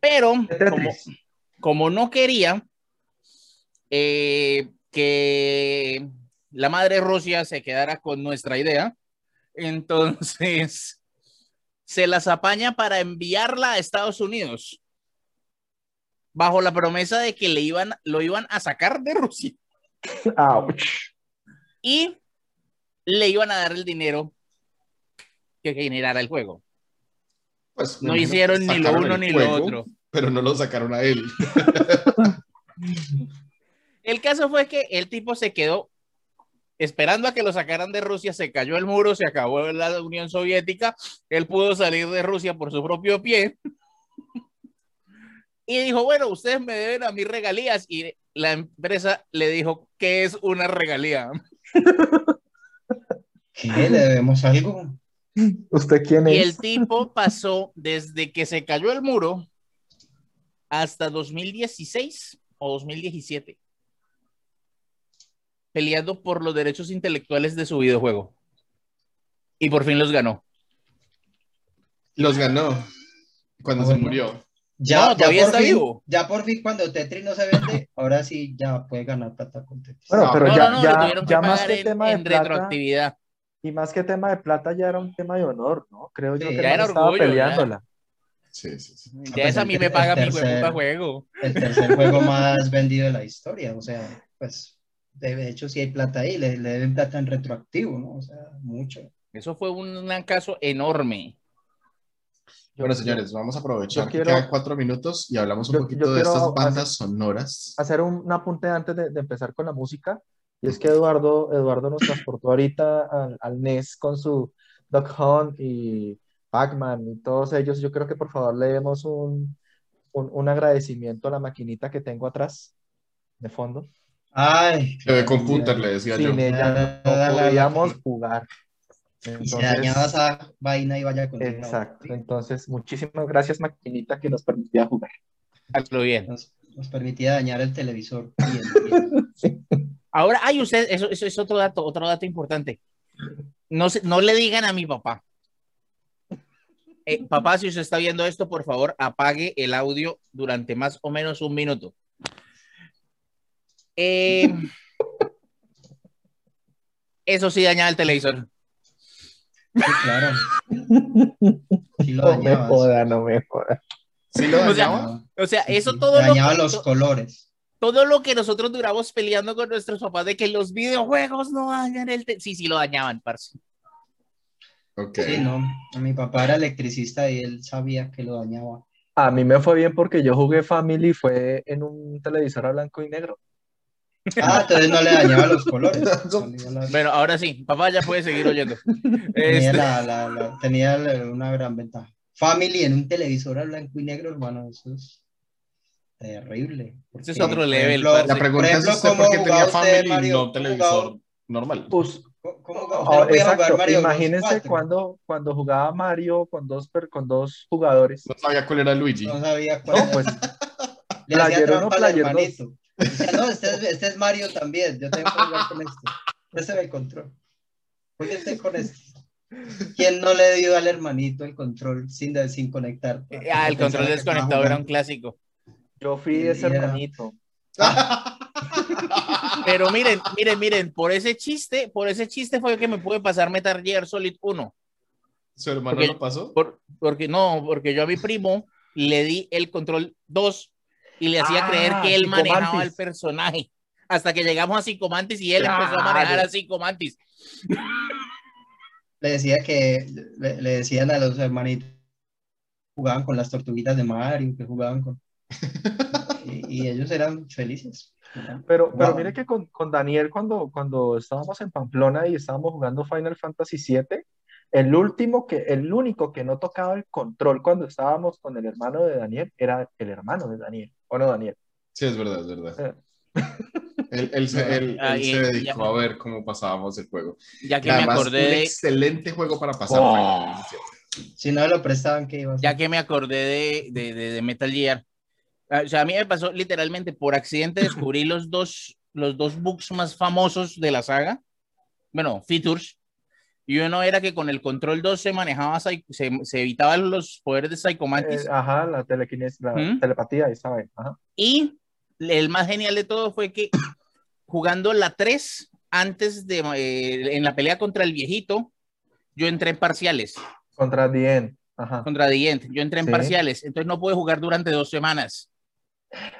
Pero Tetris. como no quería eh, que la madre Rusia se quedara con nuestra idea, entonces <laughs> se las apaña para enviarla a Estados Unidos bajo la promesa de que le iban, lo iban a sacar de Rusia Ouch. y le iban a dar el dinero que generara el juego. Pues, No hicieron ni lo uno ni juego, lo otro. Pero no lo sacaron a él. <laughs> El caso fue que el tipo se quedó esperando a que lo sacaran de Rusia, se cayó el muro, se acabó la Unión Soviética, él pudo salir de Rusia por su propio pie <laughs> y dijo, bueno, ustedes me deben a mis regalías y la empresa le dijo, ¿qué es una regalía? ¿Qué? ¿Le debemos algo? ¿Usted quién Y es? el tipo pasó desde que se cayó el muro hasta 2016 o 2017 peleando por los derechos intelectuales de su videojuego. Y por fin los ganó. Los ganó cuando se bueno. murió. Ya, No, todavía por está fin- vivo. Ya por fin, cuando Tetris no se vende, ahora sí ya puede ganar plata con Tetris. Bueno, No, pero no, ya, no, no, ya, que ya más que en, tema de en plata, retroactividad. y más que tema de plata ya era un tema de honor, ¿no? Creo yo Sí, que ya era estaba orgullo, ya. peleándola. Sí, sí, sí. Ya pues esa a mí me paga mi juego. El tercer juego más vendido de la historia, o sea, pues de hecho si hay plata ahí, le, le deben plata en retroactivo, ¿no? O sea, mucho. Eso fue un, un caso enorme. Yo- Bueno, señores, vamos a aprovechar yo que quiero- quedan cuatro minutos y hablamos un yo- poquito yo de quiero estas bandas hacer- sonoras. hacer un, un apunte antes de, de empezar con la música. Y es que Eduardo, Eduardo nos transportó ahorita al, al NES con su Duck Hunt y Pac-Man y todos ellos. Yo creo que por favor le demos un, un, un agradecimiento a la maquinita que tengo atrás, de fondo. Ay, Que de computer le decía yo. Sin ella no podíamos jugar. y se Entonces, dañaba esa vaina y vaya con exacto. Entonces, muchísimas gracias, maquinita, que nos permitía jugar. Hazlo bien. Nos, nos permitía dañar el televisor. <laughs> Bien, bien. Ahora, ay, usted, eso, eso es otro dato, otro dato importante. No, se- no le digan a mi papá. Eh, papá, si usted está viendo esto, por favor, apague el audio durante más o menos un minuto. Eh, eso sí dañaba el televisor. Sí, claro. Sí lo No me joda, no me joda. ¿Sí lo O sea? O sea, eso Sí, todo lo, dañaba que, los colores. todo lo que nosotros duramos peleando con nuestros papás de que los videojuegos no dañan el te- Sí, sí lo dañaban, parce. Ok. Sí, no. Mi papá era electricista y él sabía que lo dañaba. A mí me fue bien porque yo jugué Family y fue en un televisor a blanco y negro. Ah, entonces no le dañaba los colores. <laughs> Bueno, ahora sí, papá ya puede seguir oyendo. Tenía, Este, la- la- la- tenía una gran ventaja. Family en un televisor a blanco y negro, hermano, eso es terrible. Ese es otro level, ejemplo. La pregunta ejemplo, es usted ¿cómo por qué tenía Family y no ¿Cómo televisor normal. Pues, ¿Cómo, cómo jugar exacto, Mario imagínense 4? cuando, cuando jugaba Mario con dos, con dos jugadores. No sabía cuál era Luigi. No sabía cuál No, era. pues <laughs> Le hacía Player uno, trampa al Player dos. hermanito. Decía, no, este es, este es Mario también. Yo tengo que jugar con este. Este me control. Juegue con este. ¿Quién no le dio al hermanito el control sin, sin conectar? Ah, el control desconectado era un clásico. yo fui ese hermanito. <laughs> Pero miren, miren, miren, por ese chiste, por ese chiste fue que me pude pasar Metal Gear Solid 1. ¿Su hermano Porque- lo pasó? Por- porque no, porque yo a mi primo le di el control 2 y le hacía Ah, creer que él manejaba el personaje. Hasta que llegamos a Psicomantis y él Claro. empezó a manejar a Psicomantis. Le decía que le, le decían a los hermanitos jugaban con las tortuguitas de Mario, que jugaban con. <laughs> y, ellos eran felices. Pero, pero Wow. mire que con, con Daniel, cuando, cuando estábamos en Pamplona y estábamos jugando Final Fantasy VII, el último que, el único que no tocaba el control cuando estábamos con el hermano de Daniel era el hermano de Daniel. ¿O no, Daniel? Sí, es verdad, es verdad. Eh. <laughs> Él, él se, él- Ah, él y- se y dedicó ya- a ver cómo pasábamos el juego. Ya que Y me además, acordé un de, excelente juego para pasar. Oh. Final Fantasy VII. Si no lo prestaban, ¿qué iba a hacer? ya que me acordé de, de, de- de Metal Gear. Ah, O sea, a mí me pasó literalmente por accidente descubrí <laughs> los dos, los dos bugs más famosos de la saga. Bueno, features. Y uno era que con el control 2 se manejaba, se, se evitaban los poderes de Psychomantis. Eh, ajá, la telequinesis, la ¿Mm? telepatía, ahí saben. Ajá. Y el más genial de todo fue que <coughs> jugando la 3, antes de, eh, en la pelea contra el viejito, yo entré en parciales, Contra Dien. Ajá. contra Dient, yo entré en Sí. parciales, entonces no pude jugar durante dos semanas.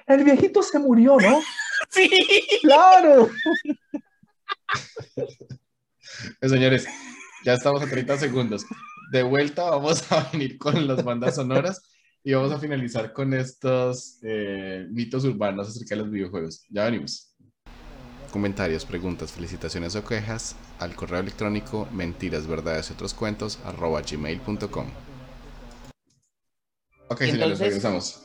El viejito se murió, ¿no? <laughs> Sí. ¡Claro! Eh, señores, ya estamos a 30 segundos. De vuelta vamos a venir con las bandas sonoras y vamos a finalizar con estos eh, mitos urbanos acerca de los videojuegos. Ya venimos. Comentarios, preguntas, felicitaciones o quejas al correo electrónico mentiras, verdades y otros cuentos arroba gmail.com. Ok, señores, regresamos.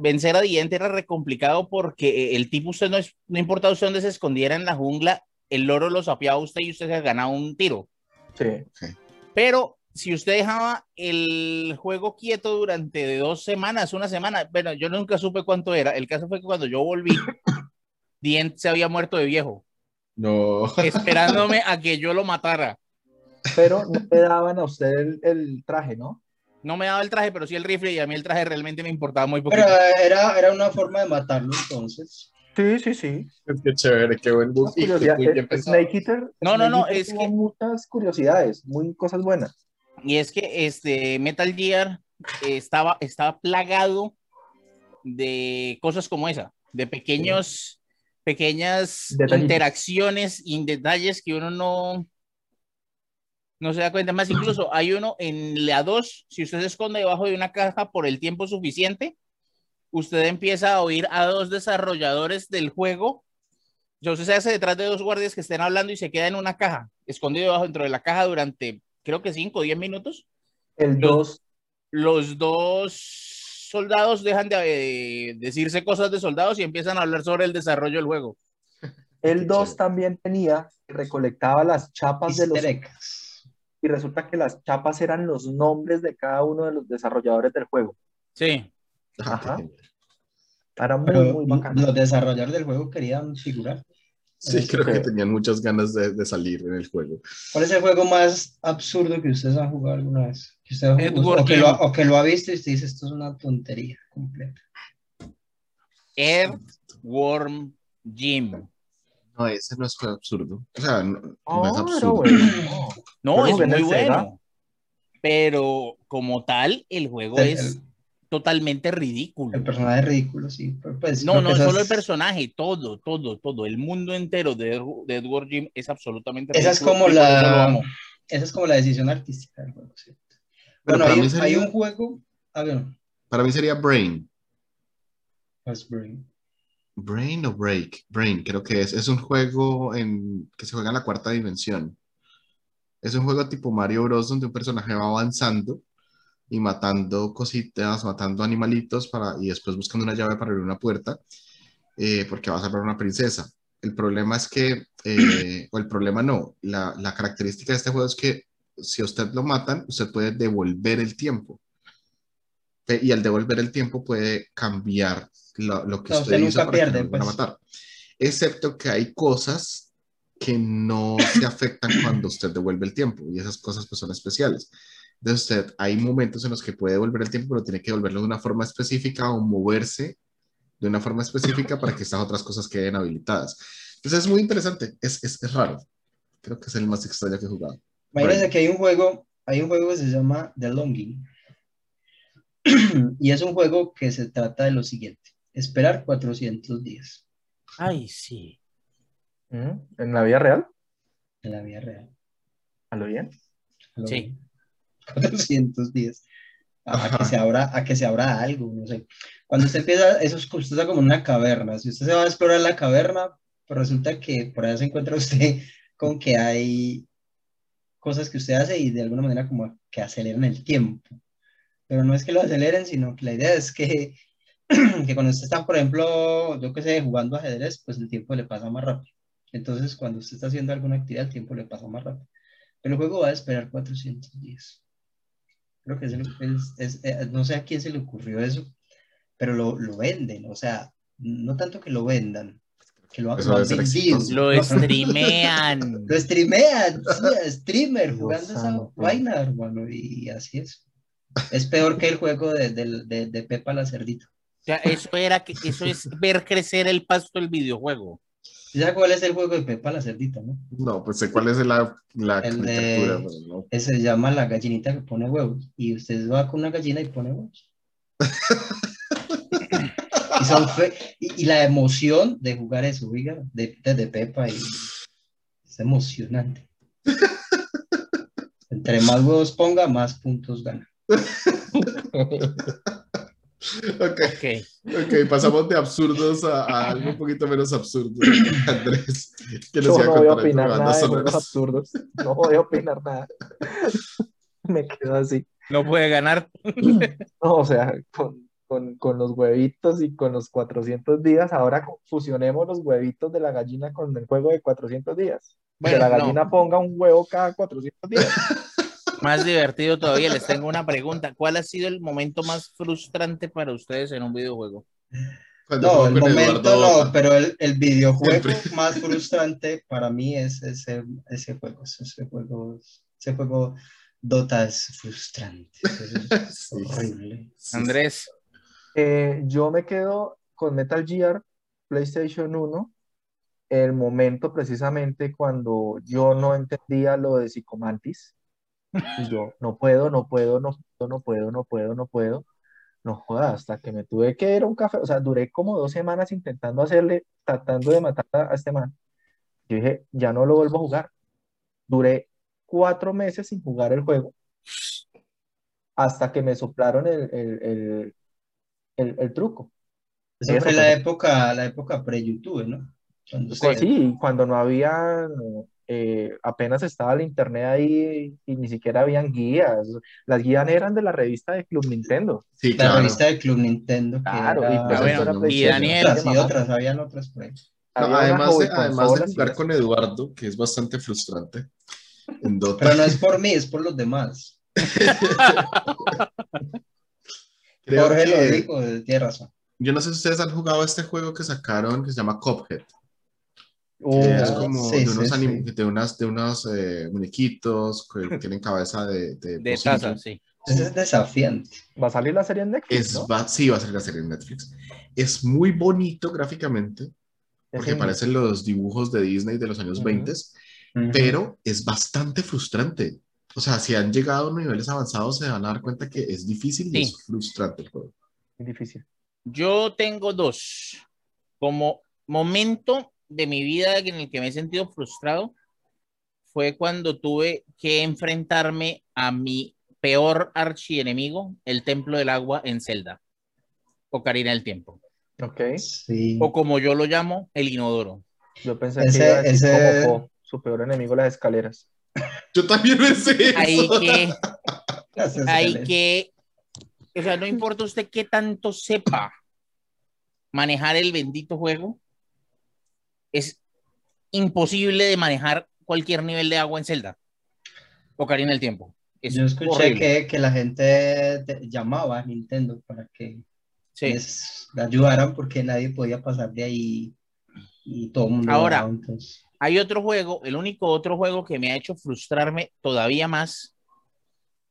Vencer a Dient era re complicado porque eh, el tipo, usted no, es, no importa usted dónde se escondiera en la jungla, el loro lo sapeaba usted y usted se ganaba un tiro. Sí. Pero si usted dejaba el juego quieto durante dos semanas, una semana, bueno, yo nunca supe cuánto era. El caso fue que cuando yo volví, <coughs> Dient se había muerto de viejo, No. <laughs> esperándome a que yo lo matara. Pero no le daban a usted el, el traje, ¿no? No me daba el traje, pero sí el rifle y a mí el traje realmente me importaba muy poquito. Pero eh, era, era una forma de matarlo entonces. Sí, sí, sí. Qué chévere, qué buen bien eh. Snake Eater. No, no, no, es que- muchas curiosidades, muy cosas buenas. Y es que este Metal Gear eh, estaba, estaba plagado de cosas como esa, de pequeños, pequeñas Detallitos. interacciones y detalles que uno no, no se da cuenta. Más incluso hay uno en la 2, si usted se esconde debajo de una caja por el tiempo suficiente, usted empieza a oír a dos desarrolladores del juego. Usted se hace detrás de dos guardias que estén hablando y se queda en una caja, escondido debajo dentro de la caja durante creo que 5 o 10 minutos. El Los- 2, Los dos soldados dejan de eh, decirse cosas de soldados y empiezan a hablar sobre el desarrollo del juego. el Qué 2 chévere. también tenía, recolectaba las chapas de los eggs. Y resulta que las chapas eran los nombres de cada uno de los desarrolladores del juego. Sí, Ajá. Era muy, Pero muy bacano. los desarrolladores del juego querían figurar. Sí, creo que tenían muchas ganas de, de salir en el juego. ¿Cuál es el juego más absurdo que ustedes han jugado alguna vez? Que usted ha jugado- Edward o, que lo, ha- o que lo ha visto y usted dice, esto es una tontería completa. Earthworm Jim. No, ese no es juego absurdo. O sea, no, no es era absurdo. bueno. <coughs> No, es muy bueno. Pero como tal, el juego El- es totalmente ridículo. El personaje es ridículo, sí. pues No, no es solo el personaje, todo, todo, todo. El mundo entero de, Ed- de Edward Jim es absolutamente Esa es ridículo como la, esa es como la decisión artística del juego, ¿cierto? Pero Bueno, para hay, mí un- sería- hay un juego, a ver, Para mí sería Brain. pues, Brain. Brain o Break. Brain, creo que es. Es un juego en, que se juega en la cuarta dimensión. Es un juego tipo Mario Bros. donde un personaje va avanzando y matando cositas, matando animalitos para, y después buscando una llave para abrir una puerta eh, porque va a salvar a una princesa. El problema es que, eh, <clears throat> o el problema no, la, la característica de este juego es que si usted lo matan, usted puede devolver el tiempo. Y al devolver el tiempo puede cambiar lo, lo que usted hizo nunca no pues. matar. Excepto que hay cosas que no se afectan cuando usted devuelve el tiempo y esas cosas pues son especiales. Entonces usted, hay momentos en los que puede devolver el tiempo, pero tiene que devolverlo de una forma específica o moverse de una forma específica para que estas otras cosas queden habilitadas. Entonces es muy interesante, es, es, es raro. Creo que es el más extraño que he jugado. Imagínense que hay un juego, hay un juego que se llama The Longing. <clears throat> y es un juego que se trata de lo siguiente, esperar 400 días Ay, sí. ¿Mm? ¿En la vida real? en la vida real. ¿A lo bien? A lo Sí. bien. 400 días. A, a que se abra, a que se abra algo, no sé. Cuando usted empieza, eso es usted está como en una caverna. Si usted se va a explorar la caverna, pues resulta que por allá se encuentra usted <laughs> con que hay cosas que usted hace y de alguna manera como que aceleran el tiempo. Pero no es que lo aceleren, sino que la idea es que, <clears throat> que cuando usted está, por ejemplo, yo qué sé, jugando ajedrez, pues el tiempo le pasa más rápido. Entonces, cuando usted está haciendo alguna actividad, el tiempo le pasa más rápido. Pero el juego va a esperar 400 días. Creo que es, el- es- es- eh, no sé a quién se le ocurrió eso, pero lo, lo venden. O sea, no tanto que lo vendan, que lo, Eso lo han vendido. Lo No, streamean. lo streamean, sí, streamer Dios jugando esa santo. vaina, hermano, y así es. Es peor que el juego de, de, de, de Pepa la cerdita. O sea, eso era que eso es ver crecer el pasto del videojuego. ¿Sí ¿Sabes cuál es el juego de Pepa la cerdita, no? No, pues sé cuál es la, la El de- no. Ese se llama la gallinita que pone huevos. Y usted va con una gallina y pone huevos. <laughs> y, son fe- y, y la emoción de jugar eso, oiga, de, de, de Pepa, y es emocionante. <laughs> Entre más huevos ponga, más puntos gana. <laughs> Ok, Ok. ok, pasamos de absurdos a, a algo un poquito menos absurdo. <laughs> Andrés, ¿qué Yo nos no voy a opinar nada de absurdos. No voy a opinar nada. <laughs> Me quedo así. No puede ganar. <clears throat> No, o sea, con, con, con los huevitos y con los 400 días, ahora fusionemos los huevitos de la gallina con el juego de 400 días. que la no. gallina ponga un huevo cada 400 días. <laughs> Más divertido todavía, les tengo una pregunta. ¿Cuál ha sido el momento más frustrante para ustedes en un videojuego? Cuando No, el momento Eduardo- no, pero el, el videojuego Siempre. <laughs> más frustrante para mí es ese, ese juego. Ese juego, ese juego Dota es frustrante. Es <laughs> Sí, horrible. sí, Andrés, Eh, yo me quedo con Metal Gear PlayStation 1, el momento precisamente cuando yo no entendía lo de Psicomantis. Y yo, <laughs> no puedo, no puedo, no puedo, no puedo, no puedo, no puedo. No jodas, hasta que me tuve que ir a un café. O sea, duré como dos semanas intentando hacerle, tratando de matar a, este man. Yo dije, ya no lo vuelvo a jugar. Duré cuatro meses sin jugar el juego hasta que me soplaron el, el, el, el- el truco. Esa Eso fue fue. la época, la época pre-YouTube, ¿no? Cuando se- Sí, cuando no había, eh, apenas estaba el internet ahí y ni siquiera habían guías. Las guías eran de la revista de Club Nintendo. Sí, la claro. revista de Club Nintendo, que Claro, era- y pues Ah, bueno, y PlayStation. Daniel- otras y Mamá. otras, habían otras por ahí. No, Había unas además, de, además de y jugar con Eduardo, que es bastante frustrante en <laughs> Dota. Pero no es por mí, es por los demás. <laughs> Jorge lo que- dijo, tiene razón. Yo no sé si ustedes han jugado este juego que sacaron que se llama Cuphead. Uh, es como sí, de unos, sí, anim- sí. de unas, de unos eh, muñequitos que <laughs> tienen cabeza de, de, de taza, sí. Es desafiante. va a salir la serie en Netflix, Es, ¿no? va, sí, va a salir la serie en Netflix. Es muy bonito gráficamente, porque parecen los dibujos de Disney de los años Ujú. 20, pero es bastante frustrante. O sea, si han llegado a niveles avanzados, se van a dar cuenta que es difícil y Sí. es frustrante el juego. Difícil. Yo tengo dos. Como momento de mi vida en el que me he sentido frustrado fue cuando tuve que enfrentarme a mi peor archienemigo, el Templo del Agua en Zelda, Ocarina del Tiempo, Ok. Sí. o como yo lo llamo, el inodoro. Yo pensé Ese- que iba a decir ese- como Po, su peor enemigo, las escaleras. <laughs> Yo también pensé Hay eso. que, <laughs> Las hay escaleras. que, o sea, no importa usted qué tanto sepa manejar el bendito juego, es imposible de manejar cualquier nivel de agua en Zelda. Ocarina del Tiempo. Es Yo escuché que, que la gente te- llamaba a Nintendo para que Sí. les ayudaran porque nadie podía pasar de ahí y todo el mundo. Ahora, entonces. Hay otro juego, el único otro juego que me ha hecho frustrarme todavía más.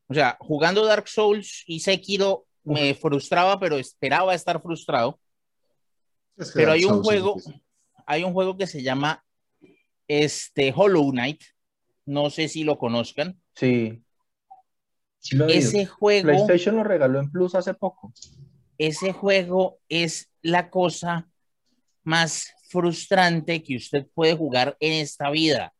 O sea, jugando Dark Souls y Sekiro me frustraba, pero esperaba estar frustrado. Es que Pero Dark hay un Souls juego, difícil. Hay un juego que se llama este Hollow Knight. No sé si lo conozcan. Sí. Lo. Ese juego, PlayStation lo regaló en Plus hace poco. ese juego es la cosa más frustrante que usted puede jugar en esta vida.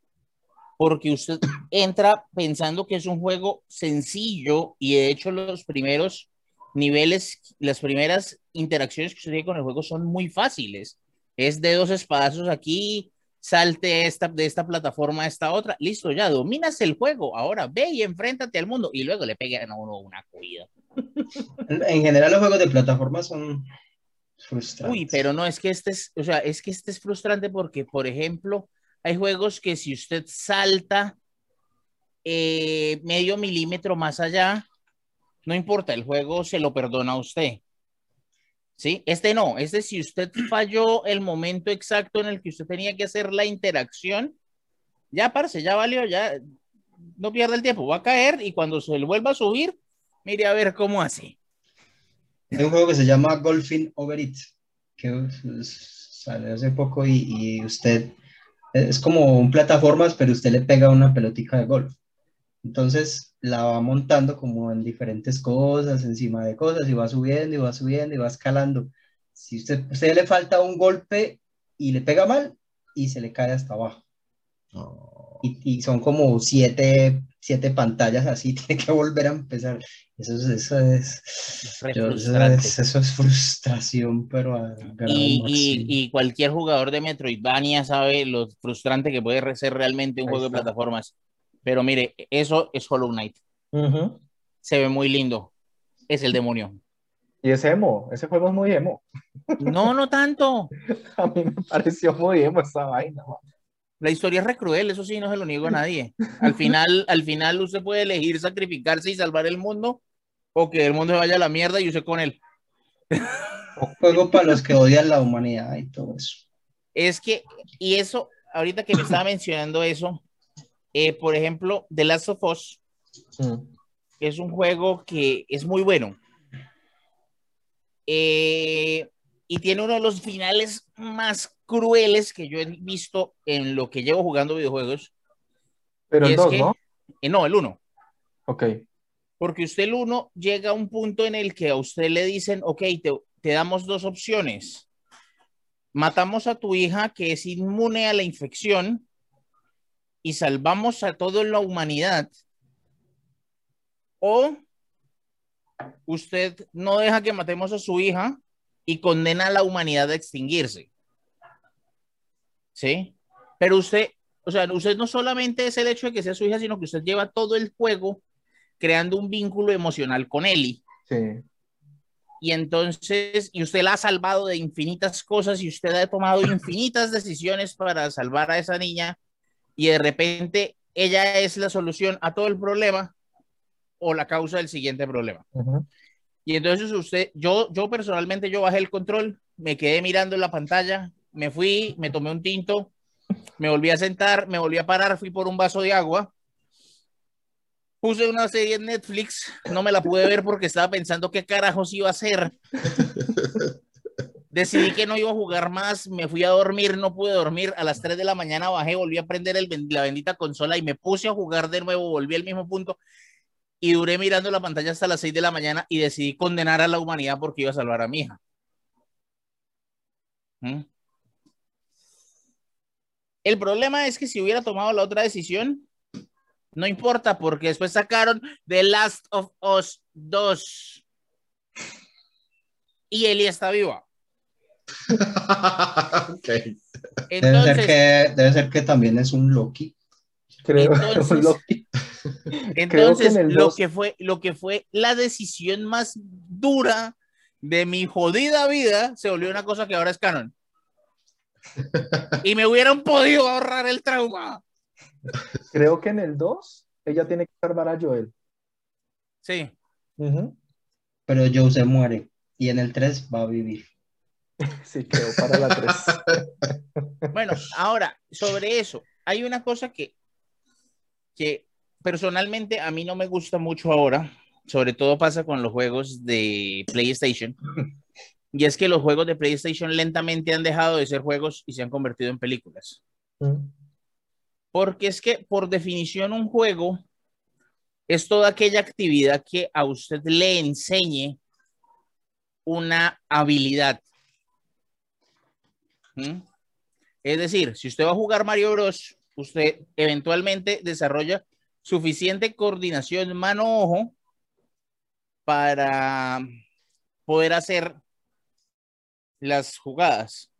Porque usted <coughs> entra pensando que es un juego sencillo y de hecho los primeros niveles, las primeras interacciones que usted tiene con el juego son muy fáciles. Es de dos espadazos aquí, salte esta, de esta plataforma a esta otra, listo, ya dominas el juego. Ahora ve y enfréntate al mundo y luego le pegan a uno una cuida. En, en general los juegos de plataforma son frustrantes. Uy, pero no, es que este es, o sea, es que este es frustrante porque, por ejemplo, hay juegos que si usted salta eh, medio milímetro más allá, no importa, el juego se lo perdona a usted. ¿Sí? Este no, este si usted <clears throat> falló el momento exacto en el que usted tenía que hacer la interacción, ya, parce, ya valió, ya no pierda el tiempo, va a caer y cuando se le vuelva a subir, mire a ver cómo hace. Hay un juego que se llama Golfing Over It, que salió hace poco y, y usted es como un plataformas, pero usted le pega una pelotica de golf. Entonces la va montando como en diferentes cosas, encima de cosas, y va subiendo y va subiendo y va escalando. Si usted, usted le falta un golpe y le pega mal, y se le cae hasta abajo. No. Y, y son como siete, siete pantallas así, <laughs> tiene que volver a empezar. Eso es, eso es, yo- eso frustrante. es, eso es frustración, pero Y, y, y cualquier jugador de Metroidvania sabe lo frustrante que puede ser realmente un Ahí juego de está. plataformas. Pero mire, eso es Hollow Knight. Ujú. Se ve muy lindo. Es el demonio. Y es emo, ese juego es muy emo. No, no tanto. <laughs> A mí me pareció muy emo esa vaina. man. La historia es re cruel, eso sí, no se lo niego a nadie. Al final, al final usted puede elegir sacrificarse y salvar el mundo o que el mundo se vaya a la mierda y usted con él. Un juego para los que odian la humanidad y todo eso. Es que, y eso, ahorita que me estaba mencionando eso, eh, por ejemplo, The Last of Us Mm. es un juego que es muy bueno. Eh, y tiene uno de los finales más crueles que yo he visto en lo que llevo jugando videojuegos. Pero el es 2, que- ¿no? Eh, no, el uno. Ok. Porque usted el uno llega a un punto en el que a usted le dicen, ok, te, te damos dos opciones. Matamos a tu hija que es inmune a la infección y salvamos a toda la humanidad. O usted no deja que matemos a su hija y condena a la humanidad a extinguirse. ¿Sí? Pero usted, o sea, usted no solamente es el hecho de que sea su hija, sino que usted lleva todo el juego creando un vínculo emocional con Ellie. Sí. Y entonces, y usted la ha salvado de infinitas cosas y usted ha tomado infinitas decisiones para salvar a esa niña y de repente ella es la solución a todo el problema o la causa del siguiente problema. Y entonces usted, yo, yo personalmente, yo bajé el control, me quedé mirando en la pantalla, me fui, me tomé un tinto, me volví a sentar, me volví a parar, fui por un vaso de agua, puse una serie en Netflix, no me la pude ver porque estaba pensando qué carajos iba a hacer. <laughs> Decidí que no iba a jugar más, me fui a dormir, no pude dormir. A las 3 de la mañana bajé, volví a prender la bendita consola y me puse a jugar de nuevo, volví al mismo punto y duré mirando la pantalla hasta las 6 de la mañana y decidí condenar a la humanidad porque iba a salvar a mi hija. ¿Mm? El problema es que si hubiera tomado la otra decisión, no importa porque después sacaron The Last of Us 2 y Ellie está viva. <laughs> ok. Debe ser, que, debe ser que también es un Loki. Creo, <laughs> Entonces- Loki. <laughs> Entonces, en lo dos- que fue, lo que fue la decisión más dura de mi jodida vida se volvió una cosa que ahora es canon. Y me hubieran podido ahorrar el trauma. creo que en el 2 ella tiene que salvar a Joel. Sí. Pero Joe se muere y en el 3 va a vivir. <laughs> Sí, quedó para la 3. <laughs> Bueno, ahora, sobre eso, hay una cosa que, que personalmente a mí no me gusta mucho ahora, sobre todo pasa con los juegos de PlayStation, y es que los juegos de PlayStation lentamente han dejado de ser juegos y se han convertido en películas. Porque es que, por definición, un juego es toda aquella actividad que a usted le enseñe una habilidad. ¿Mm? Es decir, si usted va a jugar Mario Bros, usted eventualmente desarrolla suficiente coordinación mano-ojo para poder hacer las jugadas.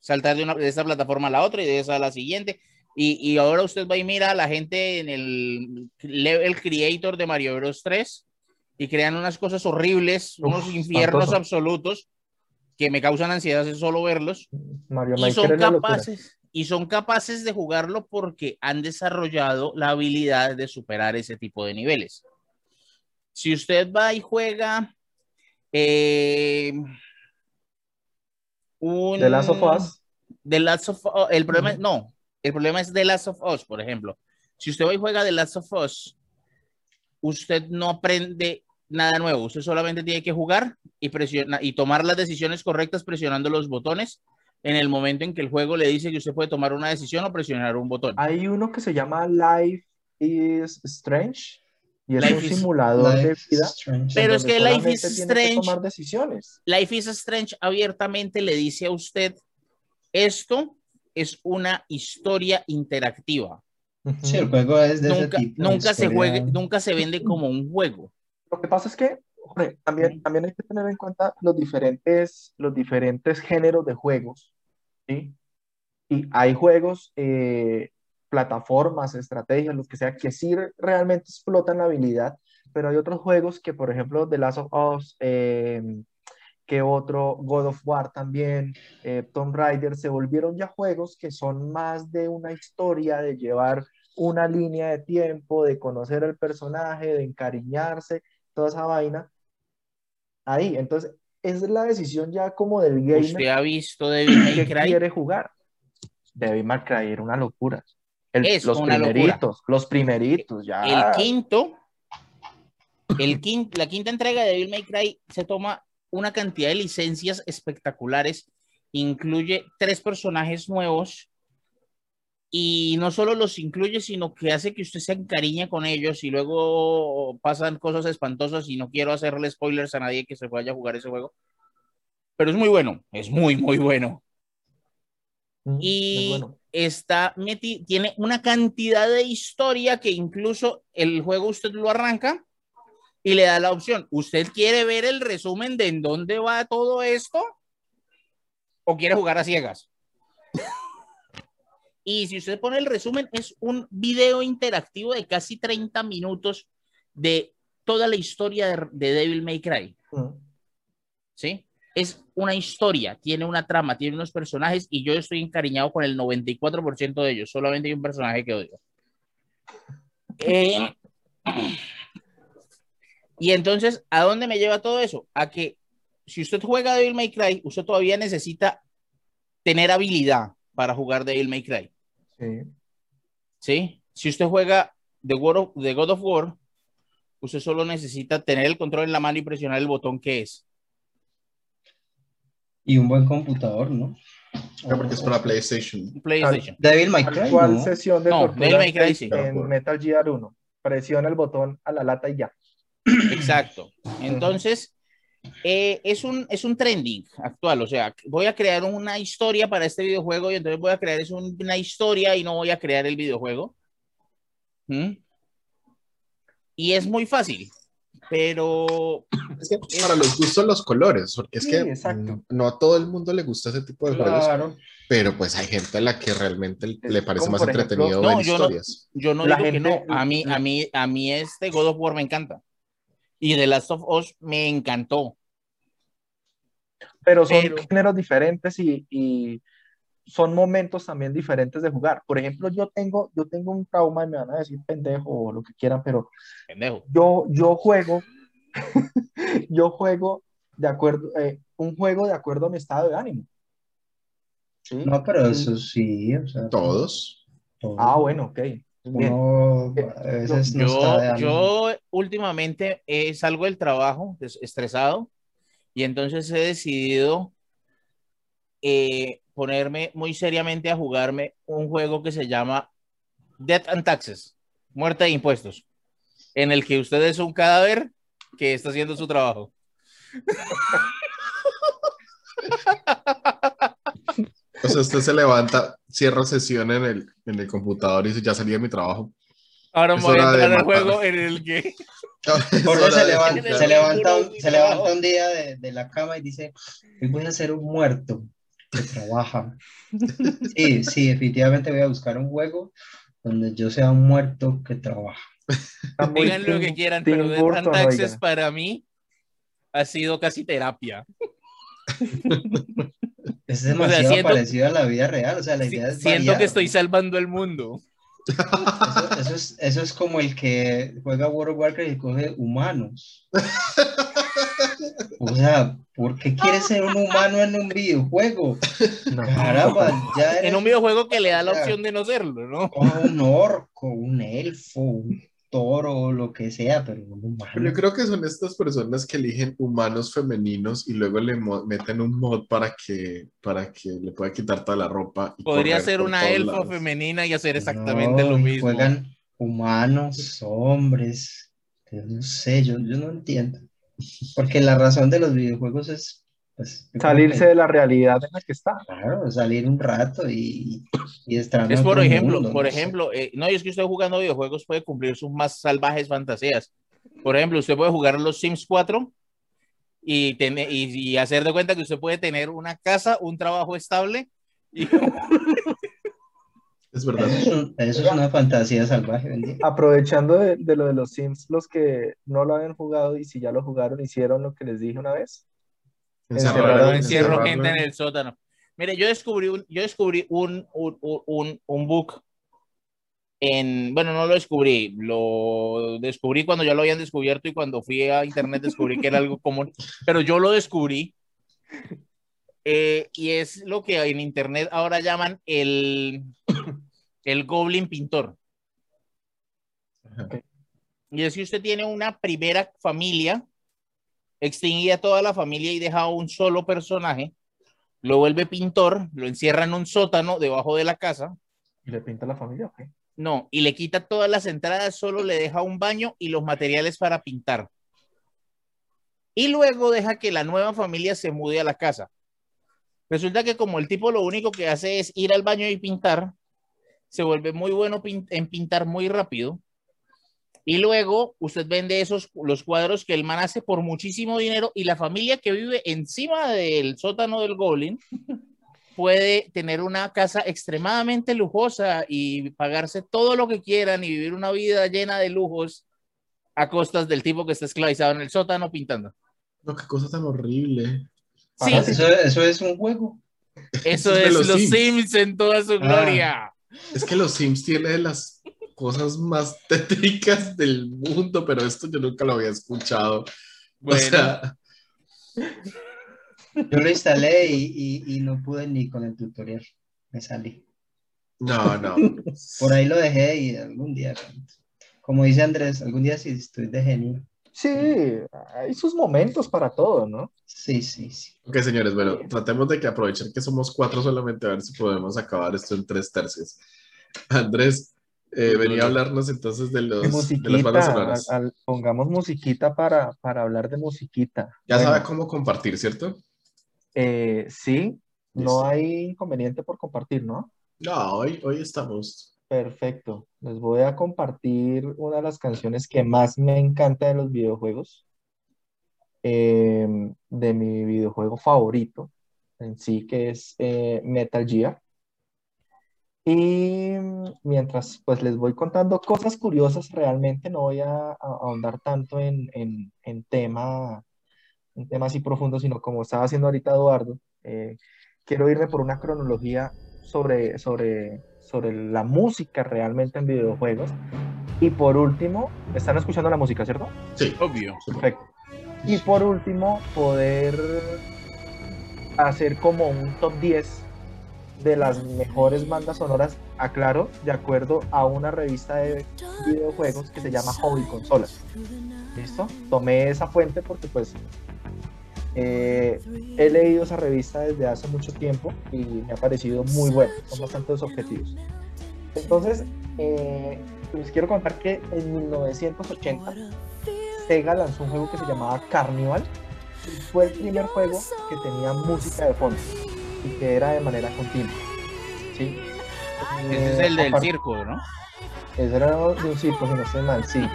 Saltar de, una, de esa plataforma a la otra y de esa a la siguiente. Y, y ahora usted va y mira a la gente en el level creator de Mario Bros 3 y crean unas cosas horribles, Uf, unos infiernos espantoso. absolutos que me causan ansiedad de solo verlos Mario y son es capaces y son capaces de jugarlo porque han desarrollado la habilidad de superar ese tipo de niveles. Si usted va y juega eh, un The Last of Us. The Last of el problema es no, el problema es The Last of Us, por ejemplo. Si usted va y juega The Last of Us, usted no aprende nada nuevo, usted solamente tiene que jugar y presiona y tomar las decisiones correctas presionando los botones en el momento en que el juego le dice que usted puede tomar una decisión o presionar un botón. Hay uno que se llama Life is Strange y es Life un is- simulador de Life vida. Strange. Pero es que Life is Strange- tomar decisiones. Life is Strange abiertamente le dice a usted, esto es una historia interactiva. Sí, el juego es de Nunca, ese tipo. de nunca se juegue, nunca se vende como un juego. Lo que pasa es que, Jorge, también, también hay que tener en cuenta los diferentes, los diferentes géneros de juegos, ¿sí? Y hay juegos, eh, plataformas, estrategias, lo que sea, que sí re- realmente explotan la habilidad, pero hay otros juegos que, por ejemplo, The Last of Us, eh, que otro God of War también, eh, Tomb Raider, se volvieron ya juegos que son más de una historia, de llevar una línea de tiempo, de conocer al personaje, de encariñarse, toda esa vaina. Ahí, entonces, esa es la decisión ya como del ¿Usted gamer ha visto Devil <clears throat> May que Cry? quiere jugar. Devil May Cry era una locura. El- Es los una locura. primeritos, los primeritos, ya. El quinto, el quin- la quinta entrega de Devil May Cry se toma una cantidad de licencias espectaculares, incluye tres personajes nuevos y no solo los incluye, sino que hace que usted se encariñe con ellos y luego pasan cosas espantosas y no quiero hacerle spoilers a nadie que se vaya a jugar ese juego. Pero es muy bueno, es muy, muy bueno. Mm, es Y bueno. está meti tiene una cantidad de historia que incluso el juego usted lo arranca y le da la opción. ¿Usted quiere ver el resumen de en dónde va todo esto? ¿O quiere jugar a ciegas? Y si usted pone el resumen, es un video interactivo de casi 30 minutos de toda la historia de, de Devil May Cry. ¿sí? Es una historia, tiene una trama, tiene unos personajes y yo estoy encariñado con el 94% de ellos. Solamente hay un personaje que odio. Eh, y entonces, ¿a dónde me lleva todo eso? A que si usted juega Devil May Cry, usted todavía necesita tener habilidad para jugar Devil May Cry. Sí. ¿sí? Si usted juega The, God of, The God of War, usted solo necesita tener el control en la mano y presionar el botón que es. Y un buen computador, ¿no? Ah, porque es para PlayStation. PlayStation. Devil May Cry, ¿Cuál ¿no? sesión de No, Devil May Cry en- sí. en Metal Gear 1? Presiona el botón a la lata y ya. Exacto. Entonces, eh, es, un, es un trending actual. O sea, voy a crear una historia para este videojuego y entonces voy a crear es un- una historia y no voy a crear el videojuego. ¿Mm? Y es muy fácil, pero Es que para los gustos los colores, porque es Sí, que exacto. no a todo el mundo le gusta ese tipo de juegos, Claro. pero pues hay gente a la que realmente le parece más ejemplo, entretenido no, ver yo no- historias. yo no La digo que gente- no. A mí, a mí, a mí este God of War me encanta. Y The Last of Us me encantó. Pero son Pero- géneros diferentes y, y son momentos también diferentes de jugar. Por ejemplo, yo tengo, yo tengo un trauma y me van a decir pendejo o lo que quieran, pero Pendejo. yo, yo juego, <laughs> yo juego de acuerdo, eh, un juego de acuerdo a mi estado de ánimo. ¿Sí? No, pero eso sí, o sea, Todos. todo. Ah, bueno, ok. Bien. Uno a veces no está de Yo, yo últimamente eh, salgo del trabajo estresado y entonces he decidido eh, ponerme muy seriamente a jugarme un juego que se llama Death and Taxes, muerte de impuestos, en el que usted es un cadáver que está haciendo su trabajo. <laughs> O sea, usted se levanta, cierra sesión en el, en el computador y dice, ya salí de mi trabajo. Ahora me voy a de entrar al juego en el que <laughs> se de- levanta, de- se levanta, un, de- se levanta un día de, de la cama y dice, voy a ser un muerto que trabaja. <laughs> Sí, sí, definitivamente voy a buscar un juego donde yo sea un muerto que trabaja. Muy digan lo que quieran, pero and Burton, Taxes oiga. para mí ha sido casi terapia. <laughs> Es demasiado siento- parecido a la vida real, o sea, la Si- idea es siento que estoy salvando el mundo. Eso, eso es, eso es como el que juega World of Warcraft y coge humanos. O sea, ¿por qué quieres ser un humano en un videojuego? No. Caramba, ya eres En un videojuego que le da la opción de no serlo, ¿no? coja un orco, un elfo, un toro, lo que sea, pero un humano. Pero yo creo que son estas personas que eligen humanos femeninos y luego le meten un mod para que, para que le pueda quitar toda la ropa. y Podría ser una elfa lados. femenina y hacer exactamente No, lo mismo. Juegan humanos, hombres, no sé, yo, yo no entiendo. Porque la razón de los videojuegos es pues, Salirse de la realidad en la que está. claro, salir un rato y, y estar Es por ejemplo, mundo, por no sé. ejemplo, eh, no, es que usted jugando videojuegos puede cumplir sus más salvajes fantasías. Por ejemplo, usted puede jugar los Sims 4 y, tener, y, y hacer de cuenta que usted puede tener una casa, un trabajo estable y <laughs> Es verdad. Eso eso es una fantasía salvaje, día. Aprovechando de, de lo de los Sims, los que no lo habían jugado y si ya lo jugaron, hicieron lo que les dije una vez. Encerrado Encerrado en- en- Encierro gente en en- el sótano. Mire, yo descubrí un, yo descubrí un, un, un, un book en, bueno, no lo descubrí, lo descubrí cuando ya lo habían descubierto y cuando fui a internet descubrí que era algo común, pero yo lo descubrí eh, y es lo que en internet ahora llaman el, el Goblin Pintor. Y es que usted tiene una primera familia, extingue a toda la familia y deja a un solo personaje, lo vuelve pintor, lo encierra en un sótano debajo de la casa, ¿Y le pinta la familia? ok. no, y le quita todas las entradas, solo le deja un baño y los materiales para pintar. Y luego deja que la nueva familia se mude a la casa. Resulta que como el tipo lo único que hace es ir al baño y pintar, se vuelve muy bueno en pintar muy rápido. Y luego usted vende esos los cuadros que el man hace por muchísimo dinero y la familia que vive encima del sótano del Goblin <laughs> puede tener una casa extremadamente lujosa y pagarse todo lo que quieran y vivir una vida llena de lujos a costas del tipo que está esclavizado en el sótano pintando. No, qué cosa tan horrible. Sí, Ah, Eso, eso es un juego. eso <laughs> Eso es los Sims. Sims en toda su gloria. Es que los Sims tienen las cosas más <laughs> tétricas del mundo, pero esto yo nunca lo había escuchado. Bueno. O sea, Yo lo instalé y, y, y no pude ni con el tutorial. Me salí. no, no. <laughs> Por ahí lo dejé y algún día, como dice Andrés, algún día sí estoy de genio. Sí, hay sus momentos para todo, ¿no? Sí, sí, sí. Ok, señores, bueno, tratemos de que aprovechar que somos cuatro solamente, a ver si podemos acabar esto en tres tercios. Andrés, eh, venía a hablarnos entonces de, los, de las bandas sonoras. al- al- pongamos musiquita para, para hablar de musiquita. Ya Bueno, sabe cómo compartir, ¿cierto? eh, sí, no hay inconveniente por compartir, ¿no? No, hoy, hoy estamos. Perfecto. Les voy a compartir una de las canciones que más me encanta de los videojuegos, eh, de mi videojuego favorito en sí, que es eh, Metal Gear. Y mientras pues les voy contando cosas curiosas, realmente no voy a, a- ahondar tanto en, en, en tema, en tema así profundo, sino como estaba haciendo ahorita Eduardo, eh, quiero irme por una cronología sobre, sobre, sobre la música realmente en videojuegos. Y por último, están escuchando la música, ¿cierto? Sí, Obvio. Perfecto. Y por último, poder hacer como un top 10 de las mejores bandas sonoras, aclaro, de acuerdo a una revista de videojuegos que se llama Hobby Consolas. ¿Listo? Tomé esa fuente porque pues eh, he leído esa revista desde hace mucho tiempo y me ha parecido muy buena, son bastantes objetivos. Entonces, eh, les quiero contar que en 1980 Sega lanzó un juego que se llamaba Carnival y fue el primer juego que tenía música de fondo y que era de manera continua. ¿sí? Ese es Eh, el del circo, ¿no? ese era de un circo, si no estoy mal, sí.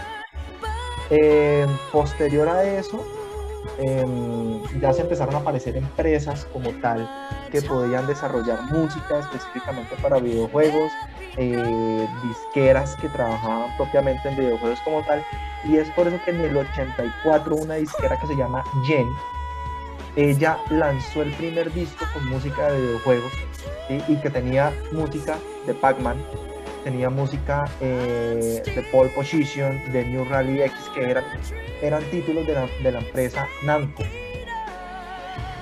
Eh, posterior a eso, em, ya se empezaron a aparecer empresas como tal que podían desarrollar música específicamente para videojuegos, eh, disqueras que trabajaban propiamente en videojuegos como tal, y es por eso que en el 84 una disquera que se llama Jen, ella lanzó el primer disco con música de videojuegos y que tenía música de Pac-Man, tenía música eh, de Pole Position, de New Rally X, que eran, eran títulos de la, de la empresa Namco.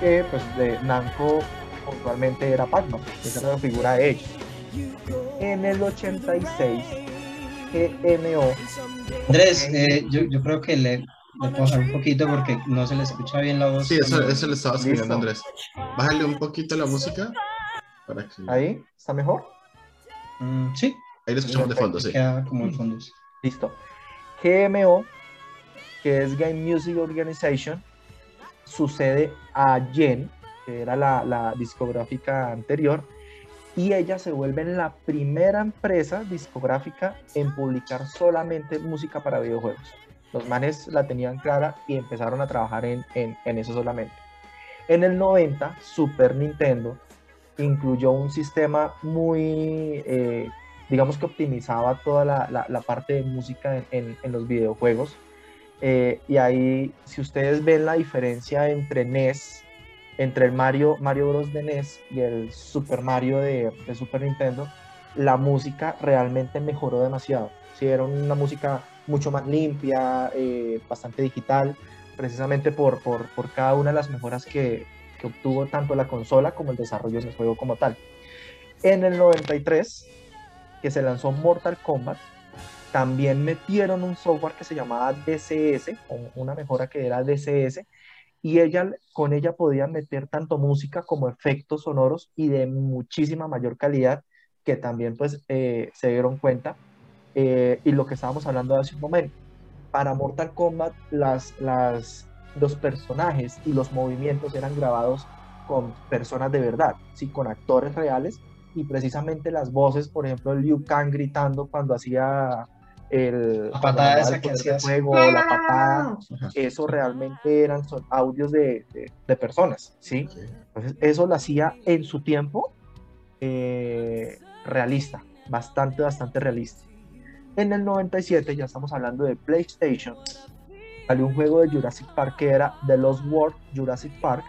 Que pues de Namco puntualmente era Pac-Man, esa era la figura de ellos. En el 86, GMO, Andrés, eh, yo, yo creo que le, bajar un poquito porque no se le escucha bien la voz. sí, eso, eso le estaba escribiendo. Andrés. Bájale un poquito la música para que ahí, ¿está mejor? Mm, sí, ahí le escuchamos de fondo, sí. queda como en fondo. Listo. GMO, que es Game Music Organization, sucede a Jen, que era la, la discográfica anterior, y ella se vuelve la primera empresa discográfica en publicar solamente música para videojuegos. Los manes la tenían clara y empezaron a trabajar en, en- eso solamente. En el 90, Super Nintendo incluyó un sistema muy, eh, digamos que optimizaba toda la, la- parte de música en, en- los videojuegos. Eh, y ahí, si ustedes ven la diferencia entre NES entre el Mario, Mario Bros. de NES y el Super Mario de, de Super Nintendo, la música realmente mejoró demasiado. Sí, era una música mucho más limpia, eh, bastante digital, precisamente por, por, por, cada una de las mejoras que, que, obtuvo tanto la consola como el desarrollo del juego como tal. En el 93, que se lanzó Mortal Kombat, también metieron un software que se llamaba DCS, una mejora que era DCS, y ella, con ella podían meter tanto música como efectos sonoros y de muchísima mayor calidad que también pues eh, se dieron cuenta eh, y lo que estábamos hablando hace un momento. Para Mortal Kombat las, las, los personajes y los movimientos eran grabados con personas de verdad, ¿sí? con actores reales y precisamente las voces, por ejemplo, Liu Kang gritando cuando hacía el, la patada esa que hacía juego, la patada, eso realmente eran audios de, de, de personas, ¿sí? Entonces eso lo hacía en su tiempo eh, realista, bastante, bastante realista. En el 97, ya estamos hablando de PlayStation, salió un juego de Jurassic Park que era The Lost World Jurassic Park,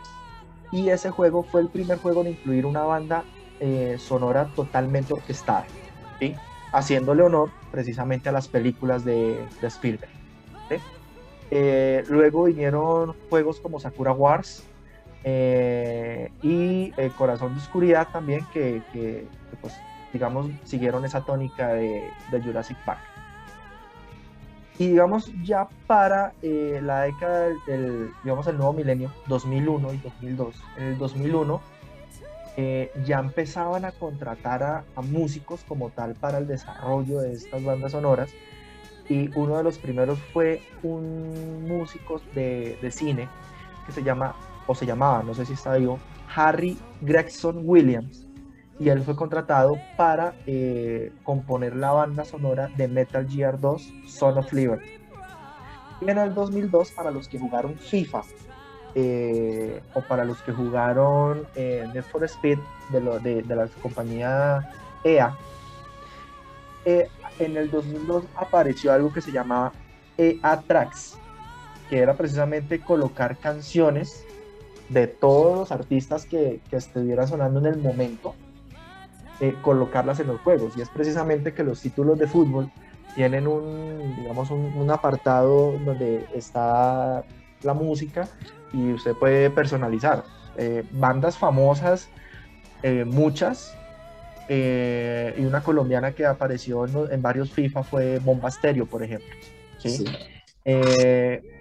y ese juego fue el primer juego en incluir una banda eh, sonora totalmente orquestada, ¿sí? haciéndole honor precisamente a las películas de, Spielberg. Eh, luego vinieron juegos como Sakura Wars eh, y Corazón de Oscuridad también, que, que, pues, digamos, siguieron esa tónica de, Jurassic Park. Y digamos, ya para eh, la década del, del, digamos, el nuevo milenio, 2001 y 2002, en el 2001 eh, ya empezaban a contratar a, a, músicos como tal para el desarrollo de estas bandas sonoras. Y uno de los primeros fue un músico de, de cine que se llama, o se llamaba, no sé si está vivo, Harry Gregson Williams. Y él fue contratado para eh, componer la banda sonora de Metal Gear 2, Son of Liberty. Y en el 2002, para los que jugaron FIFA, eh, o para los que jugaron eh, Need for Speed de, la compañía EA, eh, en el 2002 apareció algo que se llamaba EA Tracks, que era precisamente colocar canciones de todos los artistas que, que estuvieran sonando en el momento, eh, colocarlas en los juegos. Y es precisamente que los títulos de fútbol tienen un, digamos, un, un apartado donde está la música y usted puede personalizar. Eh, bandas famosas, eh, muchas, eh, y una colombiana que apareció en, en, varios FIFA fue Bomba Stereo, por ejemplo. ¿sí? Sí.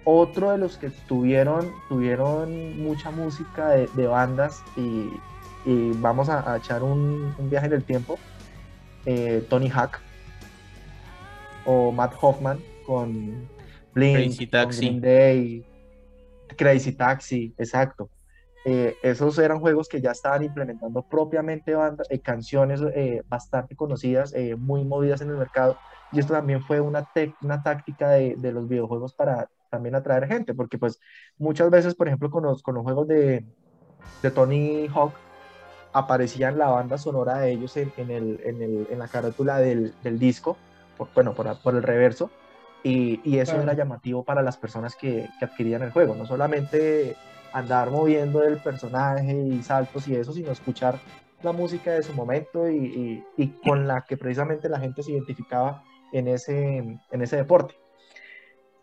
otro de los que tuvieron, tuvieron mucha música de, de bandas y, y, vamos a, a echar un, un, viaje en el tiempo, Tony Hawk o Matt Hoffman con Blink, Crazy Taxi. Green Day, Crazy Taxi, exacto. Eh, esos eran juegos que ya estaban implementando propiamente bandas, eh, canciones eh, bastante conocidas, eh, muy movidas en el mercado. Y esto también fue una, una táctica de, de, los videojuegos para también atraer gente, porque pues muchas veces, por ejemplo, con los, con los juegos de, de Tony Hawk, aparecían la banda sonora de ellos en, en, el, en, el, en la carátula del, del disco, por, bueno, por, por el reverso, y, y eso claro. era llamativo para las personas que, que, adquirían el juego, no solamente andar moviendo el personaje y saltos y eso, sino escuchar la música de su momento y, y, y con la que precisamente la gente se identificaba en ese, en ese deporte.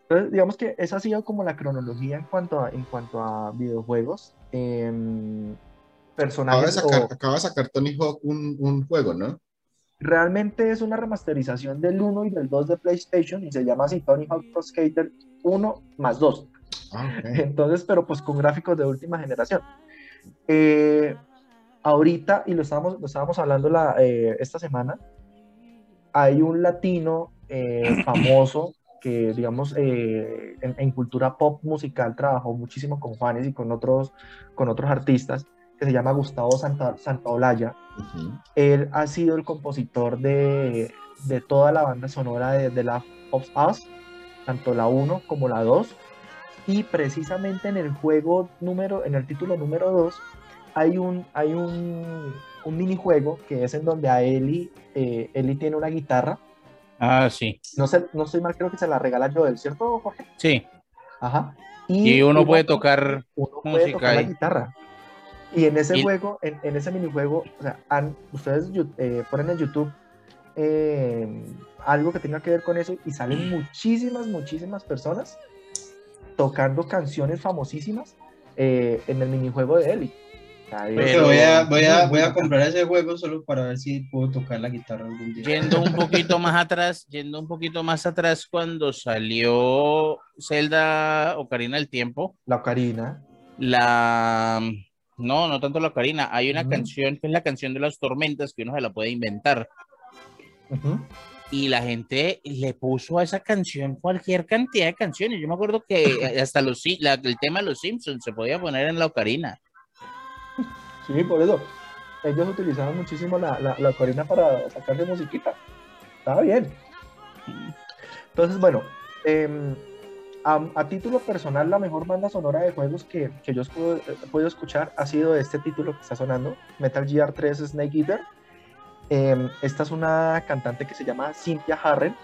Entonces, digamos que esa ha sido como la cronología en cuanto a, en cuanto a videojuegos. Eh, personajes. Acaba de, sacar, o... acaba de sacar Tony Hawk un, un juego, ¿no? Realmente es una remasterización del 1 y del 2 de PlayStation y se llama así Tony Hawk Pro Skater 1 más 2. Ah, okay. <laughs> Entonces, pero pues con gráficos de última generación. Eh, ahorita, y lo estábamos, lo estábamos hablando la, eh, esta semana, hay un latino eh, <clears throat> famoso que, digamos, en, en, cultura pop musical trabajó muchísimo con Juanes y con otros, con otros artistas, que se llama Gustavo Santa, Santaolalla. Uh -huh. Él ha sido el compositor de, de toda la banda sonora de The Last of Us, tanto la 1 como la 2. Y precisamente en el juego número, en el título número 2, hay un, hay un, un minijuego que es en donde a Eli, eh, Eli tiene una guitarra. Ah, sí. No sé, no estoy mal, creo que se la regala Joel, ¿cierto, Jorge? Sí. Ajá. Y, y uno, uno, puede tocar uno puede música tocar la guitarra. Y en ese Y- juego, en, en ese minijuego, o sea, han- ustedes eh, ponen en YouTube eh, algo que tenga que ver con eso y salen muchísimas, muchísimas personas tocando canciones famosísimas eh, en el minijuego de Eli. Pero- voy a, voy, a, voy a comprar ese juego solo para ver si puedo tocar la guitarra algún día. Yendo un <laughs> poquito más atrás, yendo un poquito más atrás cuando salió Zelda Ocarina del Tiempo, La Ocarina. la no, no tanto la Ocarina, hay una canción que es la canción de las tormentas que uno se la puede inventar Ujú. y la gente le puso a esa canción cualquier cantidad de canciones. Yo me acuerdo que <laughs> hasta los la- el tema de los Simpsons se podía poner en la Ocarina. Sí, por eso. Ellos utilizaban muchísimo la, la, la Ocarina para sacarle musiquita. Estaba bien. Entonces, bueno, em, a, a título personal, la mejor banda sonora de juegos que, que yo he podido, he podido escuchar ha sido este título que está sonando, Metal Gear 3 Snake Eater. Em, esta es una cantante que se llama Cynthia Harren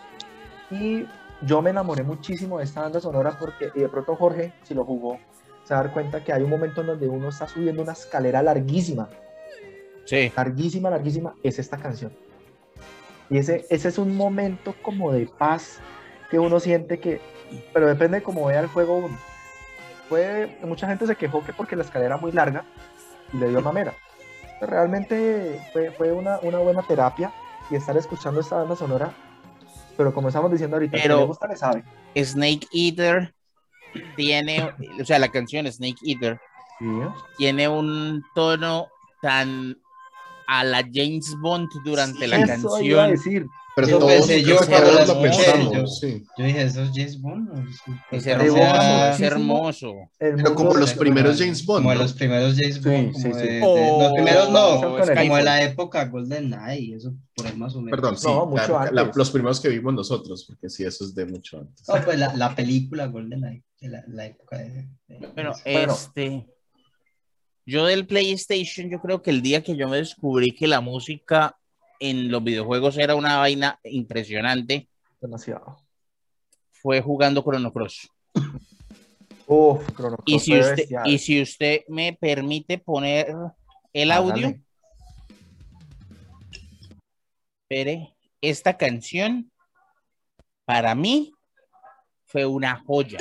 y yo me enamoré muchísimo de esta banda sonora porque de pronto Jorge, si lo jugó, se va a dar cuenta que hay un momento en donde uno está subiendo una escalera larguísima, Sí. larguísima, larguísima, es esta canción. Y ese, ese es un momento como de paz que uno siente que, pero depende de cómo vea el juego uno. Puede, mucha gente se quejó que porque la escalera era muy larga y le dio mamera. Pero realmente fue, fue una, una buena terapia y estar escuchando esta banda sonora. Pero como estamos diciendo ahorita, que Pero- le gusta le sabe. Snake Eater tiene, o sea, la canción Snake Eater Sí. tiene un tono tan a la James Bond durante la Eso iba a canción. decir. Pero Yo todos, pensé, yo cuando la lo pensamos, yo- sí. Yo dije, ¿eso es James Bond? es- Es Te hermoso, es hermoso. Pero como los primeros James Bond, Como ¿no? los primeros James Bond. Sí, como sí, sí. de- de- O- los primeros no, o como de la época Golden Knight, eso por ahí más o menos. Perdón, sí. No, la- mucho la- antes. los primeros que vimos nosotros, porque sí, eso es de mucho antes. No, pues la, la película Golden Knight, de la, la época de- Bueno. este. Yo del PlayStation, yo creo que el día que yo me descubrí que la música en los videojuegos era una vaina impresionante, Demasiado. fue jugando Chrono Cross. Uf, Chrono Y si, usted, bestial. y si usted me permite poner el Hágale. audio, espere, esta canción para mí fue una joya.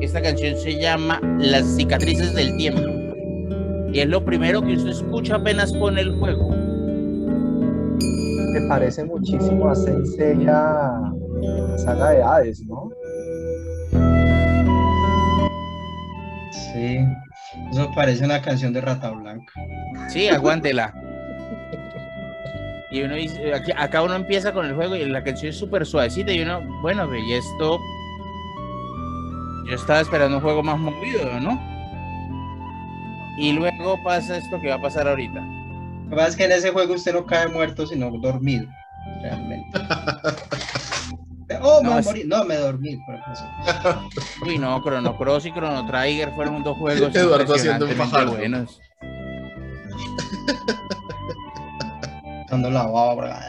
Esta canción se llama Las cicatrices del tiempo. Y es lo primero que usted escucha apenas pone el juego. Se parece muchísimo a la saga de Hades, ¿no? Sí, eso parece una canción de Rata Blanca. Sí, aguántela. Y uno dice, aquí- acá uno empieza con el juego y la canción es súper suavecita y uno, bueno, y esto, yo estaba esperando un juego más movido, ¿no? Y luego pasa esto que va a pasar ahorita. Lo que pasa es que en ese juego usted no cae muerto, sino dormido, realmente. <laughs> Oh, me No, es- morir. No, me dormí, por ejemplo. <laughs> Uy, no, Chrono Cross y Chrono Trigger fueron dos juegos Eduardo haciendo un buenos. Dando la obra.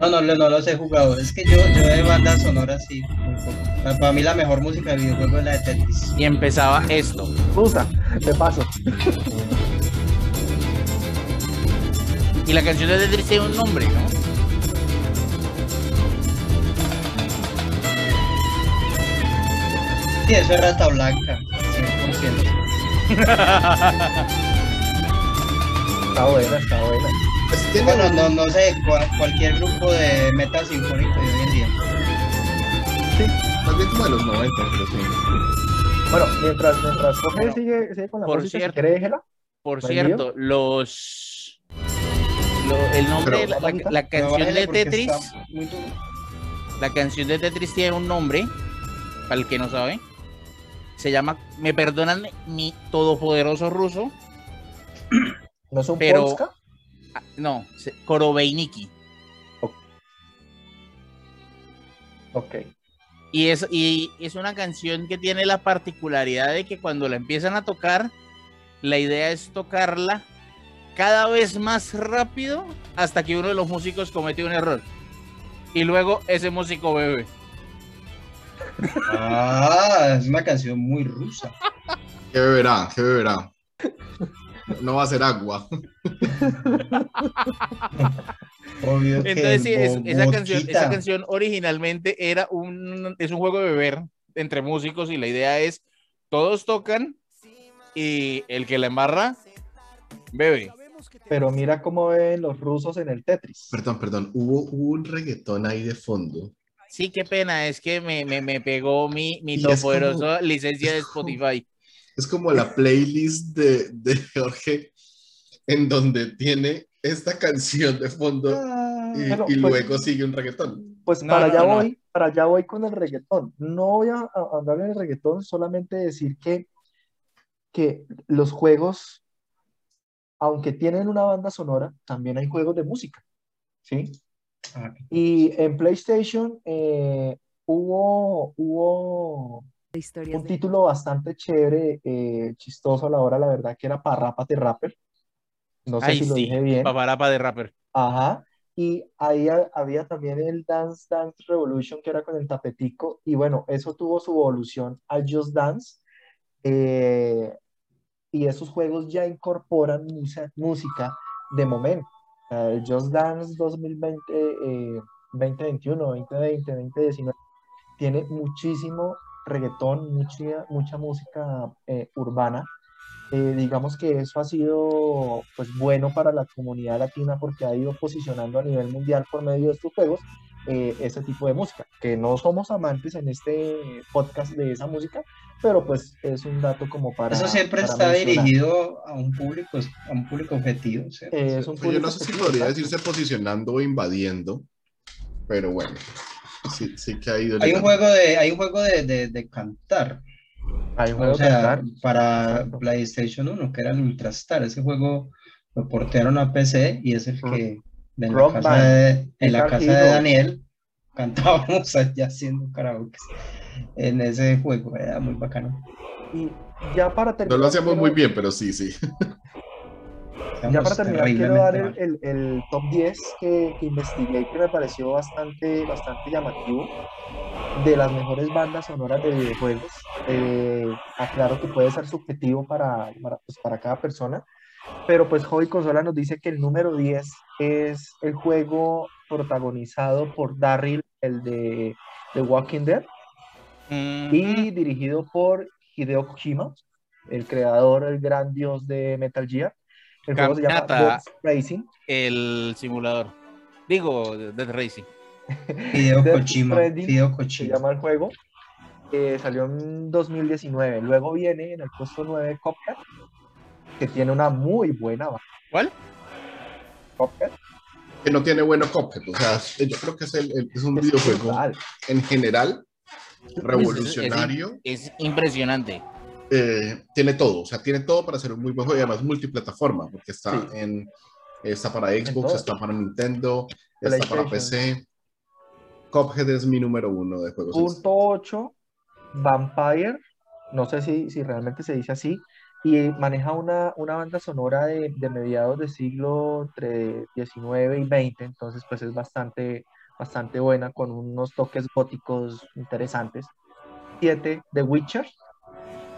No, no, no, no los he jugado. Es que yo, yo de bandas sonoras sí, muy poco. Para, para mí la mejor música de videojuego es la de Tetris. Y empezaba esto. Rusa, de paso. Y la canción de Tetris tiene un nombre, ¿no? Sí, eso es Rata Blanca, 100%. <laughs> Está buena, está buena. Pues tiene Bueno, un- no, no sé, cual- cualquier grupo de metal sinfónico de hoy en día. Más bien como de los 90, pero sí. Bueno, mientras, mientras Jorge Bueno, sigue, sigue con la por música, cierto. si. Por cierto, los... lo- el nombre, Pero- la, la- la Pero canción de Tetris, la canción de Tetris tiene un nombre, para el que no sabe. Se llama, me perdonan mi todopoderoso ruso, ¿No es un Pero- Polska? Ah, no, Korobeiniki. Ok. Y es, y es una canción que tiene la particularidad de que cuando la empiezan a tocar, la idea es tocarla cada vez más rápido hasta que uno de los músicos comete un error. Y luego ese músico bebe. Ah, es una canción muy rusa. ¿Qué beberá? ¿Qué beberá? No va a ser agua. Obvio que Entonces, sí, es- esa, canción, esa canción originalmente era un, es un juego de beber entre músicos y la idea es todos tocan y el que la embarra bebe. Pero mira cómo ven los rusos en el Tetris. Perdón, perdón. Hubo, hubo un reggaetón ahí de fondo. Sí, qué pena, es que me, me, me pegó mi, mi es como- licencia de Spotify. Es como la playlist de, de Jorge en donde tiene esta canción de fondo y, Bueno, y pues- luego sigue un reggaetón. Pues No, para no, allá no. voy, para allá voy con el reggaetón. No voy a, a hablar del reggaetón, solamente decir que, que los juegos, aunque tienen una banda sonora, también hay juegos de música, ¿sí? Ah, Y en PlayStation eh, hubo, hubo un título bastante chévere, eh, chistoso a la hora, la verdad, que era Parrápate Rapper. No sé Ay, si lo dije bien. paparapa de rapper. Ajá. Y ahí ha- había también el Dance Dance Revolution que era con el tapetico. Y bueno, eso tuvo su evolución al Just Dance. eh, y esos juegos ya incorporan musa- música de momento. El Just Dance 2020, eh, 2021, 2020, 2019 tiene muchísimo reggaetón, mucha, mucha música eh, urbana. Eh, digamos que eso ha sido pues bueno para la comunidad latina porque ha ido posicionando a nivel mundial por medio de estos juegos eh, ese tipo de música, que no somos amantes en este podcast de esa música, pero pues es un dato como para... Eso siempre para está mencionar. dirigido a un público, a un público objetivo. Eh, es un Pues yo no público sé si podría decirse posicionando o invadiendo, pero bueno, sí, sí que ha ido. Hay un juego de, hay un juego de, de, de cantar, Hay un o juego de sea, cantar. para. PlayStation 1, que era el Ultrastar. Ese juego lo portearon a PC y es el que en la Rock casa de, en la casa de. Daniel cantábamos <laughs> allá haciendo karaoke en ese juego, era muy bacano. Y ya para No terminar, lo hacíamos quiero- muy bien, pero sí, sí. <laughs> Ya para terminar, quiero dar el, el- el top 10 que, que investigué y que me pareció bastante, bastante llamativo de las mejores bandas sonoras de videojuegos. Eh, aclaro que puede ser subjetivo para, para, pues, para cada persona, pero pues Hobby Consola nos dice que el número 10 es el juego protagonizado por Darryl, el de The Walking Dead, Mm, y dirigido por Hideo Kojima, el creador, el gran dios de Metal Gear. El juego se llama. Death Racing. el simulador. Digo, Dead Racing. <laughs> Hideo Death Kojima, Hideo Se Kojima. llama el juego. Eh, salió en 2019. Luego viene en el puesto 9 Cuphead, que tiene una muy buena banda. ¿Cuál? Cuphead Que no tiene bueno Cuphead. O sea, yo creo que es, el- el- es un es videojuego brutal. en general revolucionario. Es impresionante. Eh, tiene todo, o sea, tiene todo para ser un muy buen juego y además multiplataforma, porque está Sí. en está para Xbox, está para Nintendo, está para. PC. Cuphead es mi número uno de juegos. Punto 8, Vampire. No sé si, si realmente se dice así. Y maneja una, una banda sonora de, de mediados del siglo entre 19 y 20. Entonces, pues es bastante, bastante buena, con unos toques góticos interesantes. 7, The Witcher.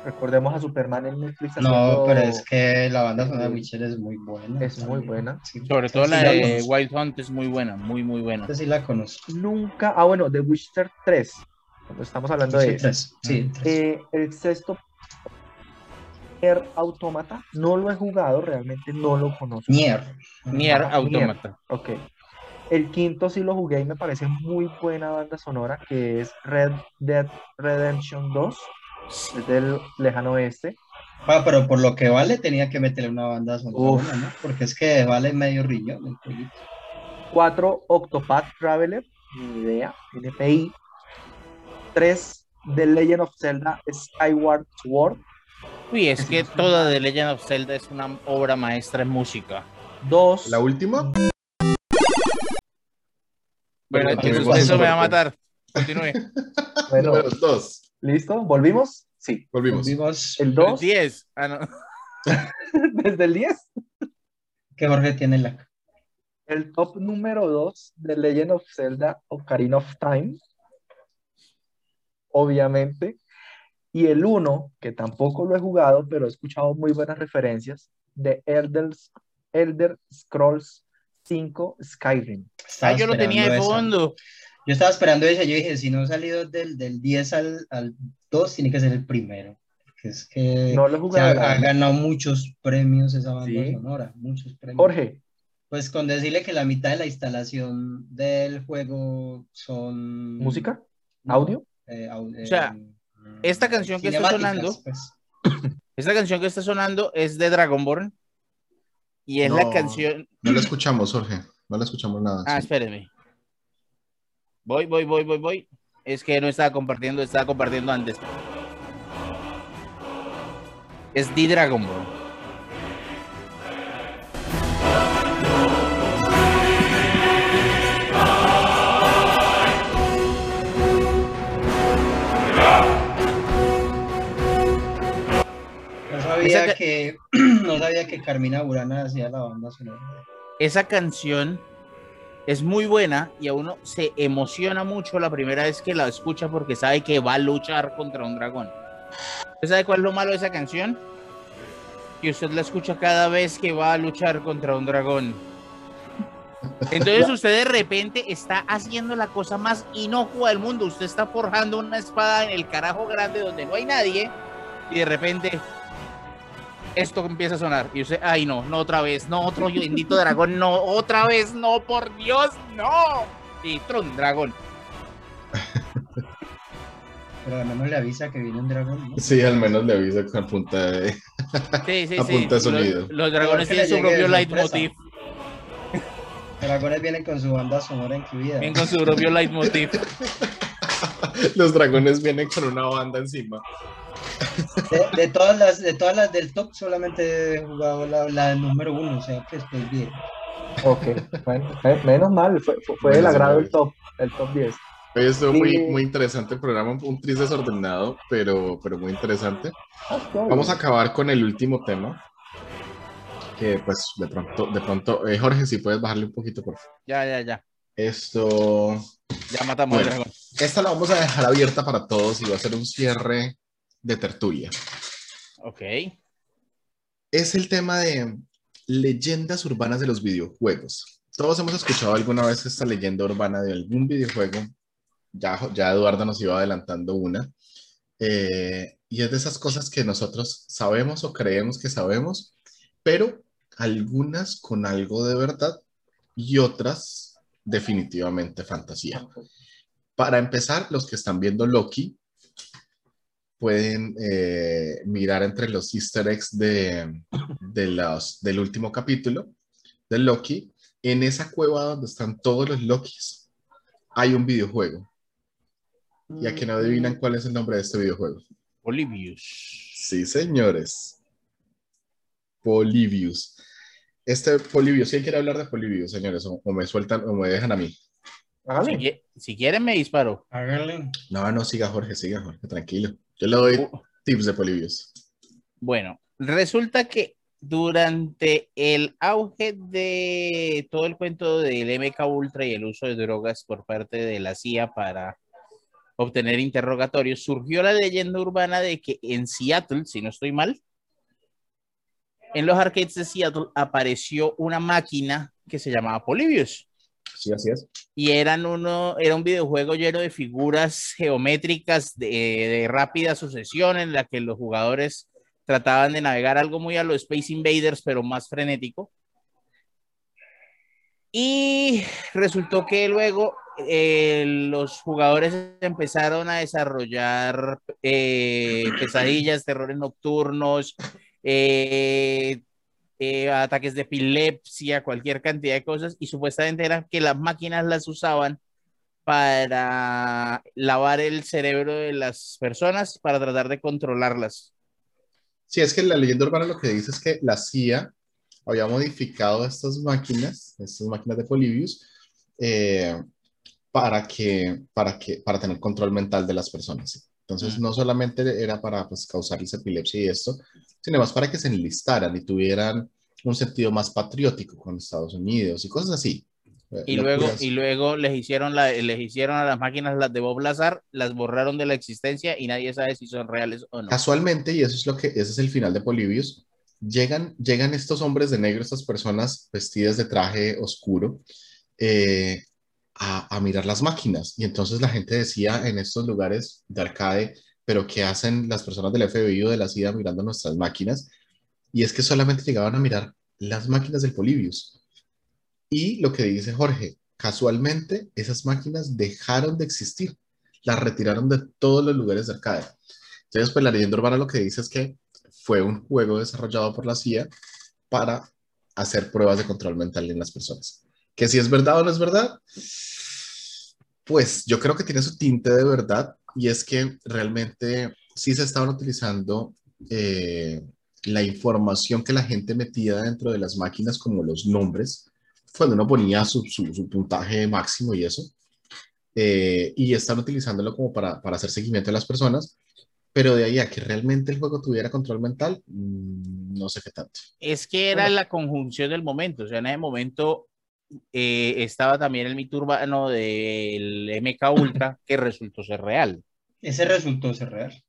Recordemos a Superman en Netflix. No, pero es que la banda sonora de eh, Witcher es muy buena. es muy buena. Sí, Sobre todo sí la la de conozco. Wild Hunt es muy buena, muy, muy buena. Sí la conozco. Nunca. Ah, bueno, The Witcher 3. Cuando estamos hablando de Sí, eso. tres. Sí, tres. Eh, el sexto, Nier Automata, no lo he jugado, realmente no lo conozco. Nier. Nier Automata. Ok. El quinto sí lo jugué y me parece muy buena banda sonora, que es Red Dead Redemption 2, es del lejano oeste. Ah, pero por lo que vale tenía que meterle una banda sonora. ¿no? Porque es que vale medio riñón el jueguito. Cuatro, Octopath Traveler, ni idea, NPI. Tres, The Legend of Zelda Skyward Sword. Uy, es que toda The Legend of Zelda es una obra maestra en música. Dos, La última, Bueno, Bueno, eso, eso me va a matar. Continúe. bueno, número dos. ¿Listo? ¿Volvimos? Sí. Volvimos. Vimos El 2, 10. Ah, no. <laughs> desde el 10. que Jorge tiene la. El top número 2 de Legend of Zelda Ocarina of Time. Obviamente. Y el 1, que tampoco lo he jugado, pero he escuchado muy buenas referencias, de Elder, Elder Scrolls 5 Skyrim. Ah, yo lo tenía de esperando esa. Yo estaba esperando esa, yo dije, si no ha salido del, del 10 al, al 2, tiene que ser el primero. Porque es que No lo se ha, la ha ganado muchos premios esa banda Sí. sonora, muchos premios. Jorge, Pues con decirle que la mitad de la instalación del juego son... ¿música? ¿Audio? eh, au- O sea, eh, esta canción que está sonando- pues. <coughs> Esta canción que está sonando es de Dragonborn. Y es la No. canción. No lo escuchamos, Jorge. No lo escuchamos nada. Ah, sí. espérenme. Voy, voy, voy, voy, voy. Es que no estaba compartiendo, estaba compartiendo antes. Es The Dragonborn. No sabía que <clears throat> no sabía que Carmina Burana hacía la banda sonora. Esa canción es muy buena y a uno se emociona mucho la primera vez que la escucha porque sabe que va a luchar contra un dragón. ¿Usted sabe cuál es lo malo de esa canción? Que usted la escucha cada vez que va a luchar contra un dragón. Entonces <laughs> usted de repente está haciendo la cosa más inocua del mundo. Usted está forjando una espada en el carajo grande donde no hay nadie y de repente esto empieza a sonar y usted, ay no, no otra vez, no otro bendito dragón, no otra vez, no, por Dios, no. Y tron, dragón. <laughs> Pero al menos le avisa que viene un dragón. ¿no? Sí, al menos le avisa con punta de... <laughs> Sí, sí, A sí. punta de Los, sonido. los dragones tienen su propio leitmotiv. Dragones vienen con su banda sonora incluida. Bien con su propio leitmotiv. <laughs> Los dragones vienen con una banda encima. De, de todas las, de todas las del top, solamente he jugado la, la número uno, o sea que estoy bien. ok, bueno, menos mal, fue, fue, del Bueno, agrado sí, el top, el top 10. Hoy estuvo muy, Sí. muy interesante el programa, un tris desordenado, pero, pero muy interesante. Ah, está Vamos a acabar con el último tema. Que pues de pronto, de pronto, eh, Jorge, si puedes bajarle un poquito, por favor. Ya, ya, ya. Esto, Ya matamos Bueno. dragón. esta la vamos a dejar abierta para todos y va a ser un cierre de tertulia. Ok. Es el tema de leyendas urbanas de los videojuegos. Todos hemos escuchado alguna vez esta leyenda urbana de algún videojuego. Ya, ya Eduardo nos iba adelantando una. Eh, y es de esas cosas que nosotros sabemos o creemos que sabemos, pero algunas con algo de verdad y otras definitivamente fantasía. Para empezar, los que están viendo Loki pueden eh, mirar entre los easter eggs de, de los, del último capítulo de Loki. En esa cueva donde están todos los Lokis hay un videojuego. Y a que no adivinan cuál es el nombre de este videojuego. Olivius. Sí, señores. Polybius. Este Polybius, ¿quién quiere hablar de Polybius, señores? O, o me sueltan o me dejan a mí. Si, si quieren me disparo. Háganle. No, no, siga Jorge, siga Jorge, tranquilo. Yo le doy Uh, tips de Polybius. Bueno, resulta que durante el auge de todo el cuento del MK Ultra y el uso de drogas por parte de la CIA para obtener interrogatorios, surgió la leyenda urbana de que en Seattle, si no estoy mal, en los arcades de Seattle apareció una máquina que se llamaba Polybius. Y eran uno, era un videojuego lleno de figuras geométricas de, de rápida sucesión en la que los jugadores trataban de navegar algo muy a los Space Invaders, pero más frenético. Y resultó que luego eh, los jugadores empezaron a desarrollar eh, pesadillas, terrores nocturnos, eh, eh, ataques de epilepsia, cualquier cantidad de cosas, y supuestamente era que las máquinas las usaban para lavar el cerebro de las personas para tratar de controlarlas. Sí, es que la leyenda urbana lo que dice es que la CIA había modificado estas máquinas, estas máquinas de Polybius, eh, para que, para que, para tener control mental de las personas. Entonces, Mm. no solamente era para pues, causarles epilepsia y esto, sino más para que se enlistaran y tuvieran un sentido más patriótico con Estados Unidos y cosas así. Y Locuras. luego, y luego les hicieron la, les hicieron a las máquinas las de Bob Lazar, las borraron de la existencia y nadie sabe si son reales o no. Casualmente, y eso es lo que, ese es el final de Polybius, llegan, llegan estos hombres de negro, estas personas vestidas de traje oscuro, eh, a, mirar las máquinas. Y entonces la gente decía en estos lugares de arcade, pero ¿qué hacen las personas del FBI o de la CIA mirando nuestras máquinas? Y es que solamente llegaban a mirar las máquinas del Polybius. Y lo que dice Jorge, casualmente esas máquinas dejaron de existir, las retiraron de todos los lugares de arcade. Entonces, pues la leyenda urbana lo que dice es que fue un juego desarrollado por la CIA para hacer pruebas de control mental en las personas. Que si es verdad o no es verdad, pues yo creo que tiene su tinte de verdad y es que realmente sí se estaban utilizando eh, la información que la gente metía dentro de las máquinas como los nombres, cuando uno ponía su, su, su puntaje máximo y eso, eh, y están utilizándolo como para, para hacer seguimiento de las personas, pero de ahí a que realmente el juego tuviera control mental, mm, no sé qué tanto. Es que era la conjunción del momento, o sea, en ese momento eh, estaba también el mito urbano del MK Ultra <clears throat> que resultó ser real. Ese resultó ser real.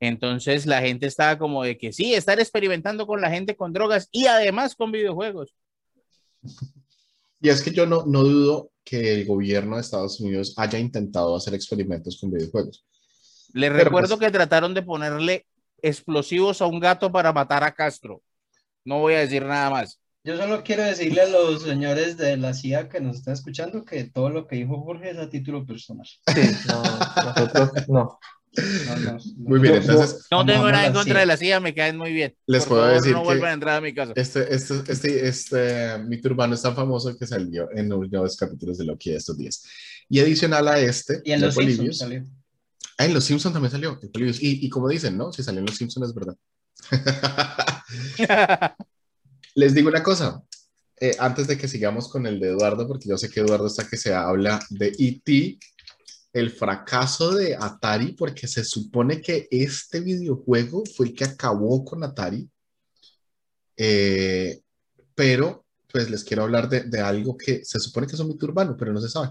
Entonces la gente estaba como de que sí, estar experimentando con la gente con drogas y además con videojuegos. Y es que yo no, no dudo que el gobierno de Estados Unidos haya intentado hacer experimentos con videojuegos. Les Pero, recuerdo pues- que trataron de ponerle explosivos a un gato para matar a Castro. No voy a decir nada más. Yo solo quiero decirle a los señores de la CIA que nos están escuchando que todo lo que dijo Jorge es a título personal. Sí, no, nosotros no. No, no, no. Muy bien, entonces No tengo nada en contra CIA. de la CIA, me caen muy bien. Les Por puedo favor, decir no que- vuelvan a entrar a mi casa. este, este, este, este mito urbano es tan famoso que salió en los capítulos de Loki de estos días. Y adicional a este, Y en los Simpsons salió. Ah, en Los Simpsons también salió. Y, y como dicen, ¿no? Si salió en Los Simpsons es verdad. <laughs> Les digo una cosa, eh, antes de que sigamos con el de Eduardo, porque yo sé que Eduardo está que se habla de E.T., el fracaso de Atari, porque se supone que este videojuego fue el que acabó con Atari, Eh, pero pues les quiero hablar de, de algo que se supone que es un mito urbano, pero no se sabe.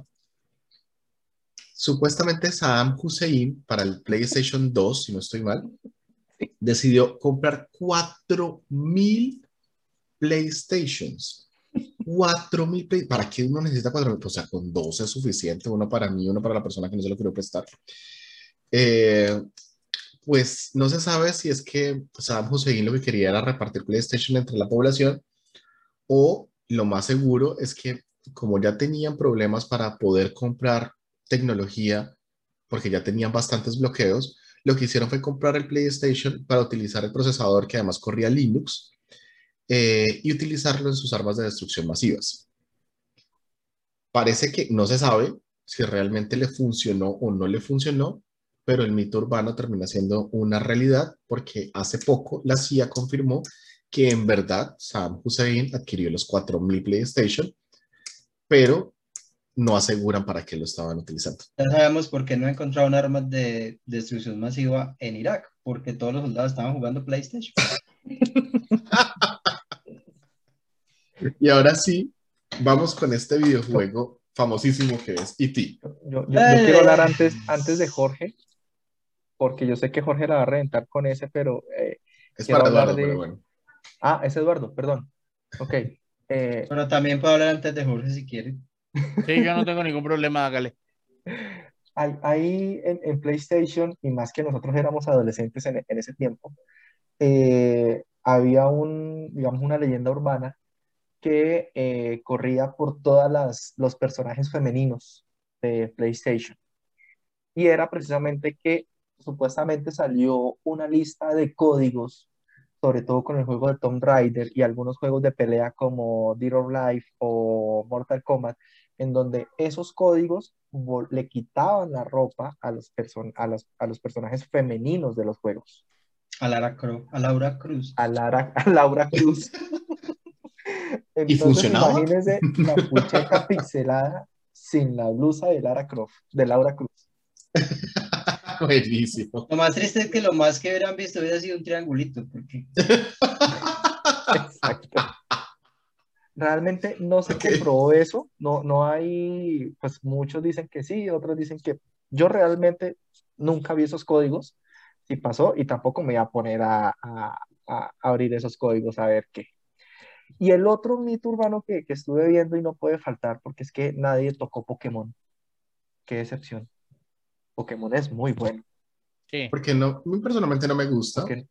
Supuestamente Saddam Hussein, para el PlayStation 2, si no estoy mal, decidió comprar 4.000 PlayStations. 4.000 Play- ¿Para qué uno necesita 4.000? Pues, o sea, con dos es suficiente, uno para mí, uno para la persona que no se lo quiero prestar. Eh, pues no se sabe si es que Saddam Hussein lo que quería era repartir PlayStation entre la población o lo más seguro es que como ya tenían problemas para poder comprar tecnología, porque ya tenían bastantes bloqueos, lo que hicieron fue comprar el PlayStation para utilizar el procesador que además corría Linux eh, y utilizarlo en sus armas de destrucción masivas. Parece que no se sabe si realmente le funcionó o no le funcionó, pero el mito urbano termina siendo una realidad porque hace poco la CIA confirmó que en verdad Saddam Hussein adquirió los 4.000 PlayStation, pero no aseguran para qué lo estaban utilizando. Ya sabemos por qué no encontraron armas de destrucción masiva en Irak, porque todos los soldados estaban jugando PlayStation. <laughs> Y ahora sí, vamos con este videojuego famosísimo que es E.T. Yo, yo- yo Eh. quiero hablar antes, antes de Jorge, porque yo sé que Jorge la va a reventar con ese, pero... eh, Es para hablar Eduardo, de- pero bueno. ah, es Eduardo, perdón. Ok. eh, Pero también puedo hablar antes de Jorge si quiere. Sí, yo no tengo ningún problema, hágale. hay en, en PlayStation, y más que nosotros éramos adolescentes en, en ese tiempo, eh, había un, digamos, una leyenda urbana que eh, corría por todos los personajes femeninos de PlayStation. Y era precisamente que supuestamente salió una lista de códigos, sobre todo con el juego de Tomb Raider y algunos juegos de pelea como Dead or Life o Mortal Kombat, en donde esos códigos le quitaban la ropa a los, person- a los, a los personajes femeninos de los juegos. A Lara Croft, a Laura Cruz. A, Lara, a Laura Cruz. <laughs> Entonces, funcionaba? imagínense <laughs> la pucheta pixelada sin la blusa de Lara Croft, de Laura Cruz. <laughs> Buenísimo. Lo más triste es que lo más que hubieran visto hubiera sido un triangulito, porque Exacto. realmente no se Ok. comprobó eso, no, no hay, pues muchos dicen que sí, otros dicen que yo realmente nunca vi esos códigos, si pasó, y tampoco me voy a poner a, a- a abrir esos códigos a ver qué. Y el otro mito urbano que, que estuve viendo y no puede faltar, porque es que nadie tocó Pokémon. Qué decepción. Pokémon es muy bueno. Sí. Porque no, a mí personalmente no me gusta, Porque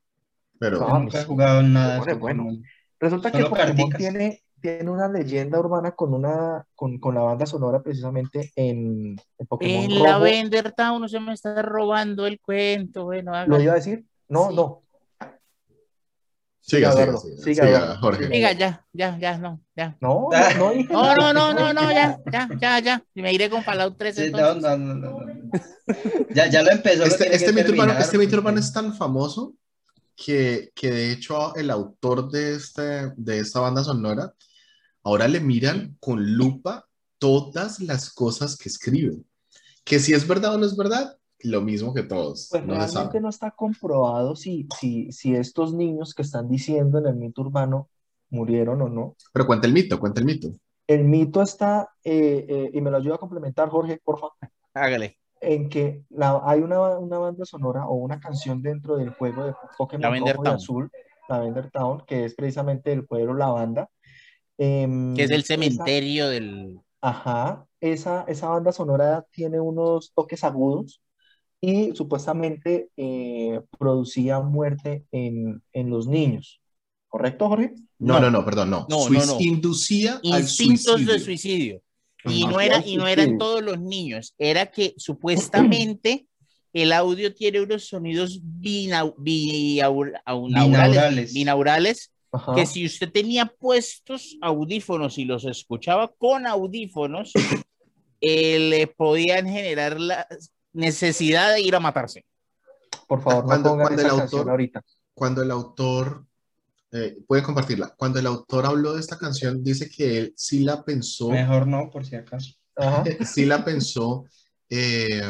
pero No, nunca he jugado nada de Pokémon es bueno. Pokémon. Resulta que Solo Pokémon carticas. tiene, tiene una leyenda urbana con, una, con, con la banda sonora precisamente en, en Pokémon En Rojo. Lavender Town se me está robando el cuento. Bueno, ¿Lo iba a decir? No, Sí. no. Siga, siga, Eduardo, siga, siga, Jorge. siga. Ya, ya, ya, no, ya. No, Ah. no, no No, no, no, no, ya, ya, ya, ya. Me iré con Fallout 3 Sí, no, entonces. no, no, no, no. Ya, ya lo empezó. Este, este que mito este mito urbano es tan famoso que, que de hecho el autor de, este, de esta banda sonora ahora le miran con lupa todas las cosas que escribe. Que si es verdad o no es verdad, lo mismo que todos. Pues no realmente no está comprobado si, si, si estos niños que están diciendo en el mito urbano murieron o no. Pero cuenta el mito, cuenta el mito. El mito está, eh, eh, y me lo ayuda a complementar, Jorge, por favor. Hágale. en que la- hay una, una banda sonora o una canción dentro del juego de Pokémon Rojo y Town. Azul, Lavender Town, que es precisamente el pueblo Lavanda. Em, Que es el esa- cementerio del. ajá, esa, esa banda sonora tiene unos toques agudos y supuestamente eh, producía muerte en, en los niños. ¿Correcto, Jorge? No, No. no, no, perdón, no. No, Suis- no, no. Inducía al Instintos suicidio. de suicidio. Y no era, y no eran todos los niños, era que supuestamente el audio tiene unos sonidos binau- Binaurales. binaurales, binaurales, Ajá. que si usted tenía puestos audífonos y los escuchaba con audífonos, <coughs> eh, le podían generar la necesidad de ir a matarse. Por favor, no Cuando- pongan cuando esa el autor- ahorita. Cuando el autor, eh, pueden compartirla, cuando el autor habló de esta canción, dice que él sí la pensó, Mejor no, por si acaso. Ajá. <laughs> sí la pensó eh,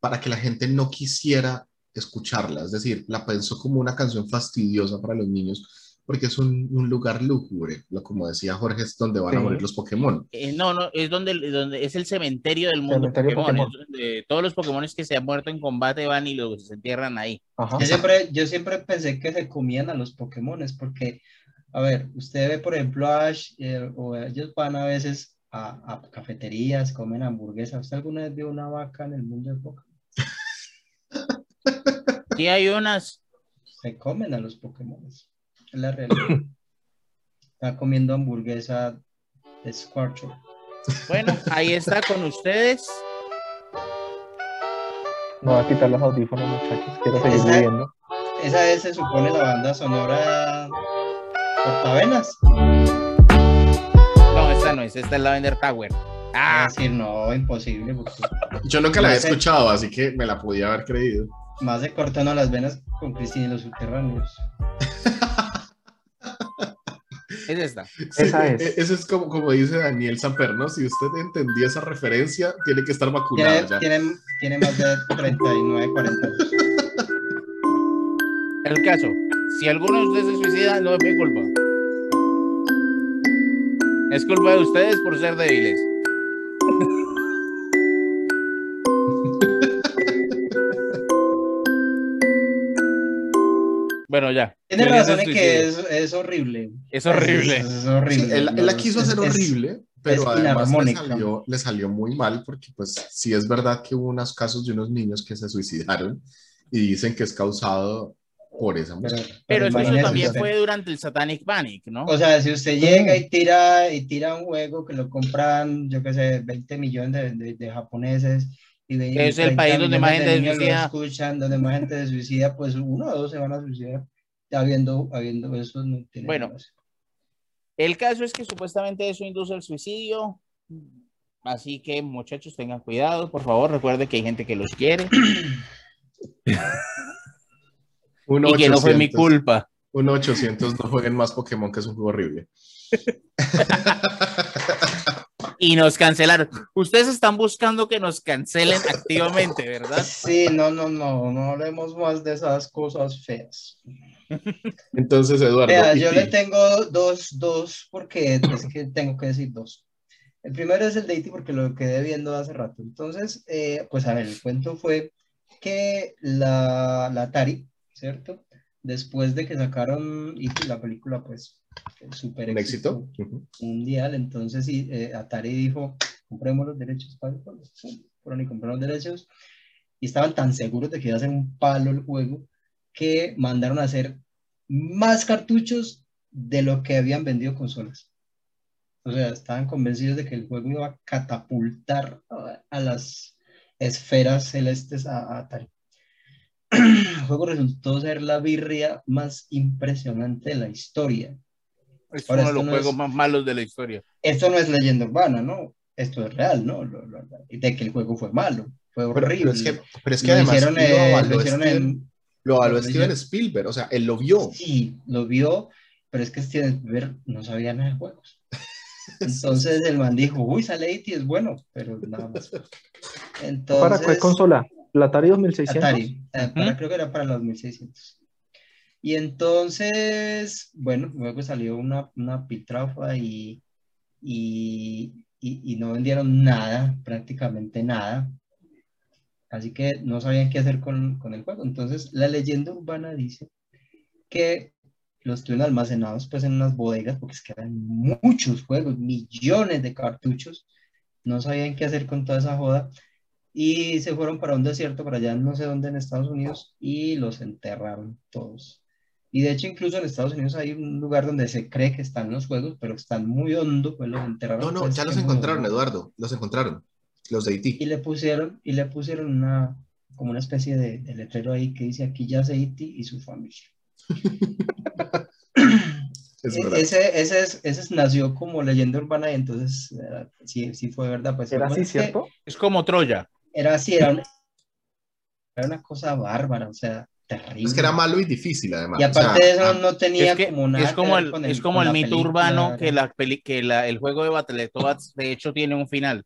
para que la gente no quisiera escucharla, es decir, la pensó como una canción fastidiosa para los niños, porque es un, un lugar lúgubre, lo como decía Jorge, es donde van a morir los Pokémon. Eh, no, no, es donde, donde es el cementerio del mundo Cementerio Pokémon. Pokémon. es donde todos los Pokémon que se han muerto en combate van y los se entierran ahí. Ajá. Yo siempre, yo siempre pensé que se comían a los Pokémones porque, a ver, usted ve, por ejemplo, a Ash, eh, o ellos van a veces a, a cafeterías, comen hamburguesas. ¿Usted alguna vez vio una vaca en el mundo de Pokémon? Sí hay unas, Se comen a los Pokémones. Es la realidad. <coughs> Está comiendo hamburguesa de Squirtle. bueno, ahí está con ustedes. No voy a quitar los audífonos, muchachos. Quiero seguir Esa- viviendo. Esa es, se supone, la banda sonora Portavenas. No, esta no es, esta es la Vender Tower. Ah, Ah, decir, no, imposible, porque Yo nunca la había escuchado, así que me la podía haber creído. más se cortan a las venas con Cristina y los subterráneos. <laughs> <laughs> es esta. Esa es. e- Eso es como, como dice Daniel Samper, ¿no? Si usted entendía esa referencia, tiene que estar vacunado Tiene, ya. tiene, tiene más de 39, 40 años. El caso, si alguno de ustedes se suicida, no es mi culpa. Es culpa de ustedes por ser débiles. <laughs> Bueno, ya. Tiene razón en que es, es horrible. Es horrible. Es, es Sí, horrible. él, él la quiso hacer es- horrible, pero además le salió, le salió muy mal porque pues sí es verdad que hubo unos casos de unos niños que se suicidaron y dicen que es causado por esa Pero, música. Pero eso, eso imagínese también usted. fue durante el Satanic Panic, ¿no? O sea, si usted llega y tira, y tira un juego que lo compran, yo qué sé, 20 millones de, de- de japoneses. Y de, Es el 30 país donde más gente se suicida. escuchan, donde más gente se suicida, pues uno o dos se van a suicidar. Habiendo, habiendo eso no tiene Bueno. El caso es que supuestamente eso induce al suicidio. Así que muchachos tengan cuidado, por favor. Recuerden que hay gente que los quiere <coughs> Uno y que no fue mi 800, culpa. 1 800 no jueguen más Pokémon, que es un juego horrible. <laughs> Y nos cancelaron. Ustedes están buscando que nos cancelen activamente, ¿verdad? Sí, no, no, no, no hablemos más de esas cosas feas. Entonces, Eduardo. Vea, ¿y yo le tengo dos, dos, porque es que tengo que decir dos. El primero es el de porque lo quedé viendo hace rato. Entonces, eh, pues a ver, el cuento fue que la, la Atari, ¿cierto? Después de que sacaron la película, pues, súper ¿Un éxito? éxito mundial, entonces eh, Atari dijo, compremos los derechos para Fueron y compraron los derechos y estaban tan seguros de que iba a ser un palo el juego que mandaron a hacer más cartuchos de lo que habían vendido consolas. O sea, estaban convencidos de que el juego iba a catapultar a, a las esferas celestes a, a Atari. El juego resultó ser la birria más impresionante de la historia. Es Ahora, uno de los no juegos es- más malos de la historia. Esto no es leyenda urbana, ¿no? Esto es real, ¿no? Lo- lo- lo- de que el juego fue malo, fue Pero, horrible. pero es que, pero es que Lo además hicieron, lo eh, lo hicieron Steven, en- lo Steven Spielberg, o sea, él lo vio. Sí, lo vio, pero es que Steven Spielberg no sabía nada de juegos. <laughs> Entonces el man dijo, uy, sale E.T. es bueno, pero nada más. Entonces, <laughs> ¿Para cuál consola? ¿La Atari 2600? Atari, eh, para- Ujú. creo que era para los 1600. Y entonces, bueno, luego salió una, una pitrafa y, y, y, y no vendieron nada, prácticamente nada. Así que no sabían qué hacer con, con el juego. Entonces, la leyenda urbana dice que los tuvieron almacenados pues en unas bodegas, porque es que eran muchos juegos, millones de cartuchos. No sabían qué hacer con toda esa joda y se fueron para un desierto, para allá no sé dónde en Estados Unidos, y los enterraron todos. Y de hecho, incluso en Estados Unidos hay un lugar donde se cree que están los juegos, pero están muy hondo, pues los enterraron. No, no, pues, ya los encontraron, hondo. Eduardo, los encontraron, los de E Y Haití. le pusieron, y le pusieron una, como una especie de, de letrero ahí que dice aquí ya E.T. y su familia. <laughs> Es E- verdad. ese, ese, es- ese es- nació como leyenda urbana y entonces eh, sí, sí fue verdad. Pues, ¿Era así, es cierto? Es como Troya. Era así, era, un- era una cosa bárbara, o sea, terrible. Es que era malo y difícil, además. Y o sea, aparte de eso, ah, no tenía Es, que, como nada es como el, con es como con el mito película, urbano que, la peli, que la, el juego de Battletoads de hecho tiene un final.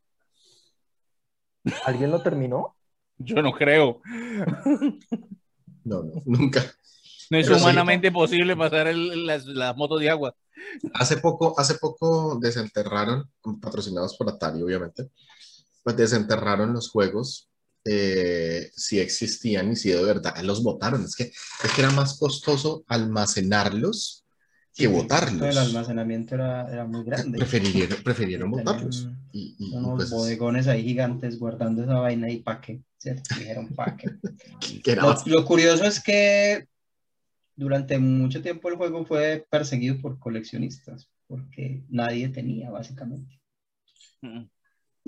¿Alguien lo terminó? Yo no creo. No, no, nunca. No es Pero sí. humanamente posible pasar el- las, las motos de agua. Hace poco, hace poco desenterraron, patrocinados por Atari, obviamente, pues desenterraron los juegos, eh, si existían y si de verdad los botaron. Es que, es que era más costoso almacenarlos que sí, botarlos. El almacenamiento era, era muy grande. Prefirieron, <laughs> prefirieron Tenían botarlos. Y, y- y Unos pues, bodegones ahí gigantes guardando esa vaina y pa' qué, ¿cierto? Dijeron pa' qué. <laughs> que era Lo, lo curioso es que durante mucho tiempo el juego fue perseguido por coleccionistas, porque nadie tenía, básicamente. Mm.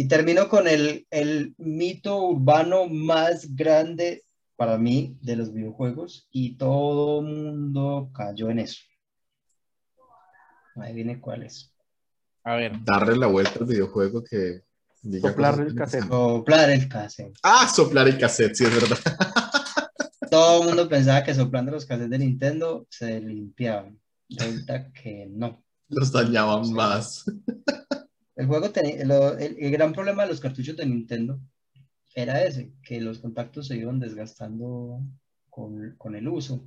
Y termino con el, el mito urbano más grande para mí de los videojuegos y todo el mundo cayó en eso. Ahí viene cuál es. A ver, darle la vuelta al videojuego que diga Soplar el cassette. Soplar el cassette. Ah, soplar el cassette, sí, es verdad. <laughs> Todo el mundo pensaba que soplando los cassettes de Nintendo se limpiaban. Resulta que no. Los dañaban más. El juego tenía, lo- el, gran problema de los cartuchos de Nintendo era ese, que los contactos se iban desgastando con, el uso.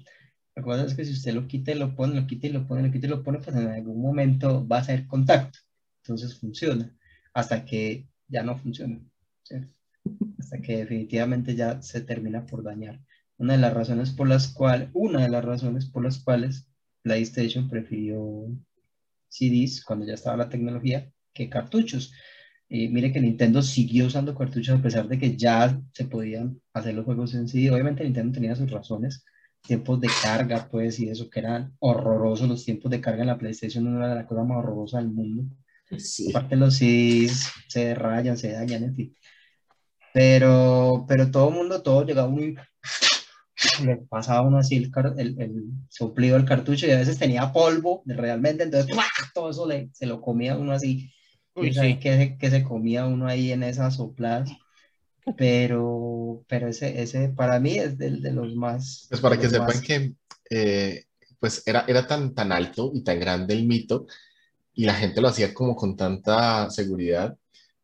La cosa es que si usted lo quita y lo pone, lo quita y lo pone, lo quita y lo pone, pues en algún momento va a ser contacto. Entonces funciona, hasta que ya no funciona. Hasta que definitivamente ya se termina por dañar. Una de las razones por las cuales, una de las razones por las cuales PlayStation prefirió CDs cuando ya estaba la tecnología que cartuchos. Y mire que Nintendo siguió usando cartuchos a pesar de que ya se podían hacer los juegos en CD. Obviamente Nintendo tenía sus razones, tiempos de carga, pues, y eso que eran horrorosos los tiempos de carga en la PlayStation, no era la cosa más horrorosa del mundo. Sí. Aparte los CDs se rayan, se dañan, en fin. Pero, pero todo el mundo, todo llegaba uno y le pasaba uno así el, el, el soplido del cartucho y a veces tenía polvo realmente, entonces ¡guau! todo eso le, se lo comía uno así. Uy, ¿Quién sabe sí. qué, se- qué se comía uno ahí en esas sopladas? Pero, pero ese, ese para mí es del de los más. Pues para que sepan más- que eh, pues era, era tan, tan alto y tan grande el mito y la gente lo hacía como con tanta seguridad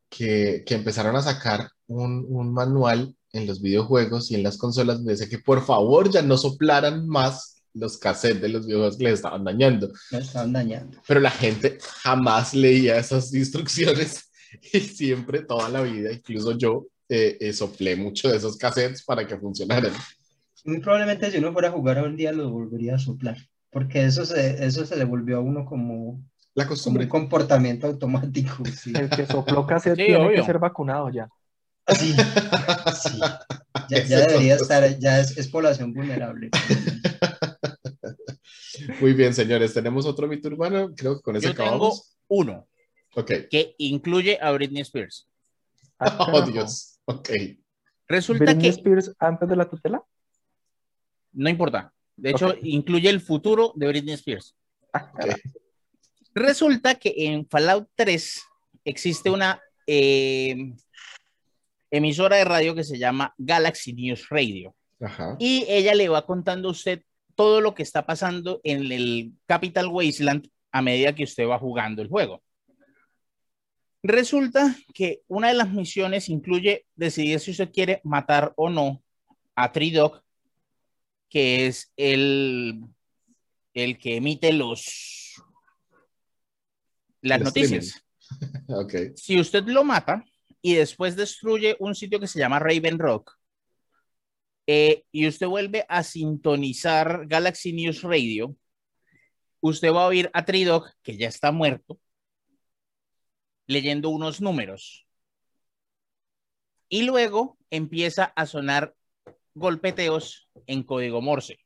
que, que empezaron a sacar un, un manual en los videojuegos y en las consolas donde decía que por favor ya no soplaran más los cassettes de los videojuegos que les estaban dañando. Lo estaban dañando. Pero la gente jamás leía esas instrucciones <laughs> y siempre, toda la vida, incluso yo, eh, eh, soplé mucho de esos cassettes para que funcionaran. Muy probablemente si uno fuera a jugar hoy día lo volvería a soplar, porque eso se, eso se le volvió a uno como, La como costumbre. un comportamiento automático. <laughs> Sí, El que sopló cassette Sí, tiene obvio. que ser vacunado ya. Sí, sí. Ya, debería estar, ya es, es población vulnerable. Muy bien, señores, tenemos otro mito urbano. Creo que con ese Yo tengo acabamos. uno Ok. que incluye a Britney Spears. <laughs> Ah, Oh, carajo. Dios. Ok. Resulta Britney que Spears antes de la tutela. no importa. De hecho, incluye el futuro de Britney Spears. Ah. Resulta que en Fallout 3 existe una eh, emisora de radio que se llama Galaxy News Radio. Ajá. Y ella le va contando a usted todo lo que está pasando en el Capital Wasteland a medida que usted va jugando el juego. Resulta que una de las misiones incluye decidir si usted quiere matar o no a Tridog, que es el, el que emite los las El noticias. <laughs> Ok. Si usted lo mata y después destruye un sitio que se llama Raven Rock, eh, y usted vuelve a sintonizar Galaxy News Radio, usted va a oír a Tridog, que ya está muerto, leyendo unos números. Y luego empieza a sonar golpeteos en código Morse.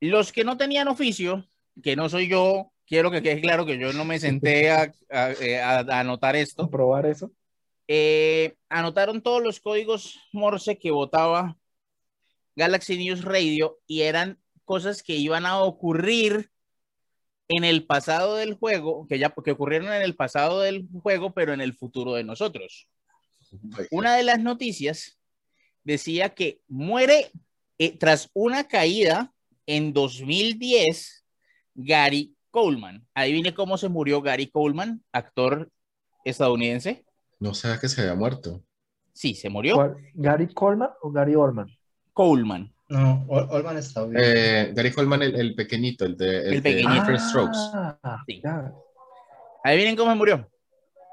Los que no tenían oficio, que no soy yo, quiero que quede claro que yo no me senté a, a- eh, a- a anotar esto, Probar eso. eh, anotaron todos los códigos Morse que votaba Galaxy News Radio y eran cosas que iban a ocurrir en el pasado del juego, que ya que ocurrieron en el pasado del juego, pero en el futuro de nosotros. Una de las noticias decía que muere eh, tras una caída en 2010 Gary Coleman. Adivine cómo se murió Gary Coleman, actor estadounidense. No sabía que se había muerto. Sí, se murió. ¿Gary Coleman o Gary Oldman? Coleman. No, Ol- Olman está bien. Eh, Gary Coleman, el, el pequeñito, el de, el El de pequeñito. First Strokes, Ah, Sí. Adivinen cómo se murió.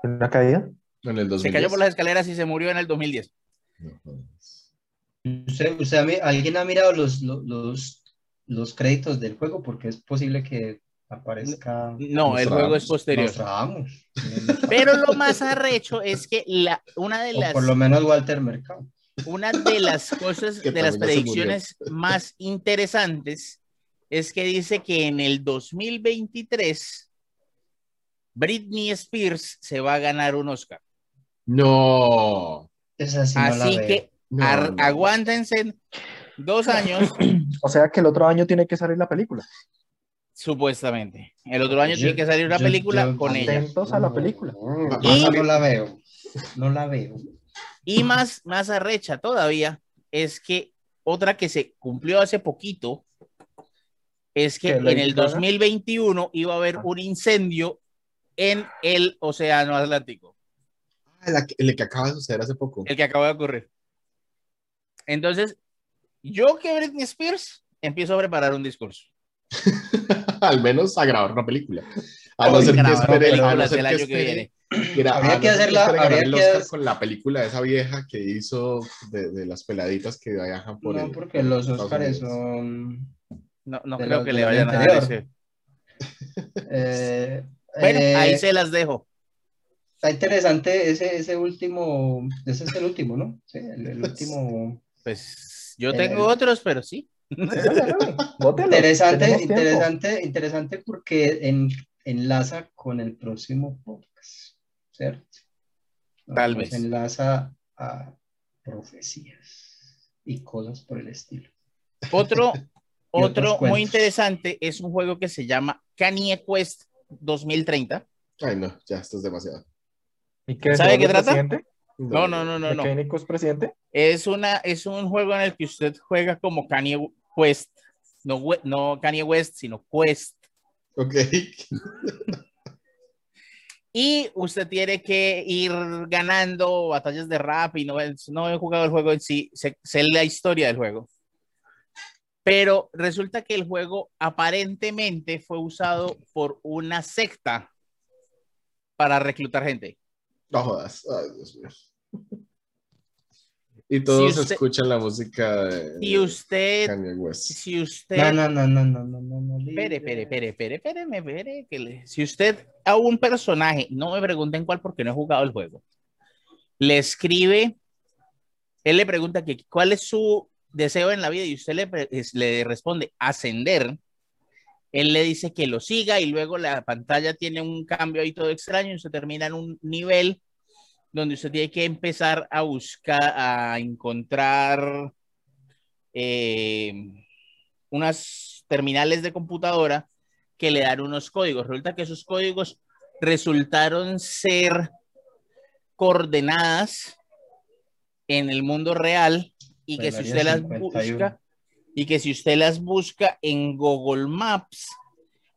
¿En una caída? en el 2010. Se cayó por las escaleras y se murió en el 2010. No jodas. ¿Usted, usted ¿Alguien ha mirado los, los, los créditos del juego? Porque es posible que aparezca No, el juego es posterior. Nostradamus. <laughs> Pero lo más arrecho es que la, una de O las por lo menos Walter Mercado. una de las cosas, de las predicciones más interesantes es que dice que en el 2023 Britney Spears se va a ganar un Oscar. No. Esa sí no la Así que No, ar- no. aguántense dos años, <clears throat> O sea que el otro año tiene que salir la película. Supuestamente. El otro año Yo- tiene que salir una yo- película yo- con ella. Atentos a la película. Va- Y- no la veo. No la veo. Y más, más arrecha todavía es que otra que se cumplió hace poquito es que ¿Que en el Gaga? 2021 iba a haber Ah. un incendio en el Océano Atlántico, Ah, el que acaba de suceder hace poco. el que acaba de ocurrir. Entonces, yo que Britney Spears empiezo a preparar un discurso. <laughs> <laughs> Al menos a grabar una película. A no ser que espere el, a no que año que espere- viene. Mira, Habría que que hacerla- habría el que Oscar hacer- con la película de esa vieja que hizo de, de las peladitas que viajan por No, el- porque por los Oscars son. No, no creo la- que le vayan a dar ese. <laughs> eh, Bueno, eh, ahí se las dejo. Está interesante ese, ese último. Ese es el último, ¿no? Sí, el, el último. Pues yo Eh, tengo otros, pero sí. Dale, dale, bótelo, Interesante, interesante, interesante porque en- enlaza con el próximo podcast, ¿cierto? Tal Nos vez. enlaza a profecías y cosas por el estilo. Otro, <laughs> otro muy cuentos. interesante es un juego que se llama Kanye Quest 2030. Ay, no, ya esto es demasiado. ¿Y qué, ¿Sabe qué trata? presidente? No, no, no, no, no. ¿Mecánico es presidente? Es, una, es un juego en el que usted juega como Kanye West. No, no Kanye West, sino Quest. Ok. Y usted tiene que ir ganando batallas de rap y no, no he jugado el juego en sí, sé, sé la historia del juego. Pero resulta que el juego aparentemente fue usado por una secta para reclutar gente. No jodas. Ay, Dios mío. Y todos usted- escuchan la música de Si usted, Kanye West. si usted, No, no, no, no, no, no, no, no. espere, espere, espere, espere, espéreme, espere, que le- si usted a un personaje, no me pregunten cuál porque no he jugado el juego, le escribe, él le pregunta que cuál es su deseo en la vida y usted le, le responde ascender, él le dice que lo siga y luego la pantalla tiene un cambio ahí todo extraño y usted termina en un nivel donde usted tiene que empezar a buscar, a encontrar eh, unas terminales de computadora que le dan unos códigos. Resulta que esos códigos resultaron ser coordenadas en el mundo real y que Del si usted las 51. busca y que si usted las busca en Google Maps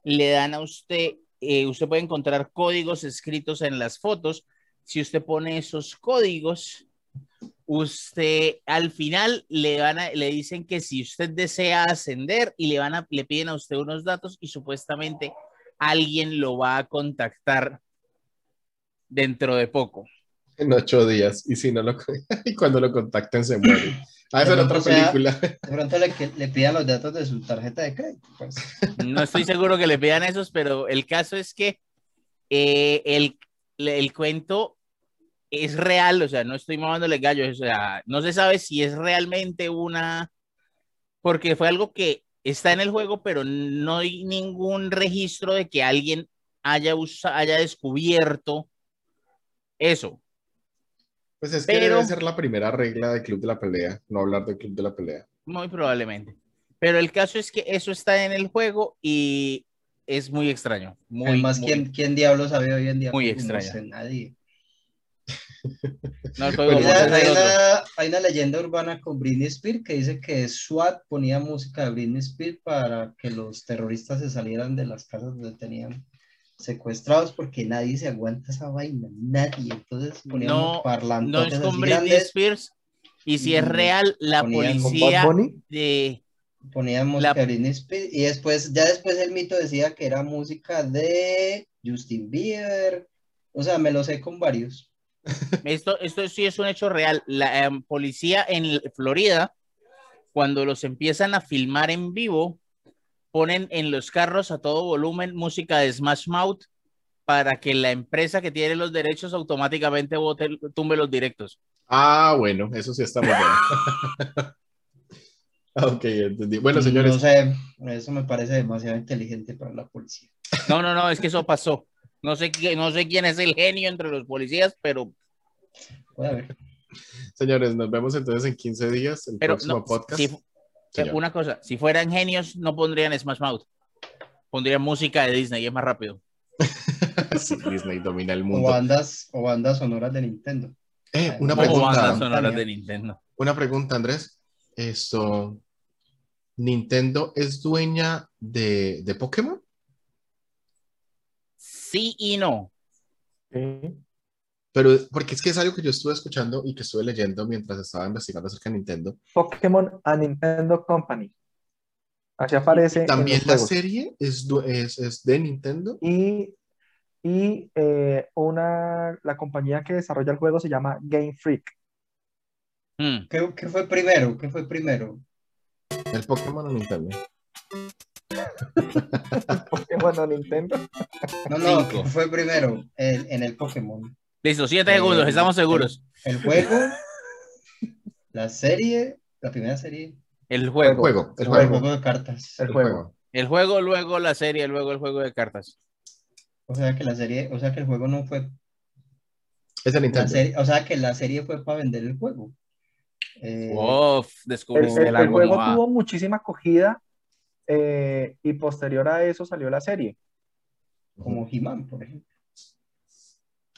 le dan a usted, eh, usted puede encontrar códigos escritos en las fotos. Si usted pone esos códigos, usted al final le van a, le dicen que si usted desea ascender y le van a, le piden a usted unos datos y supuestamente alguien lo va a contactar dentro de poco. En ocho días. Y si no lo <laughs> y cuando lo contacten se muere. Ah, esa era otra pronto sea- película. De pronto le, le pidan los datos de su tarjeta de crédito. Pues. No estoy seguro que le pidan esos, pero el caso es que eh, el, el cuento es real, o sea, no estoy mamándole gallo, o sea, no se sabe si es realmente una, porque fue algo que está en el juego, pero no hay ningún registro de que alguien haya, usa- haya descubierto eso. Pues es que Pero- debe ser la primera regla de Club de la Pelea, no hablar de Club de la Pelea. Muy probablemente. Pero el caso es que eso está en el juego y es muy extraño. Muy, Además, muy- ¿quién, ¿quién diablo sabe hoy en día? muy Pues, no extraño. sé, nadie. No, el juego Hay una, hacer hay otro. una- hay una leyenda urbana con Britney Spears que dice que SWAT ponía música de Britney Spears para que los terroristas se salieran de las casas donde tenían secuestrados porque nadie se aguanta esa vaina, nadie. Entonces ponían No, parlantes No es con Britney grandes, Spears. Y si es real, la ponían con ¿Con policía de. ponían música La- de Britney Spears y después, ya después el mito decía que era música de Justin Bieber. O sea, me lo sé con varios. Esto, esto sí es un hecho real. La em, policía en Florida, cuando los empiezan a filmar en vivo, ponen en los carros a todo volumen música de Smash Mouth para que la empresa que tiene los derechos automáticamente vote, tumbe los directos. Ah, bueno, eso sí está muy bueno. <laughs> Ok, entendí. Bueno, señores, No sé, eso me parece demasiado inteligente para la policía. No, no, no, es que eso pasó. No sé, qué- no sé quién es el genio entre los policías, pero, haber. señores, nos vemos entonces en 15 días, el pero próximo no, podcast. si- Señor. una cosa, si fueran genios, no pondrían Smash Mouth. Pondrían música de Disney, es más rápido. <laughs> Sí, Disney domina el O mundo. bandas, o bandas sonoras de Nintendo. Eh, una O O pregunta, bandas sonoras de Nintendo. una pregunta, Andrés. Esto, ¿Nintendo es dueña de, de Pokémon? Sí y no. Sí. Pero, porque es que es algo que yo estuve escuchando y que estuve leyendo mientras estaba investigando acerca de Nintendo. Pokémon a Nintendo Company. Así aparece. También la juegos. serie es, du- es, es de Nintendo. Y, y eh, una, la compañía que desarrolla el juego se llama Game Freak. Mm. ¿Qué, qué fue primero? ¿Qué fue primero? El Pokémon o Nintendo. <laughs> Pokémon a Nintendo. No, no, Cinco. ¿qué fue primero? El- en el Pokémon. Listo, siete Eh, segundos, estamos seguros. El juego, la serie, la primera serie, El El juego. juego, el o el juego. juego de cartas. El el juego. El juego, luego la serie, luego el juego de cartas. O sea que la serie, o sea que el juego no fue Es de la Nintendo. serie, o sea que la serie fue para vender el juego. Eh, Uf, El, descubriste el- el el juego tuvo muchísima acogida eh, y posterior a eso salió la serie. como He-Man, por ejemplo.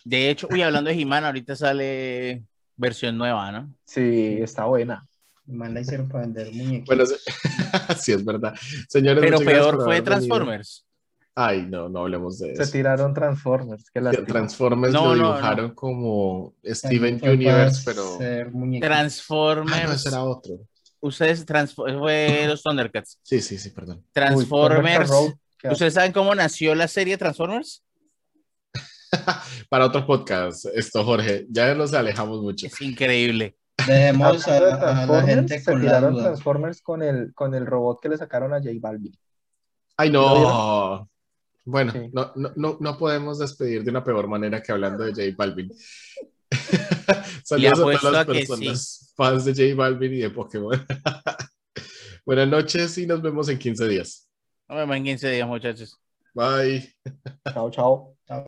De hecho, uy, hablando de He-Man, ahorita sale versión nueva, ¿no? Sí, está buena. He-Man la hicieron para vender muñecos. Bueno, se- <laughs> sí, es verdad. Señores, Pero peor fue venido. Transformers. Ay, no, no hablemos de Se eso. tiraron Transformers. Que. Transformers No, lo no, dibujaron como Steven Universe, pero. muñecos. Ah, no, Transformers. era otro. Ustedes trans- fue los Thundercats. Sí, sí, sí, perdón. Transformers. ¿Ustedes saben cómo nació la serie Transformers? <laughs> Para otro podcast, esto, Jorge, ya nos alejamos mucho. Es increíble. Dejemos a, a la gente se con la tiraron. Transformers con el, con el robot que le sacaron a J Balvin. Ay, ¿Lo no. Bueno, Sí. no, no, no, no podemos despedir de una peor manera que hablando de J Balvin. <laughs> Saludos a todas las personas fans de J Balvin y de Pokémon. <laughs> Buenas noches y nos vemos en 15 días. No me en 15 días, muchachos. Bye. Chao, chao. Chao.